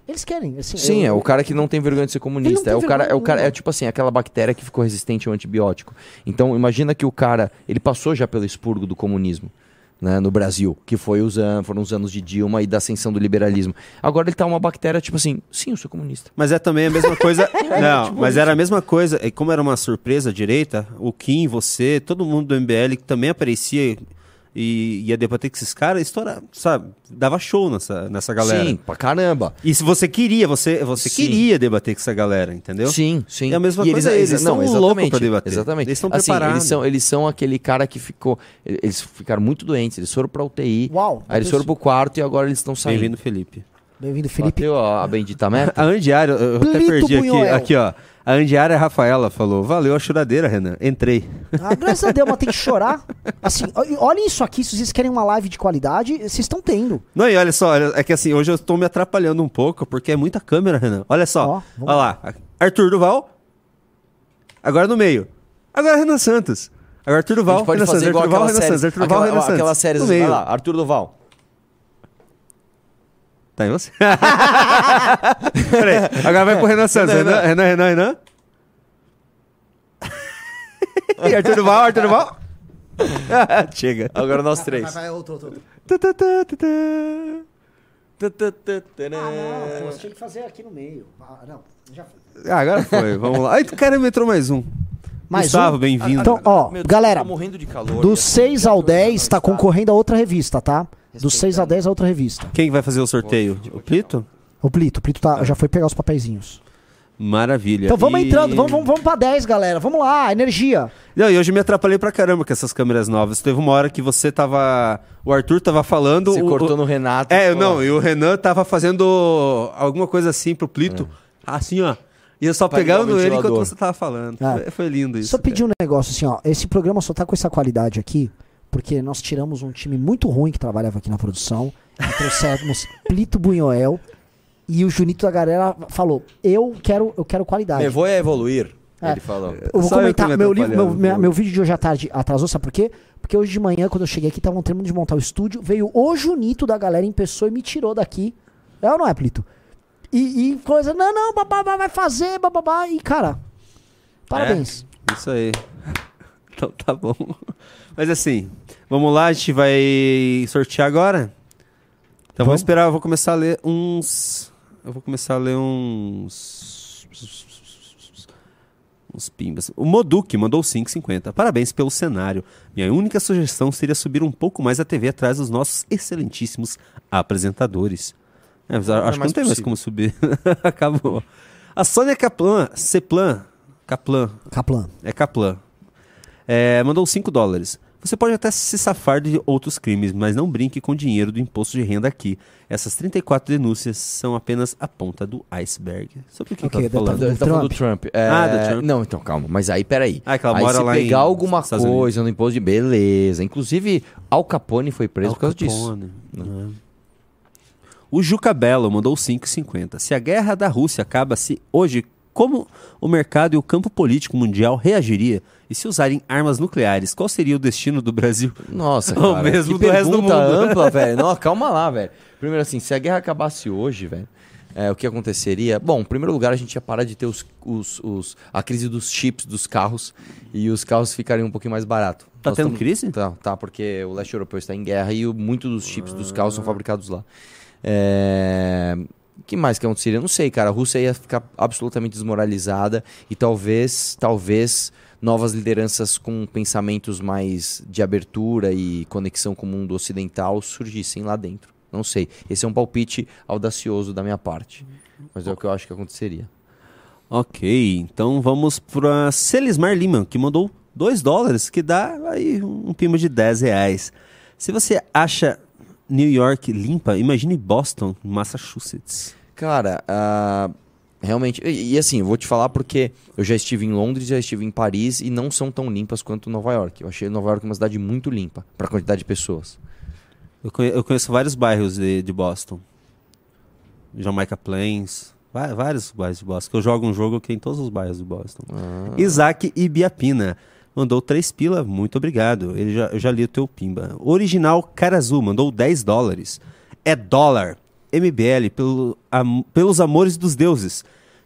Eles querem, assim. Sim, eu- é o cara que não tem vergonha de ser comunista. É o cara, é o cara, é tipo assim, aquela bactéria que ficou resistente ao antibiótico. Então, imagina que o cara, ele passou já pelo expurgo do comunismo. Né, no Brasil, que foi os anos, foram os anos de Dilma e da ascensão do liberalismo. Agora ele tá uma bactéria, tipo assim, sim, eu sou comunista. Mas é também a mesma coisa. não, tipo mas isso. era a mesma coisa. E como era uma surpresa à direita, o Kim, você, todo mundo do MBL que também aparecia e ia debater com esses caras, estoura, sabe? Dava show nessa, nessa galera. Sim, pra caramba. E se você queria, você, você Sim. queria debater com essa galera, entendeu? Sim, sim. É a mesma E coisa eles, eles não, estão loucos pra debater. Exatamente. Eles estão Assim, preparados. Eles são, eles são aquele cara que ficou. Eles ficaram muito doentes, eles foram pra UTI. Uau, Aí eles foram pro quarto e agora eles estão saindo. Bem-vindo, Felipe. Bem-vindo, Felipe. Bateu a, bendita meta? A Andiária, eu até perdi aqui, Bunhoel. aqui, ó. A Andiária Rafaela falou: Valeu a choradeira, Renan. Entrei. Ah, graças a Deus, mas tem que chorar. Assim, olhem isso aqui, se vocês querem uma live de qualidade, vocês estão tendo. Não, e olha só, é que assim, hoje eu tô me atrapalhando um pouco, porque é muita câmera, Renan. Olha só. olha lá. Arthur Duval. Agora no meio. Agora Renan Santos. Agora Arthur A Duval, gente pode Renan fazer Santos, igual Arthur Duval, Renan séries. Santos, Arthur Duval, Aquela, Renan Santos. Vai meio. lá, Arthur Duval. Tá em você? Peraí, agora vai pro Renan Santos. Renan, Renan, Renan, Renan, Renan. e Arthur Duval, Arthur Duval. Chega. Agora nós três. Vai, vai, outro, outro. outro. Tá, tá, tá, tá, tá. Ah, não, pô, você tinha que fazer aqui no meio. Ah, não, já foi. Ah, agora foi, vamos lá. Ai, caramba, entrou mais um. Mais Gustavo, um? bem-vindo. Então, ó, Deus, galera, calor. do E, 6 ao 10 tá concorrendo a outra revista, tá? Do 6 ao 10 a outra revista. Quem vai fazer o sorteio? O Plito? O Plito, o Plito tá, já foi pegar os papeizinhos. Maravilha. Então vamos E- entrando, vamos, vamos, vamos pra 10, galera. Vamos lá, energia. Não, e hoje me atrapalhei pra caramba com essas câmeras novas. Teve uma hora que você tava. O Arthur tava falando. Você o- cortou o- no Renato. É, pô. não, e o Renan tava fazendo alguma coisa assim pro Plito. Assim, ó. E eu só pegando ele enquanto você tava falando. Ah. Foi, foi lindo isso. Só pedir um negócio assim, ó. Esse programa só tá com essa qualidade aqui, porque nós tiramos um time muito ruim que trabalhava aqui na produção, e trouxemos Plito Bunhoel, e o Junito da galera falou: Eu quero, eu quero qualidade. Me vou a evoluir. É. Ele falou. Eu vou Só eu comentar, me meu, livro, meu, pô. meu vídeo de hoje à tarde atrasou, sabe por quê? Porque hoje de manhã, quando eu cheguei aqui, estavam terminando de montar o estúdio, veio o Junito da galera em pessoa e me tirou daqui. É ou não é, Plito? E, e coisa, não, não, babá, vai fazer, babá, e cara, parabéns. Isso aí. Então tá bom. Mas assim, vamos lá, a gente vai sortear agora. Então vamos Vamos. esperar, eu vou começar a ler uns. Eu vou começar a ler uns. Uns pimbas. O Moduque mandou 5,50. Parabéns pelo cenário. Minha única sugestão seria subir um pouco mais a TV atrás dos nossos excelentíssimos apresentadores. É, mas acho que mais não tem mais como subir. Acabou. A Sônia Kaplan, Ceplan, Kaplan, Kaplan. é Kaplan. É, mandou 5 dólares. Você pode até se safar de outros crimes, mas não brinque com o dinheiro do imposto de renda aqui. Essas 34 denúncias são apenas a ponta do iceberg. Sobre o que Ok, eu tô falando? do Ele tá falando do Trump. É, Ah, do Trump. Não, então calma. Mas aí, peraí. Ah, que ela aí mora se lá pegar em alguma Estados coisa no imposto de... Beleza. Inclusive, Al Capone foi preso Al por causa disso. Capone. O Juca Belo mandou 5,50. Se a guerra da Rússia acaba-se hoje, como o mercado e o campo político mundial reagiria? E se usarem armas nucleares, qual seria o destino do Brasil? Nossa, O cara. mesmo que do resto do mundo. ampla, velho. Não, calma lá, velho. Primeiro assim, se a guerra acabasse hoje, velho, é, o que aconteceria? Bom, em primeiro lugar, a gente ia parar de ter os, os, os- a crise dos chips dos carros e os carros ficariam um pouquinho mais baratos. Tá Nós tendo estamos- crise? Tá, tá, porque o leste europeu está em guerra e o, muito dos chips dos carros são fabricados lá. É... Que mais que aconteceria? Não sei, cara. A Rússia ia ficar absolutamente desmoralizada e talvez, talvez novas lideranças com pensamentos mais de abertura e conexão com o mundo ocidental surgissem lá dentro. Não sei. Esse é um palpite audacioso da minha parte. Mas é o que eu acho que aconteceria. Ok, então vamos para Celismar Lima, que mandou 2 dólares, que dá aí um pima de 10 reais. Se você acha New York limpa, imagine Boston, Massachusetts. Cara, ah, realmente. E, e assim, eu vou te falar porque eu já estive em Londres, já estive em Paris e não são tão limpas quanto Nova York. Eu achei Nova York uma cidade muito limpa para a quantidade de pessoas. Eu conhe- eu conheço vários bairros de, de Boston. Jamaica Plains, vários bairros de Boston. Que eu jogo um jogo que tem todos os bairros de Boston. Isaac Ibiapina mandou 3 pila, muito obrigado. Ele já, eu já li o teu pimba. Original Carazu mandou 10 dólares. É dólar. MBL pelo, am- pelos amores dos deuses.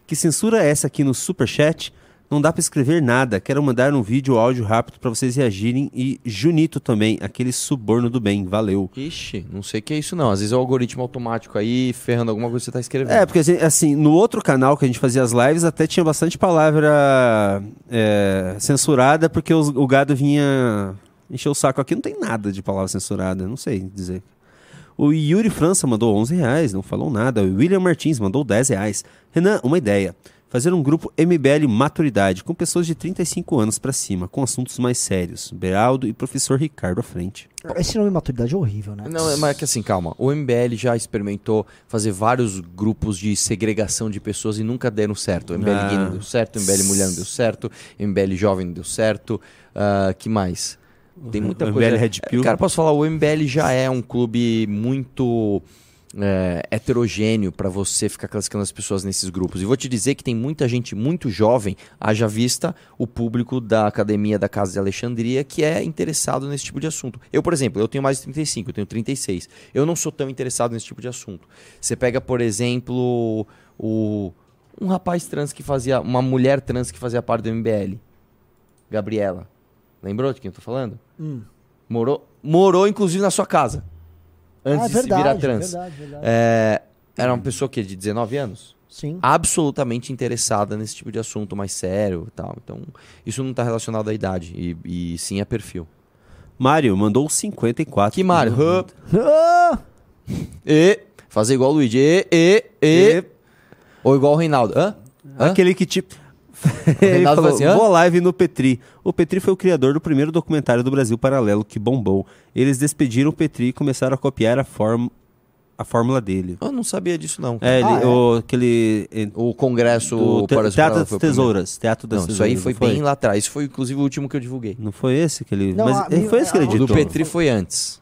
Que censura é essa aqui no superchat? Não dá pra escrever nada. Quero mandar um vídeo áudio rápido pra vocês reagirem. E Junito também, aquele suborno do bem. Valeu. Ixi, não sei o que é isso não. Às vezes é o algoritmo automático aí ferrando alguma coisa que você tá escrevendo. É, porque assim, assim, no outro canal que a gente fazia as lives até tinha bastante palavra é, censurada, porque os- o gado vinha encher o saco. Aqui não tem nada de palavra censurada, não sei dizer. O Yuri França mandou 11 reais, não falou nada. O William Martins mandou 10 reais. Renan, uma ideia. Fazer um grupo MBL Maturidade, com pessoas de 35 anos pra cima, com assuntos mais sérios. Beraldo e professor Ricardo à frente. Esse nome maturidade é horrível, né? Não, mas é que assim, calma. O MBL já experimentou fazer vários grupos de segregação de pessoas e nunca deram certo. O MBL Ah. gay não deu certo, o MBL mulher não deu certo, o MBL jovem não deu certo. ah, que mais? Tem muita O coisa. MBL Red Pill. Cara, posso falar, o MBL já é um clube muito é, heterogêneo para você ficar classificando as pessoas nesses grupos. E vou te dizer que tem muita gente muito jovem, haja vista o público da Academia da Casa de Alexandria, que é interessado nesse tipo de assunto. Eu, por exemplo, eu tenho mais de 35, eu tenho 36. Eu não sou tão interessado nesse tipo de assunto. Você pega, por exemplo, o, um rapaz trans que fazia. Uma mulher trans que fazia parte do MBL. Gabriela. Lembrou de quem eu tô falando? Hum. Morou, morou, inclusive, na sua casa. Antes Ah, de se virar verdade, trans. verdade, verdade. É, era uma pessoa que de 19 anos? Sim. Absolutamente interessada nesse tipo de assunto mais sério e tal. Então, isso não está relacionado à idade, e, e sim a perfil. Mário mandou 54. Que Mário? E. Fazer igual o Luigi. E, e, e. Ou igual o Reinaldo. Hã? Hã? Aquele que tipo. Ele falou, assim, hã? vou live no Petri. O Petri foi o criador do primeiro documentário do Brasil Paralelo, que bombou. Eles despediram o Petri e começaram a copiar a, form... a fórmula dele. Eu não sabia disso, não. É, ele, Ah, é? O, aquele... O Congresso do te- Paralelo Teatro foi das. Tesouras. Teatro das Não, isso Tesouras. aí foi não bem lá atrás. Isso foi, inclusive, o último que eu divulguei. Não foi esse que ele... Não, Mas a- ele foi esse que ele a- O editou. do Petri foi antes.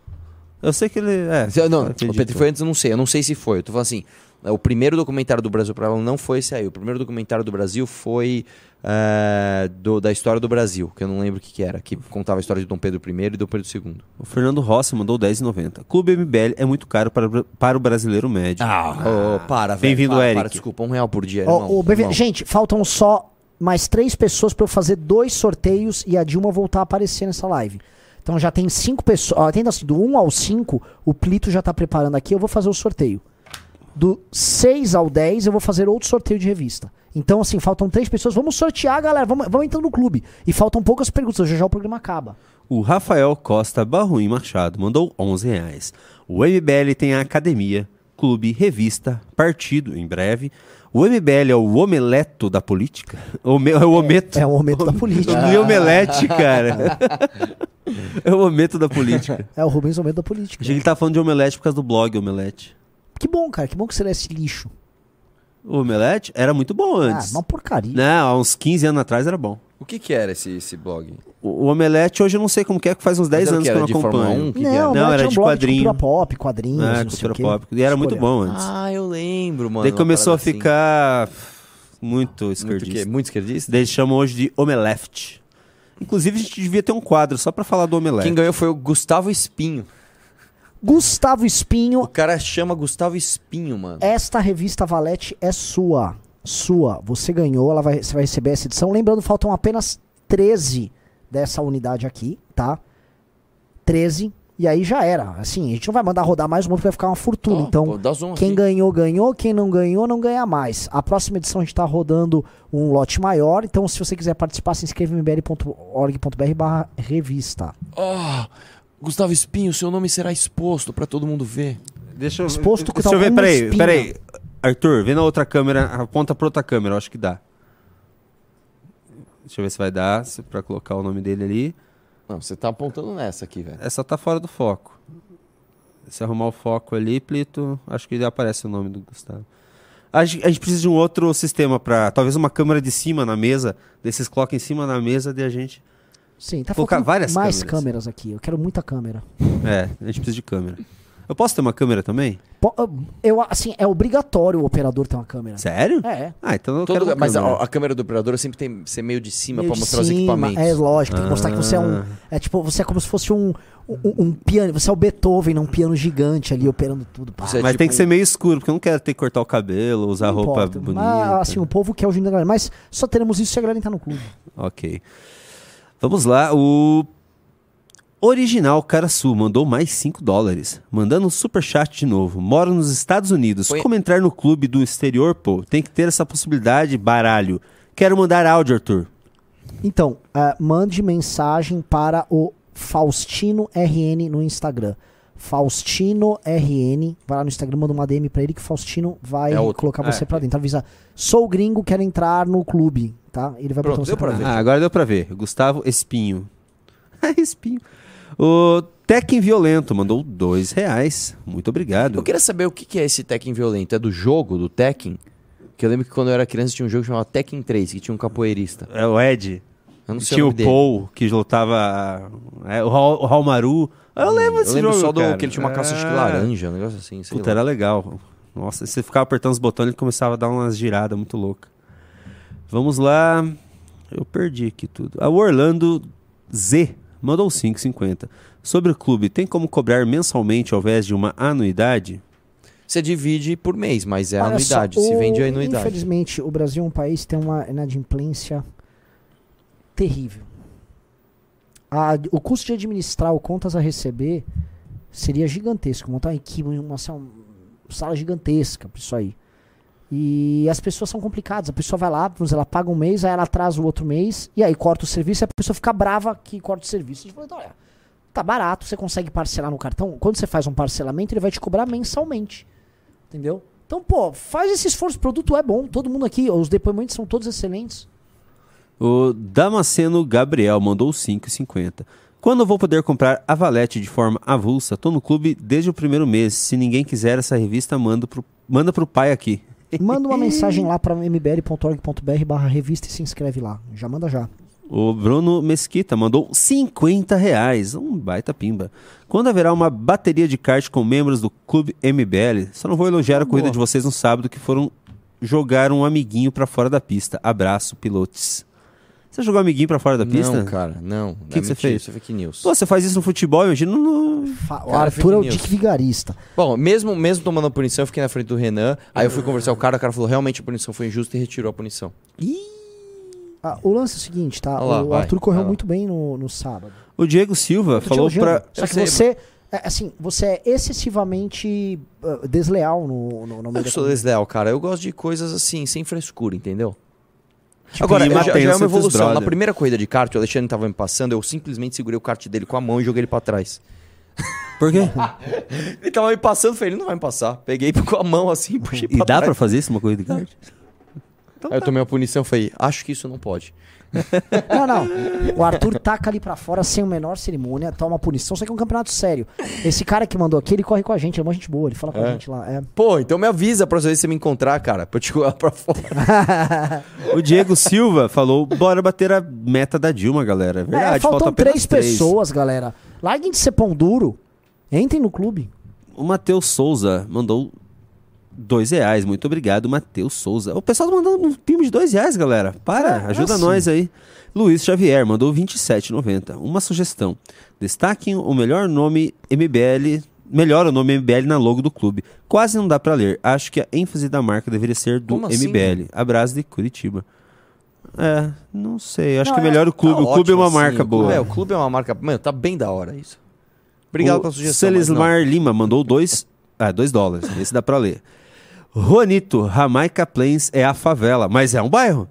Eu sei que ele... É, Não, o editou. Petri foi antes, eu não sei. Eu não sei se foi. Eu tô falando assim, o primeiro documentário do Brasil Paralelo não foi esse aí. O primeiro documentário do Brasil foi é, do- da história do Brasil, que eu não lembro o que, que era, que contava a história de Dom Pedro I e Dom Pedro II. O Fernando Rossi mandou 10,90. Clube MBL é muito caro para, para o brasileiro médio. Ah, para, velho. Bem-vindo, para, Eric. Para, desculpa, um real por dia, Ó, irmão. o BV Irmão. Gente, faltam só mais três pessoas pra eu fazer dois sorteios e a Dilma voltar a aparecer nessa live. Então já tem cinco pessoas. Assim, do 1 ao 5, o Plito já tá preparando aqui, eu vou fazer o sorteio. Do 6 ao 10, eu vou fazer outro sorteio de revista. Então, assim, faltam três pessoas. Vamos sortear, galera. Vamos, vamos entrando no clube. E faltam poucas perguntas. Já já o programa acaba. O Rafael Costa Barruim Machado mandou 11 reais. O MBL tem a academia, clube, revista, partido, em breve. O MBL é o omeleto da política? Ome- é o ometo. É o momento da política. Eu li omelete, cara. é o ometo da política. É o Rubens Almeida da política. Achei que ele tá falando de omelete por causa do blog Omelete. Que bom, cara. Que bom que você lê esse lixo. O omelete era muito bom Ah, antes. uma porcaria. Não, há uns 15 anos atrás era bom. O que que era esse, esse blog? O, o Omelete hoje eu não sei como que é, que faz uns 10 era o anos que? que eu não acompanho. 1? Que não, que era? não, Não, era tinha um de blog quadrinho. de cultura pop, quadrinhos, É, cultura pop. E era muito bom antes. Ah, eu lembro, mano. Daí começou a assim. ficar muito Muito, esquerdista. quê? Muito esquerdista? Daí eles chamam hoje de Omeleft. Inclusive, a gente devia ter um quadro só pra falar do Omelete. Quem ganhou foi o Gustavo Espinho. Gustavo O Espinho, cara chama Gustavo Espinho, mano. esta revista Valete é sua. Sua. Você ganhou, ela vai, você vai receber essa edição. Lembrando, faltam apenas 13 dessa unidade aqui, tá? 13. E aí já era. Assim, a gente não vai mandar rodar mais um monte, vai ficar uma fortuna. Então, pô, quem aqui. ganhou, ganhou. Quem não ganhou, não ganha mais. A próxima edição a gente tá rodando um lote maior. Então, se você quiser participar, se inscreva em mbl.org.br barra revista. Ó, Gustavo Espinho, seu nome será exposto pra todo mundo ver. Deixa eu, Exposto com Deixa eu ver, peraí, espinha. peraí. Arthur, vê na outra câmera, aponta pra outra câmera, eu acho que dá. Deixa eu ver se vai dar, pra colocar o nome dele ali. Não, você tá apontando nessa aqui, velho. Essa tá fora do foco. Se arrumar o foco ali, Plito, acho que aparece o nome do Gustavo. A gente, a gente precisa de um outro sistema pra. Talvez uma câmera de cima na mesa. Desses coloca em cima na mesa e a gente. Sim, tá Colocar várias mais câmeras. câmeras aqui. Eu quero muita câmera. É, a gente precisa de câmera. Eu posso ter uma câmera também? Po- Eu, assim, é obrigatório o operador ter uma câmera. Sério? É. Ah, então eu Todo- quero mas câmera. a, a câmera do operador sempre tem que ser meio de cima de mostrar os cima, equipamentos. É lógico, tem que mostrar que você é um. Ah. É tipo, você é como se fosse um, um, um piano. Você é o Beethoven, um piano gigante ali operando tudo. Pá. É Mas tipo tem que ser meio escuro, porque eu não quero ter que cortar o cabelo, usar Não roupa importa. bonita. Mas, assim, o povo quer o Júnior da galera. Mas só teremos isso se a galera entrar no clube. Ok. Vamos lá, o Original Caraçu mandou mais 5 dólares. Mandando um superchat de novo. Moro nos Estados Unidos. Põe- Como entrar no clube do exterior, pô? Tem que ter essa possibilidade, baralho. Quero mandar áudio, Arthur. Então, ah, mande mensagem para o Faustino RN no Instagram. Faustino RN, vai lá no Instagram, manda uma DM pra ele que Faustino vai É colocar você É. pra dentro. Avisa, sou gringo, quero entrar no clube, tá? Ele vai Pronto, botar você deu pra dentro. ver. Ah, agora deu pra ver. Gustavo Espinho. Espinho. O Tekken Violento mandou dois reais. Muito obrigado. Eu queria saber o que que é esse Tekken violento. É do jogo, do Tekken? Que eu lembro que quando eu era criança tinha um jogo chamado Tekken 3, que tinha um capoeirista. É o Ed. Eu não sei Tinha o o dele. Paul, que lutava. é, o Raul Maru. Eu lembro desse Eu lembro jogo, só do cara. que ele tinha uma calça de É. laranja, um negócio assim. sei Puta, lá. era legal. Nossa, você ficava apertando os botões ele começava a dar umas giradas muito loucas. Vamos lá. Eu perdi aqui tudo. A Orlando Z mandou 5,50. Sobre o clube, tem como cobrar mensalmente ao invés de uma anuidade? Você divide por mês, mas é a Olha só, anuidade. Se o- vende a anuidade. Infelizmente, o Brasil é um país que tem uma inadimplência terrível. A- o custo de administrar o contas a receber seria gigantesco. Montar uma equipe, uma, uma sala gigantesca para isso aí. E as pessoas são complicadas. A pessoa vai lá, ela paga um mês, aí ela atrasa o outro mês, e aí corta o serviço, e a pessoa fica brava que corta o serviço. Fala, então, olha, tá barato, você consegue parcelar no cartão. Quando você faz um parcelamento, ele vai te cobrar mensalmente. Entendeu? Então, pô, faz esse esforço. O produto é bom. Todo mundo aqui, os depoimentos são todos excelentes. O Damasceno Gabriel mandou 5,50. Quando vou poder comprar a Valete de forma avulsa? Tô no clube desde o primeiro mês. Se ninguém quiser essa revista, manda pro, manda pro pai aqui. Manda uma mensagem lá para mbl.org.br barra revista e se inscreve lá. Já manda já. O Bruno Mesquita mandou 50 reais, um baita pimba. Quando haverá uma bateria de kart com membros do Clube MBL? Só não vou elogiar a corrida boa. de vocês no sábado que foram jogar um amiguinho pra fora da pista. Abraço, pilotes. Você jogou amiguinho pra fora da pista? Não, cara, não. O que, que você fez? Isso é fake news. Pô, você faz isso no futebol, imagina no... Fa- o Arthur é o fake Dick. Vigarista. Bom, mesmo, mesmo tomando a punição, eu fiquei na frente do Renan. Aí eu fui conversar com o cara, o cara falou realmente a punição foi injusta e retirou a punição. Ah, o lance é o seguinte, tá? Lá, o vai, Arthur correu muito bem no, no sábado. O Diego Silva falou pra... Só que você, é, assim, você é excessivamente ah, desleal no, no, no meio Eu sou desleal, cara. Eu gosto de coisas assim, sem frescura, entendeu? Tipo, Agora, já, já é uma evolução. Na primeira corrida de kart, o Alexandre tava me passando, eu simplesmente segurei o kart dele com a mão e joguei ele pra trás. Por quê? Ele tava me passando, falei, ele não vai me passar. Peguei com a mão assim, puxei pra E dá trás. pra fazer isso, uma corrida de kart? Aí eu tomei uma punição, falei, acho que isso não pode. Não, não. O Arthur taca ali pra fora sem o menor cerimônia, toma punição, só que é um campeonato sério. Esse cara que mandou aqui, ele corre com a gente, é uma gente boa, ele fala com a É? gente lá. É. Pô, então me avisa pra você me encontrar, cara, pra eu te jogar pra fora. O Diego Silva falou, bora bater a meta da Dilma, galera. É verdade, É, faltam falta apenas três pessoas, galera. Larguem de ser pão duro. Entrem no clube. O Matheus Souza mandou dois reais. Muito obrigado, Matheus Souza. O pessoal tá mandando um pimo de dois reais, galera. Para, É, ajuda assim. nós aí. Luiz Xavier mandou 27,90. Uma sugestão. Destaquem o melhor nome MBL... Melhor o nome MBL na logo do clube. Quase não dá pra ler. Acho que a ênfase da marca deveria ser do Como assim? MBL. Abraço de Curitiba. É, não sei. Acho Não, que é melhor o clube. Tá o clube é uma assim, marca boa. É, o clube é uma marca... Mano, tá bem da hora isso. Obrigado o pela sugestão. Celismar Lima mandou dois, ah, dois dólares. Esse dá pra ler. Juanito, Jamaica Plains é a favela. Mas é um bairro.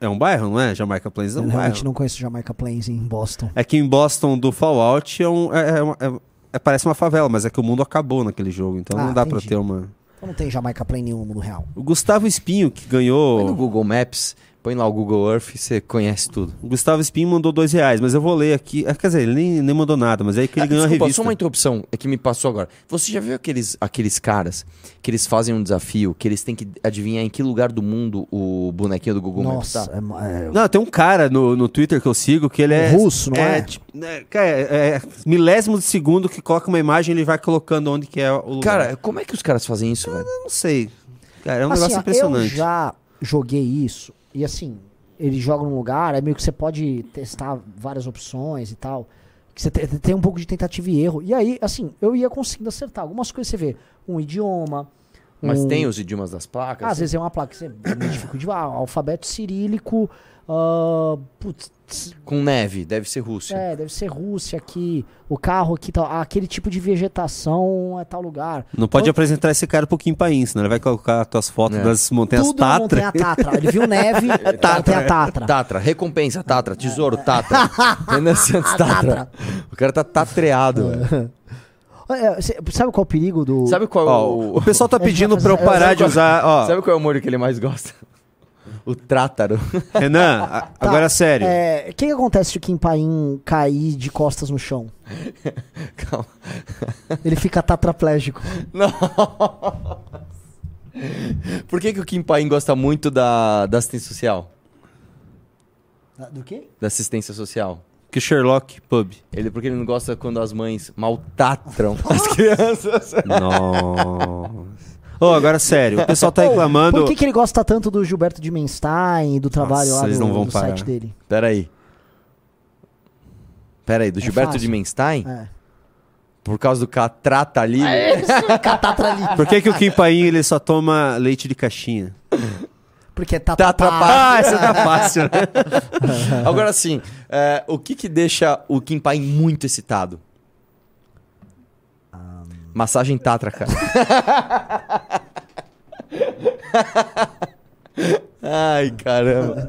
É um bairro, não é? Jamaica Plains é Eu um realmente bairro. não conheço Jamaica Plains em Boston. É que em Boston do Fallout é um, é, é uma- é- é- parece uma favela, mas é que o mundo acabou naquele jogo. Então Ah, não dá pra entendi. ter uma. Então não tem Jamaica Plain nenhum no mundo real. O Gustavo Espinho, que Põe no ganhou. Google Maps, põe lá o Google Earth e você conhece tudo. O Gustavo Espinho mandou dois reais, mas eu vou ler aqui. Ah, Quer dizer, ele nem, nem mandou nada, mas aí que ele Ah, ganhou desculpa, a revista. só uma interrupção é que me passou agora. Você já viu aqueles, aqueles caras que eles fazem um desafio, que eles têm que adivinhar em que lugar do mundo o bonequinho do Google Maps Nossa, tá? é é, Não, tem um cara no, no Twitter que eu sigo que ele é. Russo, não é? tipo, né, cara, é, é milésimo de segundo que coloca uma imagem ele vai colocando onde que é o lugar. Cara, como é que os caras fazem isso, velho? eu não sei. Cara, é um Assim, negócio ó, impressionante. Eu já joguei isso e assim, ele joga num lugar, é meio que você pode testar várias opções e tal. Que você te- tem um pouco de tentativa e erro. E aí, assim, eu ia conseguindo acertar. Algumas coisas você vê, um idioma. Mas um- tem os idiomas das placas? Ah, às vezes é uma placa que você identifica de ah, alfabeto cirílico. Ah, putz, Com neve, deve ser Rússia. é, deve ser Rússia aqui. O carro aqui, tal, ah, aquele tipo de vegetação é tal lugar. Não pode Então, apresentar esse cara um pouquinho pra senão ele vai colocar as tuas fotos É. das montanhas tudo na Tatra. montanha Tatra. Ele viu neve, tem a Tatra. Tatra, recompensa, Tatra, tesouro, Tatra. Renan Santos, Tatra. O cara tá tatreado, velho. É, cê- sabe qual é o perigo do. Sabe qual é Ó, o... o pessoal tá pedindo pra eu É, parar de qual- usar. Ó, Sabe qual é o molho que ele mais gosta? O trátaro. Renan, a- Tá, agora sério. É, O que, que acontece se o Kim Paim cair de costas no chão? Calma. Ele fica tatraplégico. Não. Por que, que o Kim Paim gosta muito da, da assistência social? Do quê? Da assistência social. Que Sherlock Pub. Ele, porque ele não gosta quando as mães maltratam as crianças. Nossa. Ô, agora sério, o pessoal tá reclamando. Por que, que ele gosta tanto do Gilberto de Menstein e do trabalho Nossa, lá eles do, não vão do parar. site dele? Pera aí. Pera aí, do É Gilberto fácil. de Menstein? É. Por causa do catrata ali. Catatra ali. Por que, que o Kim Paim ele só toma leite de caixinha? Porque tá, Tá atrapalhado. Ah, essa tá fácil, né? Agora sim, é, o que que deixa o Kim Pai muito excitado? Massagem Tatra, cara. Ai, caramba.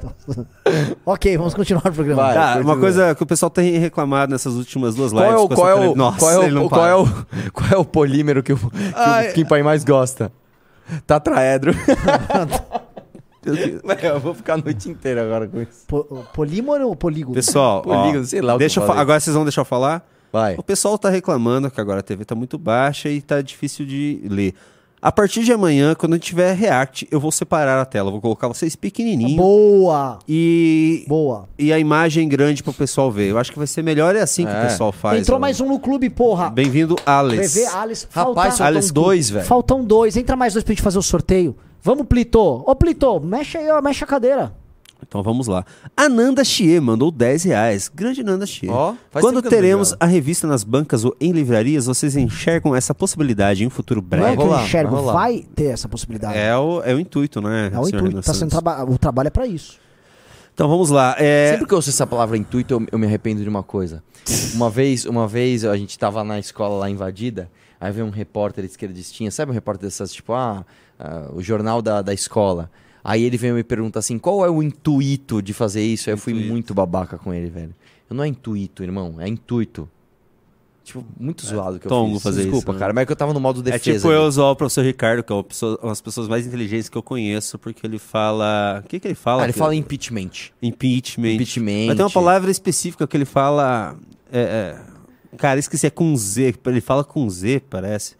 ok, vamos continuar o programa. Vai. Ah, uma coisa que o pessoal tem reclamado nessas últimas duas lives. Qual é o, qual é o, Nossa, qual é o, qual é o, qual é o polímero que o, que Ai. o Kim Pai mais gosta? Tatraedro. eu vou ficar a noite inteira agora com isso. Po- polímero ou polígono? Pessoal, ó, Polígono, sei lá o que deixa eu agora vocês vão deixar eu falar? Vai. O pessoal tá reclamando que agora a TV tá muito baixa e tá difícil de ler. A partir de amanhã, quando tiver React, eu vou separar a tela. Vou colocar vocês pequenininho Boa! e, Boa. e a imagem grande pro pessoal ver. Eu acho que vai ser melhor, é assim que É. o pessoal faz. Entrou ó. mais um no clube, porra. Bem-vindo, Alex. PV Alice. Rapaz, falta- faltam dois, velho. Faltam dois. Entra mais dois pra gente fazer o sorteio. Vamos, Plito. Ô, Plito, mexe aí, ó, mexe a cadeira. Então vamos lá. A Nanda Chie mandou 10 reais. Grande Nanda Chie. Ó, faz Quando tempo que eu não teremos a revista nas bancas ou em livrarias, vocês enxergam essa possibilidade em um futuro Não é breve? que eu rolar, enxergo, vai rolar. vai ter essa possibilidade. É o, é o intuito, né? É o senhor intuito. Renan Tá sendo Santos? traba- O trabalho é pra isso. Então vamos lá. É... Sempre que eu ouço essa palavra intuito, eu, eu me arrependo de uma coisa. Uma vez, uma vez a gente tava na escola lá invadida, aí veio um repórter esquerdistinha, sabe um repórter dessas, tipo, ah, ah, o jornal da, da escola. Aí ele veio me perguntar assim, qual é o intuito de fazer isso? Aí eu fui muito babaca com ele, velho. Eu não é intuito, irmão, é intuito. Tipo, muito zoado que eu tongo fiz. fazer Desculpa, isso, né? cara, mas é que eu tava no modo É defesa. tipo ali. eu zoar o professor Ricardo, que é uma, pessoa, uma das pessoas mais inteligentes que eu conheço, porque ele fala. O que, que ele fala? Ah, ele Que- fala impeachment. impeachment. Impeachment. Mas tem uma palavra específica que ele fala. é, é, cara, esqueci, é com Z. Ele fala com Z, parece.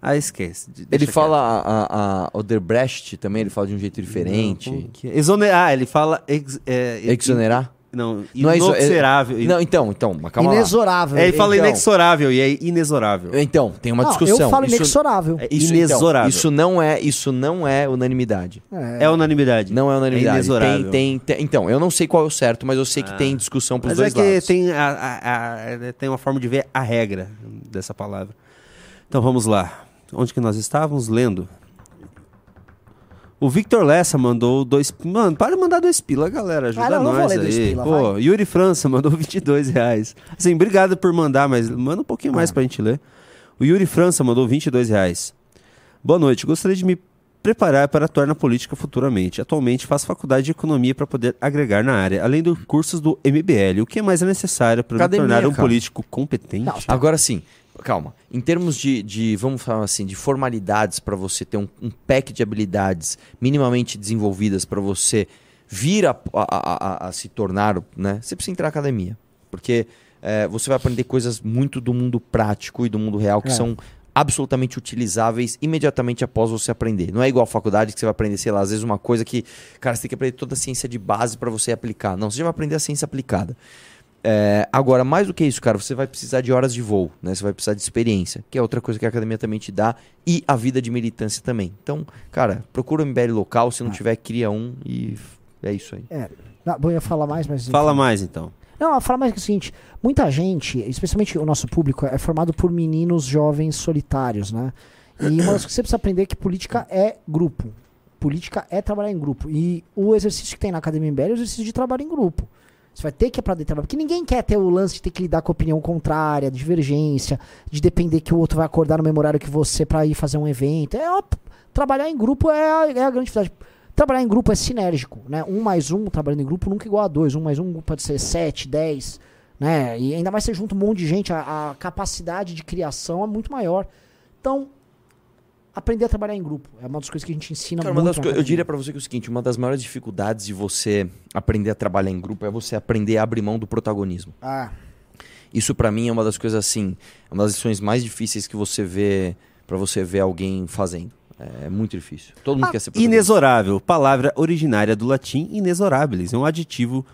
Ah, esquece. de- Ele fala a, a, a Odebrecht também, ele fala de um jeito diferente. Não, que é? Exonerar, ele fala. Ex, é, Exonerar? Não, Não é exo- inexorável. Não, então, então, calma lá. Inexorável. É, ele fala Então. inexorável e é inexorável. Então, tem uma Não, discussão. eu falo Isso- inexorável. é, isso, Inexorável. Então, isso não é, isso não é unanimidade. É. É unanimidade. Não é unanimidade. inexorável. tem, tem, tem- então, eu não sei qual é o certo, mas eu sei que tem discussão pros Mas dois é que lados. tem, a, a- a- tem uma forma de ver a regra dessa palavra. Então vamos lá. Onde que nós estávamos? Lendo. O Victor Lessa mandou dois. Mano, para de mandar dois pila, galera. Ajuda vou nós ler aí. dois pila, Pô, vai. Yuri França mandou 22 reais. Assim, obrigado por mandar, mas manda um pouquinho Ah. mais pra gente ler. O Yuri França mandou 22 reais. Boa noite. Gostaria de me preparar para atuar na política futuramente. Atualmente faço faculdade de economia para poder agregar na área, além dos cursos do MBL. O que mais é necessário para me tornar um cara. político competente? Não, Agora sim, calma. Em termos de, de, vamos falar assim, de formalidades para você ter um, um pack de habilidades minimamente desenvolvidas para você vir a, a- a- a- se tornar, né? Você precisa entrar na academia. Porque é, você vai aprender coisas muito do mundo prático e do mundo real que É. são absolutamente utilizáveis imediatamente após você aprender. Não é igual a faculdade que você vai aprender, sei lá, às vezes uma coisa que, cara, você tem que aprender toda a ciência de base para você aplicar. Não, você já vai aprender a ciência aplicada. É, agora, mais do que isso, cara, você vai precisar de horas de voo, né? Você vai precisar de experiência, que é outra coisa que a academia também te dá, e a vida de militância também. Então, cara, procura um MBL local, se não tiver, cria um e é isso aí. É. Não, eu ia falar mais, mas. Fala enfim. mais então. Não, falar mais que é o seguinte: muita gente, especialmente o nosso público, é formado por meninos jovens solitários, né? E uma das coisas que você precisa aprender é que política é grupo. Política é trabalhar em grupo. E o exercício que tem na Academia MBL é o exercício de trabalho em grupo. Você vai ter que aprender a trabalhar. Porque ninguém quer ter o lance de ter que lidar com opinião contrária, divergência, de depender que o outro vai acordar no mesmo horário que você pra ir fazer um evento. É, ó, trabalhar em grupo é é a grande dificuldade. Trabalhar em grupo é sinérgico, né? Um mais um trabalhando em grupo nunca é igual a dois. Um mais um pode ser sete, dez, né? E ainda mais você junta um monte de gente, a, a capacidade de criação é muito maior. Então, aprender a trabalhar em grupo é uma das coisas que a gente ensina Cara, muito. co- eu diria pra você que é o seguinte, uma das maiores dificuldades de você aprender a trabalhar em grupo é você aprender a abrir mão do protagonismo. Ah, Isso pra mim é uma das coisas assim, é uma das lições mais difíceis que você vê pra você ver alguém fazendo. É muito difícil. Todo mundo quer ser protagonista. Inexorável, palavra originária do latim inexorabilis, é um adjetivo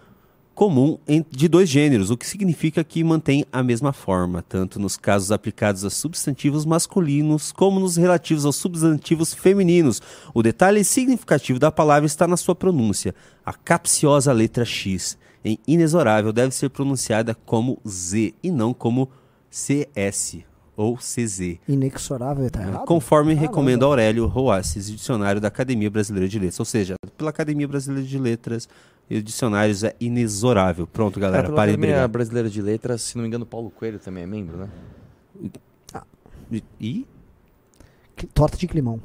comum de dois gêneros, o que significa que mantém a mesma forma, tanto nos casos aplicados a substantivos masculinos como nos relativos aos substantivos femininos. O detalhe significativo da palavra está na sua pronúncia. A capciosa letra X, em inexorável, deve ser pronunciada como Z e não como CS ou CZ. Inexorável, tá errado? Conforme Caramba. recomenda Aurélio Roasses, dicionário da Academia Brasileira de Letras. Ou seja, pela Academia Brasileira de Letras, e o dicionários é inexorável. Pronto, galera, Pela parem de brigar. Brasileira de Letras, se não me engano, Paulo Coelho também é membro, né? E? Que- Torta de climão.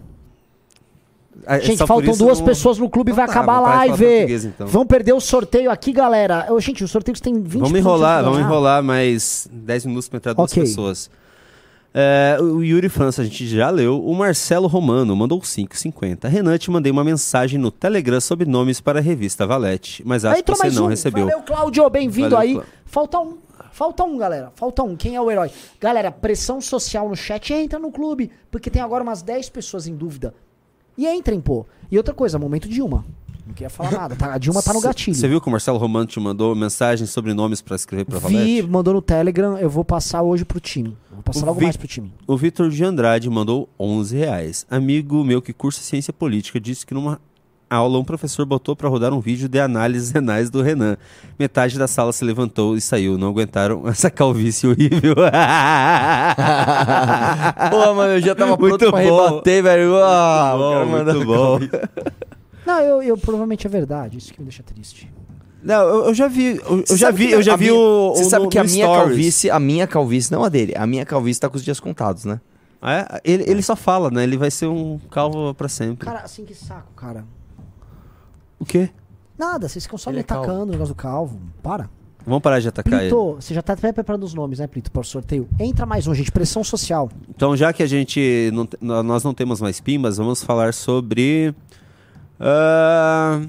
Ah, Gente, só por faltam duas não- pessoas no clube e Então vai tá, acabar a live. então. Vão perder o sorteio aqui, galera. Eu, gente, o sorteio tem 20 Vamos enrolar, vamos enrolar mais 10 minutos para entrar duas Ok. pessoas. É, o Yuri França a gente já leu. O Marcelo Romano mandou 5,50. Renan, te mandei uma mensagem no Telegram sobre nomes para a revista Valete, mas acho Aí, que você não um. recebeu. Valeu, Cláudio, bem-vindo aí. Clá- Falta um. Falta um, galera. Falta um. Quem é o herói? Galera, pressão social no chat. Entra no clube, porque tem agora umas 10 pessoas em dúvida. E entrem, pô. E outra coisa, momento Dilma. Não queria falar nada. Tá? A Dilma tá no gatilho. Você viu que o Marcelo Romano te mandou mensagem sobre nomes para escrever para Vi, Valete? mandou no Telegram. Eu vou passar hoje pro time. Vou passar O logo Vi- mais pro time. O Vitor de Andrade mandou 11 reais. Amigo meu que cursa ciência política disse que numa aula um professor botou para rodar um vídeo de análises renais do Renan. Metade da sala se levantou e saiu. Não aguentaram essa calvície horrível. Pô, mano, eu já tava pronto Muito pra bom. rebater, velho. O Muito bom, muito bom. Não, eu, eu provavelmente é verdade. Isso que me deixa triste. Não, eu, eu já vi, eu, eu já vi, que eu já vi minha- o, Você o sabe no- que a minha Stories. calvície, a minha calvície, não a dele, a minha calvície tá com os dias contados, né? Ah, é? ele, ele só fala, né? Ele vai ser um calvo pra sempre. Cara, assim que saco, cara. O quê? Nada, vocês ficam só Ele me é calvo. atacando o negócio do calvo. Para. Vamos parar de atacar ele. Plito, você já tá até preparando os nomes, né, Plito, para o sorteio? Entra mais um, gente. Pressão social. Então, já que a gente não, nós não temos mais pimbas, vamos falar sobre. Ah,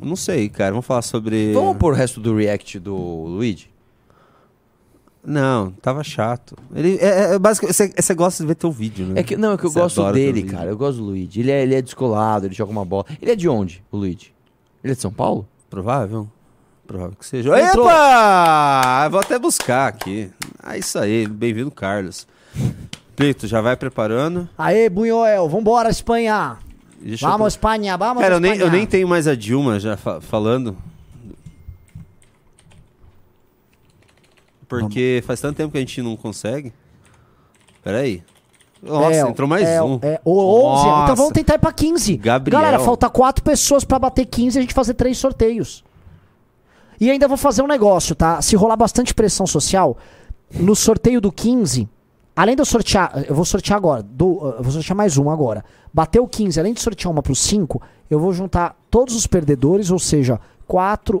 não sei, cara. Vamos falar sobre. Vamos pôr o resto do react do Luigi? Não, tava chato. Ele é, é basicamente. Você, você gosta de ver teu vídeo, né? É que, não, é que eu Você gosto dele, cara. Eu gosto do Luigi. Ele é, ele é descolado, ele joga uma bola. Ele é de onde, o Luigi? Ele é de São Paulo? Provável? Provável que seja. Entrou. Epa! Vou até buscar aqui. Ah, isso aí. Bem-vindo, Carlos. Plito, já vai preparando. Aê, Bunhoel, vambora, Espanha. Deixa eu vamos, Espanha, vamos, Cara, eu nem, Espanha. eu nem tenho mais a Dilma já fa- falando. Porque faz tanto tempo que a gente não consegue. Peraí. Nossa, É, entrou mais é, um. É, o 11. Então Nossa. vamos tentar ir pra 15. Gabriel. Galera, falta quatro pessoas pra bater 15 e a gente fazer três sorteios. E ainda vou fazer um negócio, tá? Se rolar bastante pressão social, no sorteio do 15, além de eu sortear, eu vou sortear agora, do, eu vou sortear mais um agora. Bateu o 15, além de sortear uma pro 5, eu vou juntar todos os perdedores, ou seja, 4,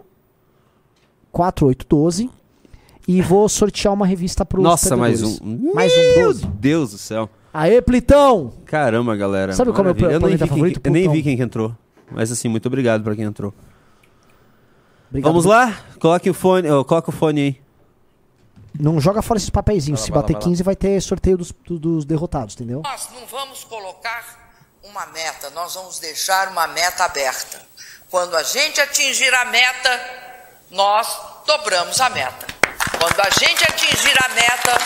4 8, 12. E vou sortear uma revista pros Nossa, mais um. Mais um, Meu 12. Deus do céu. Aê, Plitão! Caramba, galera. Sabe qual é o meu eu nem, planeta vi quem, favorito, eu nem vi quem que entrou. Mas assim, muito obrigado pra quem entrou. Obrigado. Vamos lá? Coloque o fone, ó, coloca o fone aí. Não joga fora esses papeizinhos. Lá, Se vai lá, bater vai lá. 15, vai ter sorteio dos, do- dos derrotados, entendeu? Nós não vamos colocar uma meta, nós vamos deixar uma meta aberta. Quando a gente atingir a meta, nós dobramos a meta. Quando a gente atingir a meta,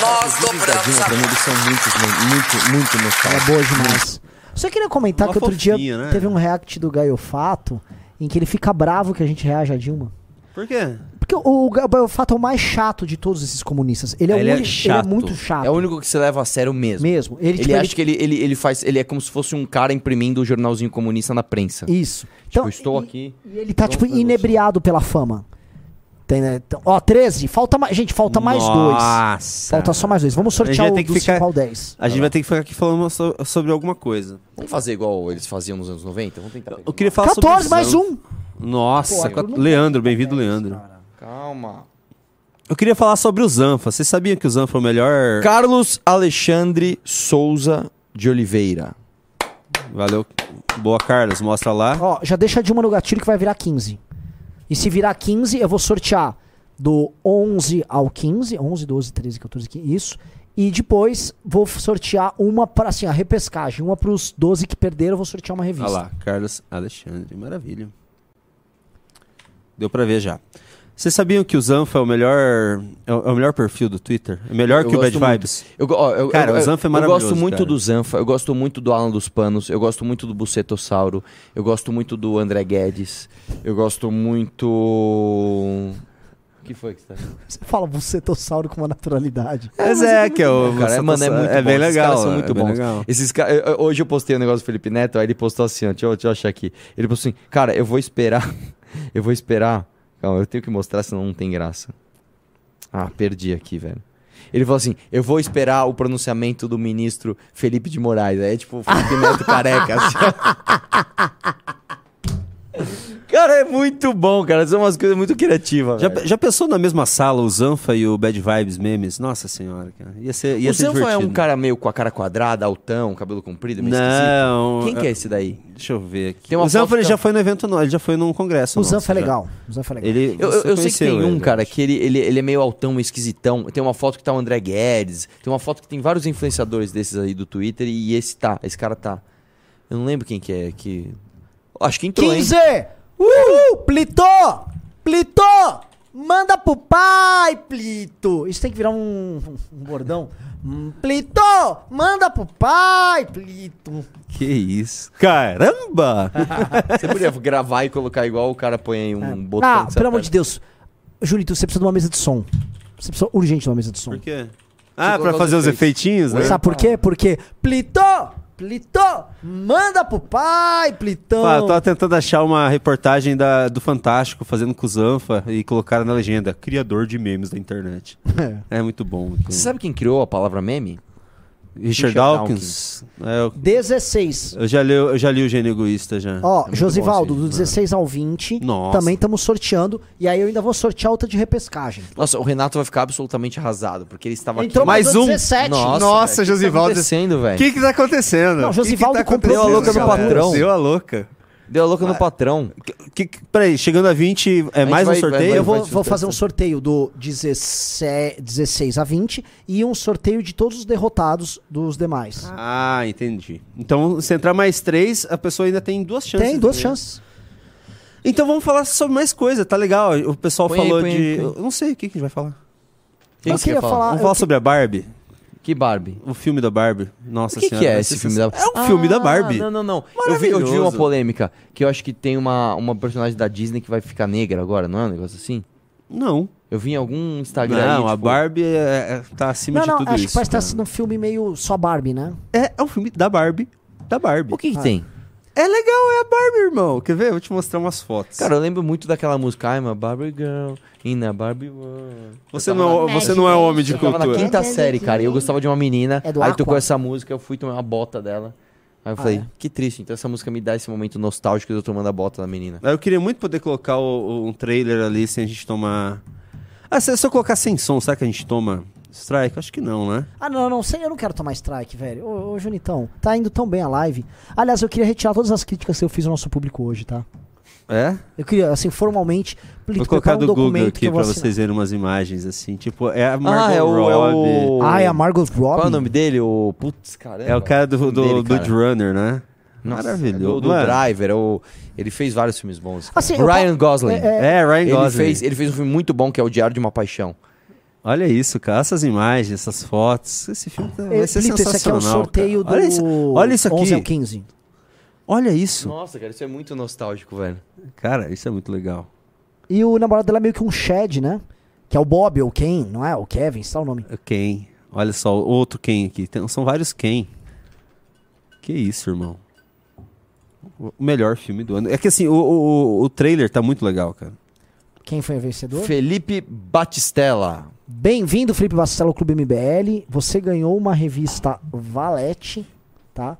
nós Os dobramos a meta. são muito, muito, muito Ela é boa demais. Só queria comentar Uma que outro dia fofinha, né? teve um react do Gaiofato em que ele fica bravo que a gente reage a Dilma. Por quê? Porque o, o Gaiofato é o mais chato de todos esses comunistas. Ele é, Ele é único- chato. Ele é muito chato. É o único que se leva a sério mesmo. Mesmo. Ele, Ele, tipo, acha que ele, ele, ele faz. Ele é como se fosse um cara imprimindo o jornalzinho comunista na prensa. Isso. Tipo, estou e- aqui. E ele tá, tipo, inebriado pela fama. Tem, né? Então, ó, 13. Falta mais. Gente, falta mais dois. Nossa. Falta só mais dois. Vamos A gente sortear vai o ter que do ficar- 5 ao 10. A gente vai ter que ficar aqui falando so- sobre alguma coisa. Vamos fazer igual eles faziam nos anos 90? Vamos tentar. Eu queria falar 14, sobre mais um. Nossa, Pô, quat- Arthur não Leandro, bem-vindo, Leandro. Calma. Eu queria falar sobre o Zanfa. Você sabia que o Zanfa é o melhor. Carlos Alexandre Souza de Oliveira. Valeu. Boa, Carlos. Mostra lá. Ó, já deixa a Dilma no gatilho que vai virar 15. E se virar 15, eu vou sortear do 11 ao 15. 11, 12, 13, 14, 15. Isso. E depois vou sortear uma para assim, a repescagem. Uma pros 12 que perderam, eu vou sortear uma revista. Olha lá, Carlos Alexandre. Maravilha. Deu pra ver já. Vocês sabiam que o Zanfa é o melhor é o é o melhor perfil do Twitter? É melhor Eu que o Bad muito. Vibes? Eu, ó, eu, cara, eu, o Zanfa é eu maravilhoso. gosto muito cara. do Zanfa, eu gosto muito do Alan dos Panos, eu gosto muito do Bucetossauro, eu gosto muito do André Guedes, eu gosto muito. O que foi que você tá Você fala bucetossauro com uma naturalidade. Mas é, que é o. Cara, é, mano, é muito é bom. bem Esses legal. caras são muito é bons. legal. Esses ca- eu- eu- Hoje eu postei um negócio do Felipe Neto, aí ele postou assim, ó, deixa, eu, deixa eu achar aqui. Ele postou assim, cara, eu vou esperar. eu vou esperar. Calma, eu tenho que mostrar, senão não tem graça. Ah, perdi aqui, velho. Ele falou assim: eu vou esperar o pronunciamento do ministro Felipe de Moraes. Aí é tipo Felipe Neto careca. assim. cara, é muito bom, cara. São umas coisas muito criativas. Já, já pensou na mesma sala o Zanfa e o Bad Vibes memes? Nossa senhora, cara. Ia ser, ia o ser Zanfa é divertido. um cara meio com a cara quadrada, altão, cabelo comprido, meio Não. esquisito. Quem que é esse daí? Deixa eu ver aqui. Tem uma o Zanfa foto ele que- já foi no evento, não, ele já foi num congresso. O nosso, Zanfa é legal. O Zanfa é legal. Ele, Eu, eu sei que tem um, ele, cara, que ele, ele, ele é meio altão, meio esquisitão. Tem uma foto que tá o André Guedes. Tem uma foto que tem vários influenciadores desses aí do Twitter. E esse tá, esse cara tá. Eu não lembro quem que é. Que... Acho que entrou, hein? 15! Uhul! Plito! Plito! Manda pro pai, Plito! Isso tem que virar um, um bordão. Hum, Plito! Manda pro pai, Plito! Que isso? Caramba! Você podia gravar e colocar igual o cara põe aí um botão. Ah, pelo amor de Deus. Julito, você precisa de uma mesa de som. Você precisa urgente de uma mesa de som. Por quê? Ah, pra fazer os efeitos. efeitinhos, né? Sabe por quê? Porque Plito! Plito! Manda pro pai, Plitão! Ah, eu tava tentando achar uma reportagem da, do Fantástico fazendo com o Zanfa e colocaram na legenda, criador de memes da internet. É, muito bom. Você sabe quem criou a palavra meme? Richard, Richard Dawkins. É, eu, 16. eu já li, eu já li o Gênio Egoísta já. Ó, É Josivaldo, do assim. 16 ao 20, Nossa. também estamos sorteando. E aí eu ainda vou sortear outra de repescagem. Nossa, o Renato vai ficar absolutamente arrasado, porque ele estava Entrou aqui. mais Mais um. um. 17. Nossa, Nossa, velho, o que Josivaldo. tá acontecendo, O velho? que que tá acontecendo? Não, O que Josivaldo que tá comprou Deu a louca no patrão. Deu a louca. Deu a louca no patrão. Que, que- peraí, chegando a 20, é gente mais um vai- vai- sorteio? vai- eu vou, vai vou fazer um sorteio do 16, 16 a 20 e um sorteio de todos os derrotados dos demais. Ah, entendi. Então, se entrar mais três, a pessoa ainda tem duas chances. Tem duas né? chances. Então vamos falar sobre mais coisa, tá legal. O pessoal Põe falou põe de. põe. Eu não sei o que, que a gente vai falar. Quem Eu que queria quer falar- Vamos eu falar que- sobre a Barbie? Que Barbie? O filme da Barbie. Nossa O que, senhora. que é vai esse filme da sens- É um filme da Barbie. Ah, Não, não, não. Eu vi, eu vi uma polêmica que eu acho que tem uma, uma personagem da Disney que vai ficar negra agora, não é um negócio assim? Não. Eu vi em algum Instagram Não, aí, a tipo, Barbie é, é- tá acima Não, de não, tudo acho isso. que parece estar cara. sendo um filme meio só Barbie, né? É, é um filme da Barbie. Da Barbie. O que, que tem? É legal, é a Barbie, irmão. Quer ver? Eu vou te mostrar umas fotos. Cara, eu lembro muito daquela música I'm a Barbie Girl in a Barbie World. você eu não, é- você não é homem de Eu tava na cultura. quinta série, cara, e eu gostava de uma menina. É do aí Aqua? tocou essa música, eu fui tomar uma bota dela. Aí eu falei, é? que triste. Então essa música me dá esse momento nostálgico de eu tomando a bota da menina. Eu queria muito poder colocar o- o- um trailer ali sem a gente tomar. Ah, se, se eu colocar sem som, será que a gente toma strike? Acho que não, né? Ah, não, não, sei, eu não quero tomar strike, velho. Ô, ô, Junitão, tá indo tão bem a live. Aliás, eu queria retirar todas as críticas que eu fiz ao nosso público hoje, tá? É? Eu queria, assim, formalmente, Vou colocar do um Google aqui pra vocês verem umas imagens assim. Tipo, é a Margot Ah, é o, é Robbie. o... Ah, é a Margot Robbie? Qual é o nome dele? O... Putz, caramba. É o cara do, do cara? Runner, né? Nossa, Maravilhoso. Do, do Mano, Driver, é o... ele fez vários filmes bons. cara. Assim, Ryan Gosling. é, é- É, Ryan ele, Gosling. fez, ele fez um filme muito bom que é O Diário de uma Paixão. Olha isso, cara. Essas imagens, essas fotos. Esse filme tá- vai Eh, ser Plito, esse aqui é sensacional. o sorteio cara. Olha isso, do olha isso 11 ao aqui. 15. Olha isso. Nossa, cara, isso é muito nostálgico, velho. Cara, isso é muito legal. E o namorado dela é meio que um Shed, né? Que é o Bob ou o Ken, não é? O Kevin, sei lá o nome. É Ken. Olha só, o outro Ken aqui. Tem- são vários Ken. Que isso, irmão. O melhor filme do ano. É que assim, o, o, o trailer tá muito legal, cara. Quem foi o vencedor? Felipe Batistella. Bem-vindo, Felipe Bastelo ao Clube MBL. Você ganhou uma revista Valete, tá?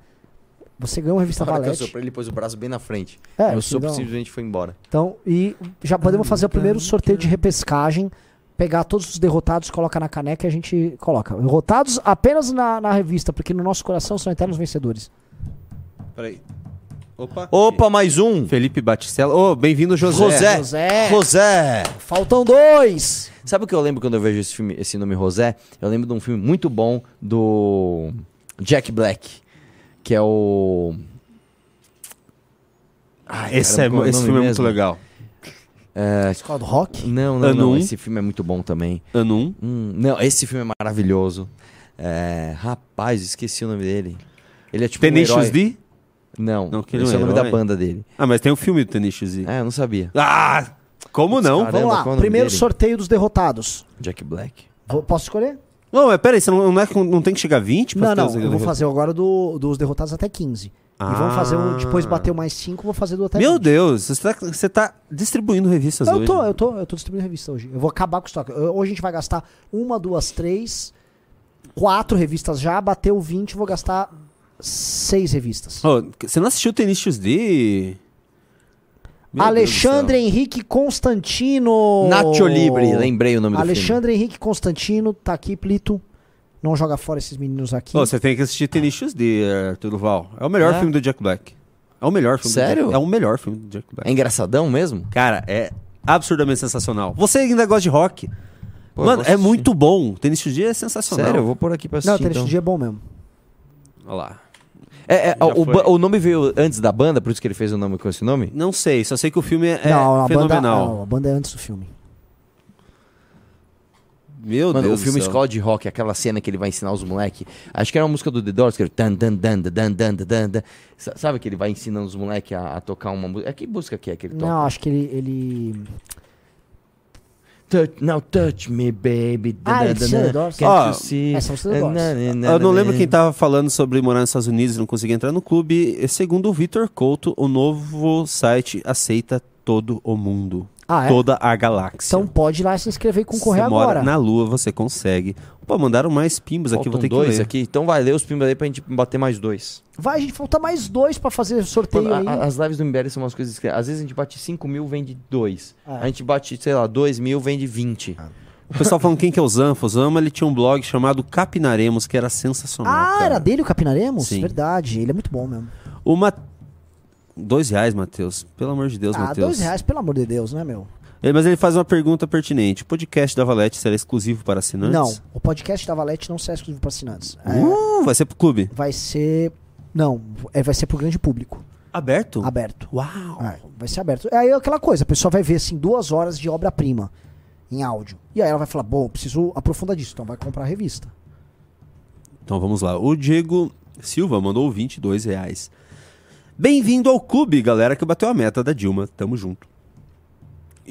Você ganhou uma revista Na hora que eu Valete. ele pôs o braço bem na frente. É, que sopro um- simplesmente foi embora. Então, e já podemos fazer o primeiro sorteio de repescagem. Pegar todos os derrotados, coloca na caneca e a gente coloca. Derrotados apenas na, na revista, porque no nosso coração são eternos vencedores. Peraí. Opa. Opa, mais um. Felipe Batistella. Ô, bem-vindo, José. José. José. José. Faltam dois! Sabe o que eu lembro quando eu vejo esse filme, esse nome José? Eu lembro de um filme muito bom do Jack Black, que é o Ai, Esse, caramba, é, é esse filme é muito mesmo? legal. É... Escola do Rock? Não, não, Ano não. um. Esse filme é muito bom também. Ano 1. Hum, não, esse filme é maravilhoso. É, rapaz, esqueci o nome dele. Ele é tipo um Tenacious herói. D? Não, Não, que ele esse é o é nome da herói. banda dele. Ah, mas tem o filme do Tenacious D. É, eu não sabia. Ah! Como não? Caramba, Vamos lá, é primeiro dele? sorteio dos derrotados. Jack Black. Vou- posso escolher? Não, mas peraí, você não, não, é, que não tem que chegar a 20? pra Não, não, eu vou fazer agora do, dos derrotados até 15. E vamos fazer um, depois bater o mais 5, vou fazer do até Meu 20. Deus, você tá, você tá distribuindo revistas Eu hoje. tô, eu tô, eu tô distribuindo revista hoje. Eu vou acabar com o estoque. Hoje a gente vai gastar uma, duas, três, quatro revistas já. Bateu 20, eu vou gastar seis revistas. Ô, você não assistiu Tenacious D? Meu Alexandre Henrique Constantino. Nacho Libre, lembrei o nome do filme. Alexandre Henrique Constantino, tá aqui, Plito. Não joga fora esses meninos aqui. do. Ô, você tem que assistir Tenacious D, Arthur Duval. É o melhor É? filme do Jack Black. É o melhor filme Sério? do Jack É o melhor filme do Jack Black. É engraçadão mesmo? Cara, é absurdamente sensacional. Você ainda gosta de rock? Pô, Mano, é muito bom. Tenacious D é sensacional. Sério, eu vou pôr aqui pra assistir. Não, Tenacious então. D é bom mesmo. Olha lá. É, é, o, o nome veio antes da banda, por isso que ele fez o nome com esse nome? Não sei, só sei que o filme é não, a banda, fenomenal. não, a banda é antes do filme. Meu Mano, Deus o filme do céu. Escola de Rock, aquela cena que ele vai ensinar os moleques. Acho que era uma música do The Doors, que era dan, dan, dan, dan, dan, dan, dan. Sa- Sabe que ele vai ensinando os moleques a, a tocar uma música? É que música que é que ele toca? Não, acho que ele. ele... Touch, now touch me, baby. Ah, essa música é na, Eu não lembro quem tava falando sobre morar nos Estados Unidos e não conseguir entrar no clube. Segundo o Vitor Couto, o novo site aceita todo o mundo. Ah, é? Toda a galáxia. Então pode ir lá se inscrever e concorrer você mora agora. na lua, você consegue. Pô, mandaram mais pimbos aqui, vou ter dois que ler. aqui. Então vai ler os pimbas aí pra gente bater mais dois. Vai, gente, falta mais dois pra fazer sorteio aí. a- as lives do MBL são umas coisas que. Às vezes a gente bate 5 mil, vende 2. É. A gente bate, sei lá, 2 mil, vende 20. O pessoal falando quem que é o Zanfa. O Zama, ele tinha um blog chamado Capinaremos, que era sensacional. Ah, cara. era dele o Capinaremos? Sim. Verdade, ele é muito bom mesmo. Uma... Dois reais, Matheus. Pelo amor de Deus, ah, Matheus. dois reais, pelo amor de Deus, né, meu? Mas ele faz uma pergunta pertinente. O podcast da Valete será exclusivo para assinantes? Não, o podcast da Valete não será exclusivo para assinantes. É, Uh, vai ser pro clube. vai ser. Não, é, vai ser pro grande público. Aberto? Aberto. Uau! É, vai ser aberto. Aí é aquela coisa, a pessoa vai ver assim, duas horas de obra-prima em áudio. E aí ela vai falar, bom, preciso aprofundar disso, então vai comprar a revista. Então vamos lá. O Diego Silva mandou 22 reais. Bem-vindo ao clube, galera, que bateu a meta da Dilma. Tamo junto.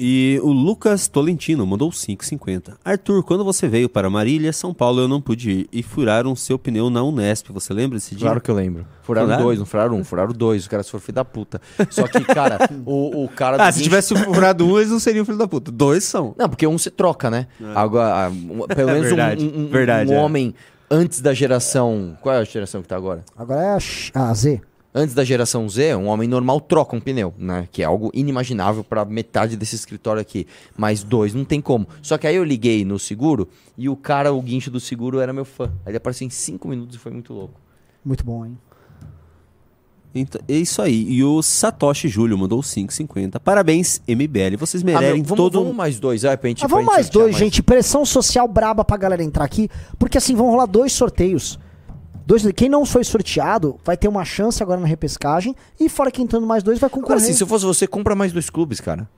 E o Lucas Tolentino mandou 5,50. Arthur, quando você veio para Marília, São Paulo, eu não pude ir. E furaram seu pneu na Unesp. Você lembra desse dia? Claro que eu lembro. Furaram Furaram? dois, não furaram um, furaram dois. Os caras foram filho da puta. Só que, cara, o, o cara do Ah, se tivesse furado um, eles não seriam filho da puta. Dois são. Não, porque um você troca, né? Agora, ah, um- pelo É menos um- verdade, um, um- verdade, um é. homem antes da geração. Qual é a geração que tá agora? Agora é a, X- a Z. Antes da geração Z, um homem normal troca um pneu, né? Que é algo inimaginável pra metade desse escritório aqui. Mas dois não tem como. Só que aí eu liguei no seguro e o cara, o guincho do seguro, era meu fã. Aí ele apareceu em cinco minutos e foi muito louco. Muito bom, hein? Então, é isso aí. E o Satoshi Júlio mandou 5,50. Parabéns, MBL. Vocês merecem Ah, meu, vamos, todo... vamos mais dois, aí, pra gente Ah, pra vamos gente mais dois, gente. Pressão social braba pra galera entrar aqui. Porque assim, vão rolar dois sorteios. Dois, quem não foi sorteado vai ter uma chance agora na repescagem. E fora que entrando mais dois vai Agora concorrer. sim, se eu fosse você, compra mais dois clubes, cara.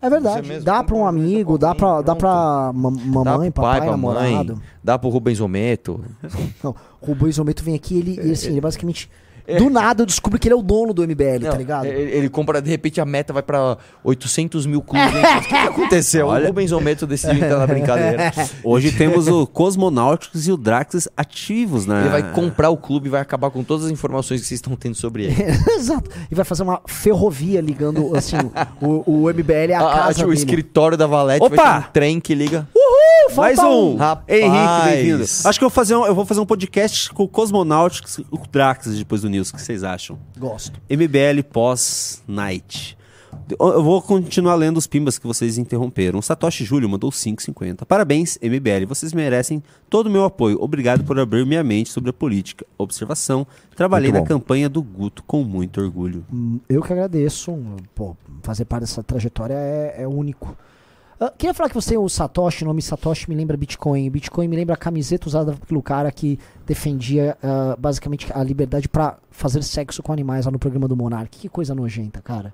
É verdade. Você mesmo, dá pra um amigo, dá pra, dá pra ma- mamãe, dá pro papai, pai, pra mãe, namorado. dá pro Rubens Ometo. Não, o Rubão Isometo vem aqui ele, ele, assim, ele basicamente. Do nada eu descubro que ele é o dono do MBL, tá Não, ligado? Ele, ele compra, de repente a meta vai pra 800 mil clubes. O que, que aconteceu? Olha. O Rubens Ometo decidiu entrar na brincadeira. Hoje temos o Cosmonautics e o Draxis ativos, né? Ele vai comprar o clube e vai acabar com todas as informações que vocês estão tendo sobre ele. Exato. E vai fazer uma ferrovia ligando, assim, o, o MBL à Ah, casa tipo, o dele. escritório da Valete Opa! vai ter um trem que liga. Uhul! Mais um. Rapaz. Henrique, bem-vindo. Acho que eu vou, fazer um, eu vou fazer um podcast com o Cosmonautics e o Draxis depois do News. O que vocês acham? Gosto. MBL pós-night. Eu vou continuar lendo os pimbas que vocês interromperam. O Satoshi Júlio mandou 5,50. Parabéns, MBL. Vocês merecem todo o meu apoio. Obrigado por abrir minha mente sobre a política. Observação. Trabalhei na campanha do Guto com muito orgulho. Hum, Eu que agradeço. Pô, fazer parte dessa trajetória é, é único. Ah, queria falar que você tem o Satoshi, o nome Satoshi me lembra Bitcoin. Bitcoin me lembra a camiseta usada pelo cara que defendia ah, basicamente a liberdade pra fazer sexo com animais lá no programa do Monark. Que coisa nojenta, cara.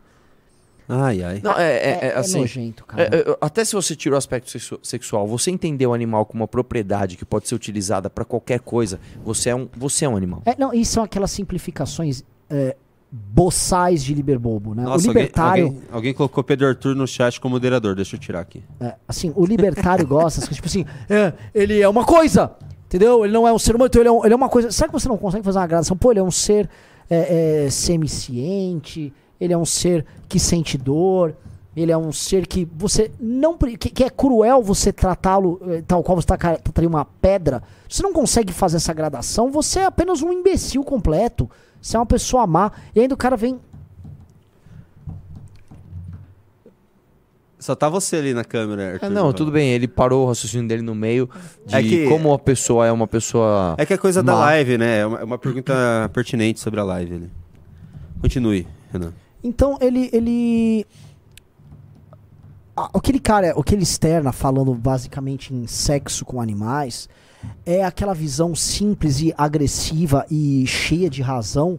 Ai, ai. Não, é, é, É- é é assim. nojento, cara. é, é, até se você tira o aspecto sexu- sexual, você entender o animal como uma propriedade que pode ser utilizada pra qualquer coisa, você é um, você é um animal. É, não, e são aquelas simplificações é, boçais de liberbobo, né? Nossa, o libertário, Alguém, alguém, alguém colocou Pedro Arthur no chat como moderador. Deixa eu tirar aqui. é, assim, o libertário gosta, tipo assim, é, ele é uma coisa, entendeu? Ele não é um ser humano, então ele é, um- ele é uma coisa. Será que você não consegue fazer uma gradação? Pô, ele é um ser é, é, semiciente, ele é um ser que sente dor, ele é um ser que você não. que, que é cruel você tratá-lo eh, tal qual você tá trataria uma pedra. Você não consegue fazer essa gradação, você é apenas um imbecil completo. Você é uma pessoa má. E ainda o cara vem. Só tá você ali na câmera, Arthur. É, não, tudo bem, ele parou o raciocínio dele no meio de É que- como a pessoa é uma pessoa. É que é coisa da má. live, né? É uma, é uma pergunta pertinente sobre a live. ali. Continue, Renan. Então ele. ele... Ah, Aquele cara, aquele externa falando basicamente em sexo com animais, é aquela visão simples e agressiva e cheia de razão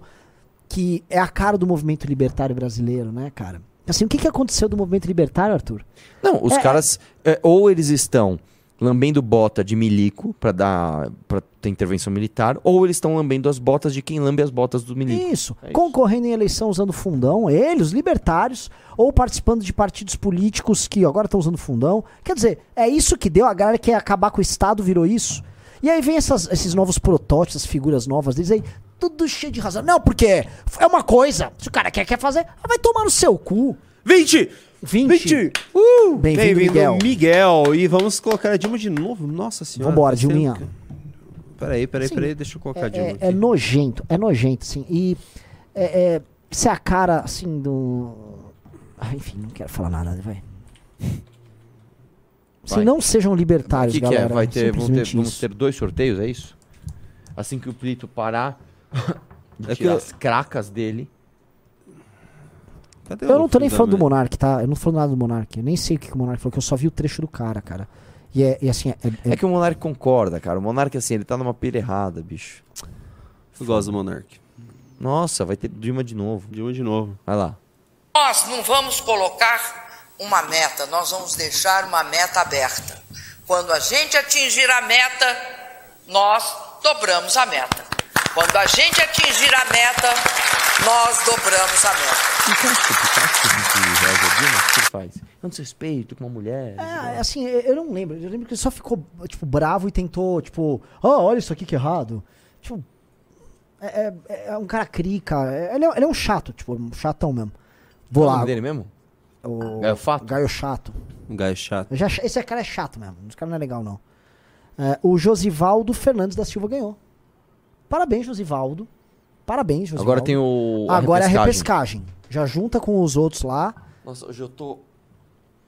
que é a cara do movimento libertário brasileiro, né, cara? Assim, o que, que aconteceu do movimento libertário, Arthur? Não, os É, caras é, ou eles estão lambendo bota de milico pra dar para ter intervenção militar, ou eles estão lambendo as botas de quem lambe as botas do milico. Isso. Concorrendo em eleição usando fundão, eles, os libertários, ou participando de partidos políticos que agora estão usando fundão. Quer dizer, é isso que deu, a galera que quer acabar com o Estado virou isso. E aí vem essas- esses novos protótipos, essas figuras novas deles aí, tudo cheio de razão. Não, porque é uma coisa. Se o cara quer, quer fazer, ah, vai tomar no seu cu. 20! 20! 20! Uh! Bem-vindo, Miguel. Miguel. E vamos colocar a Dilma de novo. Nossa senhora. Vambora, tá Dilminha. Peraí, peraí, Sim, peraí. Deixa eu colocar a Dilma É, é nojento, é nojento, assim. E é, é, é a cara, assim, do. Ah, enfim, não quero falar nada, vai. Se não sejam libertários, O que, que galera. é? Vai ter, vamos, ter, vamos ter dois sorteios, é isso? Assim que o Plito parar de É que tirar eu- as cracas dele. Cadê Eu não tô nem falando do? Monark, tá? Eu não tô falando nada do Monark. Eu nem sei o que, que o Monark falou, que eu só vi o trecho do cara, cara. E é, e assim, é, é- É que o Monark concorda, cara. O Monark, assim, ele tá numa pira errada, bicho. Eu gosto do Monark. Nossa, vai ter Dilma de novo. Dilma de novo. Vai lá. Nós não vamos colocar uma meta, nós vamos deixar uma meta aberta. Quando a gente atingir a meta, nós dobramos a meta. Quando a gente atingir a meta, nós dobramos a meta. Dilma? O que ele faz? Não desrespeito com uma mulher. É, assim, eu não lembro. Eu lembro que ele só ficou, tipo, bravo e tentou, tipo, ah, olha isso aqui que é errado. Tipo, é, é- é um cara crica. é- ele, é, ele é um chato, tipo, um chatão mesmo. Vou é o lá. nome dele mesmo? O Gaio Fato? Gaio Chato. Gajo chato. Já esse cara é chato mesmo. Esse cara não é legal, não. É, o Josivaldo Fernandes da Silva ganhou. Parabéns, Josivaldo. Parabéns, Josivaldo. Agora tem o. a Agora é a repescagem. repescagem. Já junta com os outros lá. Nossa, hoje eu tô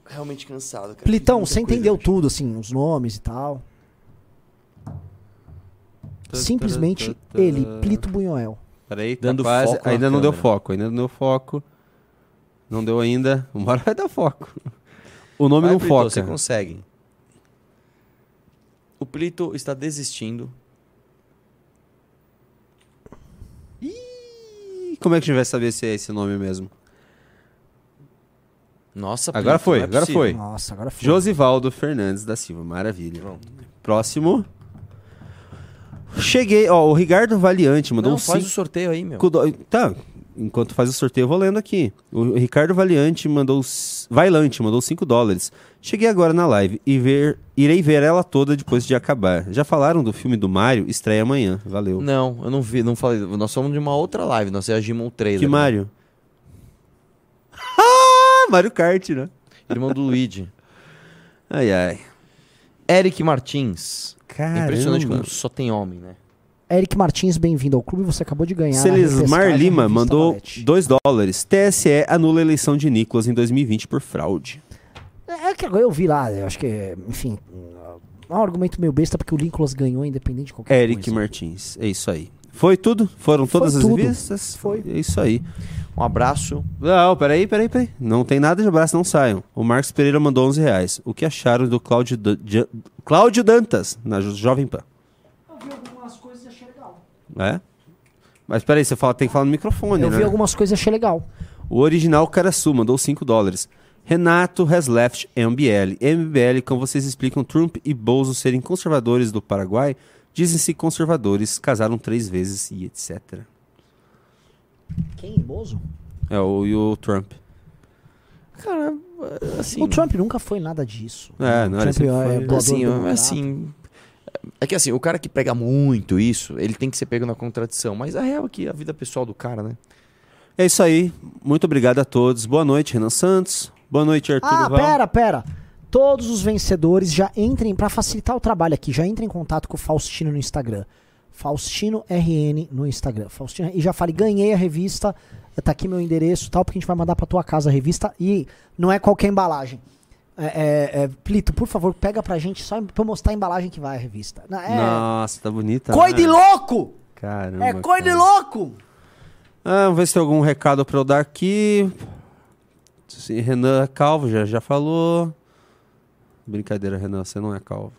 realmente cansado, cara. Plitão, você entendeu hoje. tudo, assim, os nomes e tal. Simplesmente ele, Plito Bunhoel. Peraí, tá Dando quase. foco Ainda não deu câmera. foco, ainda não deu foco. Não deu ainda. Uma hora vai dar foco. O nome Vai, não Plito, foca. Você consegue. O Plito está desistindo. Ih, Como é que a gente vai saber se é esse nome mesmo? Nossa, Agora Plito, foi, não é agora possível. foi. Nossa, agora foi. Josivaldo Fernandes da Silva, maravilha. Próximo. Cheguei, ó, o Ricardo Valiante mandou Não, um faz o cinco- sorteio aí, meu. Tá, enquanto faz o sorteio eu vou lendo aqui. O Ricardo Valiante mandou... Vailante mandou 5 dólares. Cheguei agora na live e ver, irei ver ela toda depois de acabar. Já falaram do filme do Mario? Estreia amanhã. Valeu. Não, eu não vi, não falei. Nós somos de uma outra live, nós reagimos um trailer. Que né? Mario? Ah, Mario Kart, né? Irmão do Luigi. Ai, ai. Eric Martins. Caramba. Impressionante como só tem homem, né? Eric Martins, bem-vindo ao clube. Você acabou de ganhar. Celismar Lima mandou Valete. 2 dólares. TSE anula a eleição de Nicolas em 2020 por fraude. É que agora eu vi lá, eu acho que, enfim, é um argumento meio besta porque o Nicolas ganhou independente de qualquer Eric coisa. Martins. É isso aí. Foi tudo? Foram Foi todas as tudo. vistas? Foi. É isso aí. Um abraço. Não, peraí, peraí, peraí. Não tem nada de abraço, não saiam. O Marcos Pereira mandou 11 reais. O que acharam do Cláudio, Cláudio Dantas na Jo- Jovem Pan? Eu vi algumas coisas e achei legal. É? Mas peraí, você fala, tem que falar no microfone, Eu né? vi algumas coisas e achei legal. O original Caraçu mandou 5 dólares. Renato has left MBL. MBL, como vocês explicam, Trump e Bozo serem conservadores do Paraguai, dizem-se conservadores, casaram três vezes e etc. Quem? Bozo? É, o, e o Trump. Cara, assim. O Trump nunca foi nada disso. É, não, ele Trump sempre é foi- doador assim, assim. É que assim, o cara que prega muito isso, ele tem que ser pego na contradição. Mas a real é que a vida pessoal do cara, né? É isso aí. Muito obrigado a todos. Boa noite, Renan Santos. Boa noite, Arthur Ah, Val. pera, pera. Todos os vencedores já entrem, pra facilitar o trabalho aqui, já entrem em contato com o Faustino no Instagram. Faustino RN no Instagram. Faustino, e já fale, ganhei a revista, tá aqui meu endereço e tal, porque a gente vai mandar pra tua casa a revista e não é qualquer embalagem. É, é, é, Plito, por favor, pega pra gente só pra mostrar a embalagem que vai a revista. É, Nossa, tá bonita. coi né? de louco! Caramba. É coi de cara. louco! Ah, vamos ver se tem algum recado pra eu dar aqui. Sim, Renan é calvo, já, já falou. Brincadeira, Renan, você não é calvo.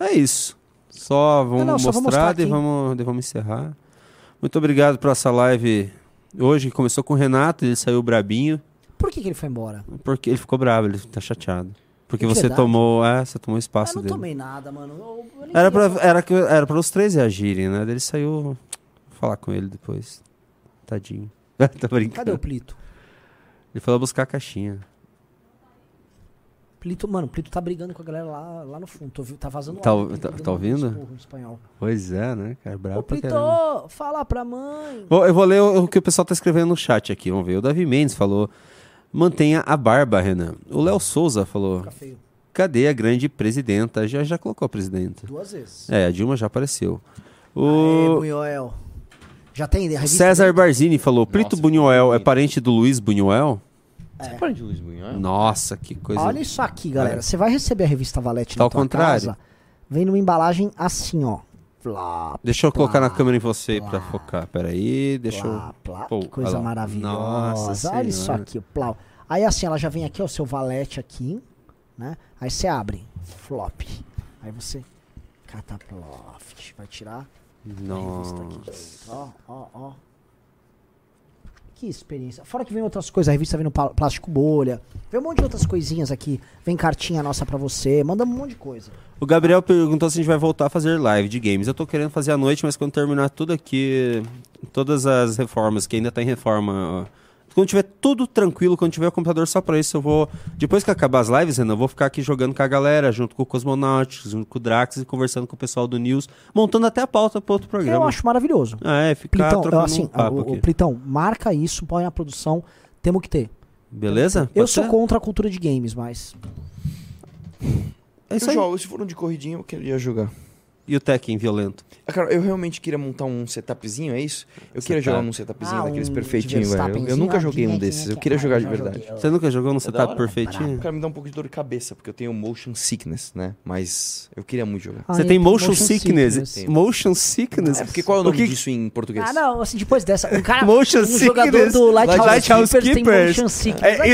É isso. Só vamos Não, não, só mostrar, mostrar daí aqui. vamos, vamos encerrar. Muito obrigado por essa live hoje, que começou com o Renato, ele saiu brabinho, Por que, que ele foi embora? porque ele ficou bravo, ele tá chateado. Porque É você verdade. tomou, é, você tomou o Eu espaço não dele. tomei nada, mano. Eu- eu Era pra, era, que- era pra os três reagirem, né? Ele saiu. Vou falar com ele depois. Tadinho. tá brincando. Cadê o Plito? Ele foi lá buscar a caixinha. Plito, mano, Plito tá brigando com a galera lá, lá no fundo. Tô, tá vazando Tá, áudio, tá, tá um ouvindo? espanhol. Pois é, né, cara? Bravo Ô, pra Plito, caramba. fala pra mãe. Eu vou ler o, o que o pessoal tá escrevendo no chat aqui. Vamos ver. O Davi Mendes falou: mantenha a barba, Renan. O Léo Souza falou: Fica feio. cadê a grande presidenta? Já, já colocou a presidenta. Duas vezes. É, a Dilma já apareceu. Aê, O Bunhoel. Já tem a revista? César Barzini falou: Plito Buñuel é parente do Luiz Buñuel? Você é parente do Luiz Bunhão? Nossa, que coisa. Olha isso aqui, galera. É. Você vai receber a revista Valete Tá na ao tua contrário. casa. Vem numa embalagem assim, ó. Plá, Deixa eu colocar na plá, câmera em você pra focar. Peraí, deixa plá, eu. plá. Pô, que coisa maravilhosa. Nossa Olha isso aqui, plau. Aí assim, ela já vem aqui, ó, o seu valete aqui, né? Aí você abre, flop. Aí você cata ploft. Vai tirar a revista aqui direito. Ó, ó, ó. Que experiência. Fora que vem outras coisas, a revista vem no plástico bolha. Vem um monte de outras coisinhas aqui. Vem cartinha nossa pra você. Manda um monte de coisa. O Gabriel perguntou se a gente vai voltar a fazer live de games. Eu tô querendo fazer à noite, mas quando terminar tudo aqui, todas as reformas, que ainda tá em reforma. ó, Quando tiver tudo tranquilo, quando tiver o computador só pra isso, eu vou. Depois que acabar as lives, Renan, eu vou ficar aqui jogando com a galera, junto com o Cosmonauts, junto com o Drax e conversando com o pessoal do News, montando até a pauta para outro programa. Eu acho maravilhoso. É, ficar Plitão, assim, um papo o, aqui. o Plitão, marca isso, põe na produção. Temos que ter. Beleza? Eu Pode sou ser? contra a cultura de games, mas. É isso aí. jogo, se for um de corridinha, eu queria jogar. E o Tekken violento? Ah, cara, eu realmente queria montar um setupzinho, é isso? Eu queria Setup. jogar num setupzinho Ah, daqueles um perfeitinho, velho. Eu, eu nunca ah, joguei um de desses, eu nequinha, queria que- jogar de verdade. joguei. Você nunca jogou no É setup perfeitinho? Cara, me dá um pouco de dor de cabeça, porque eu tenho motion sickness, né? Mas eu queria muito jogar. Ah, Você tem motion, motion sickness? sickness. Motion sickness? É porque qual é o nome que- disso em português? Ah, não, assim, depois dessa. Um cara. Motion um jogador sickness. do Lighthouse, Lighthouse Keepers tem Keepers. motion sickness. É,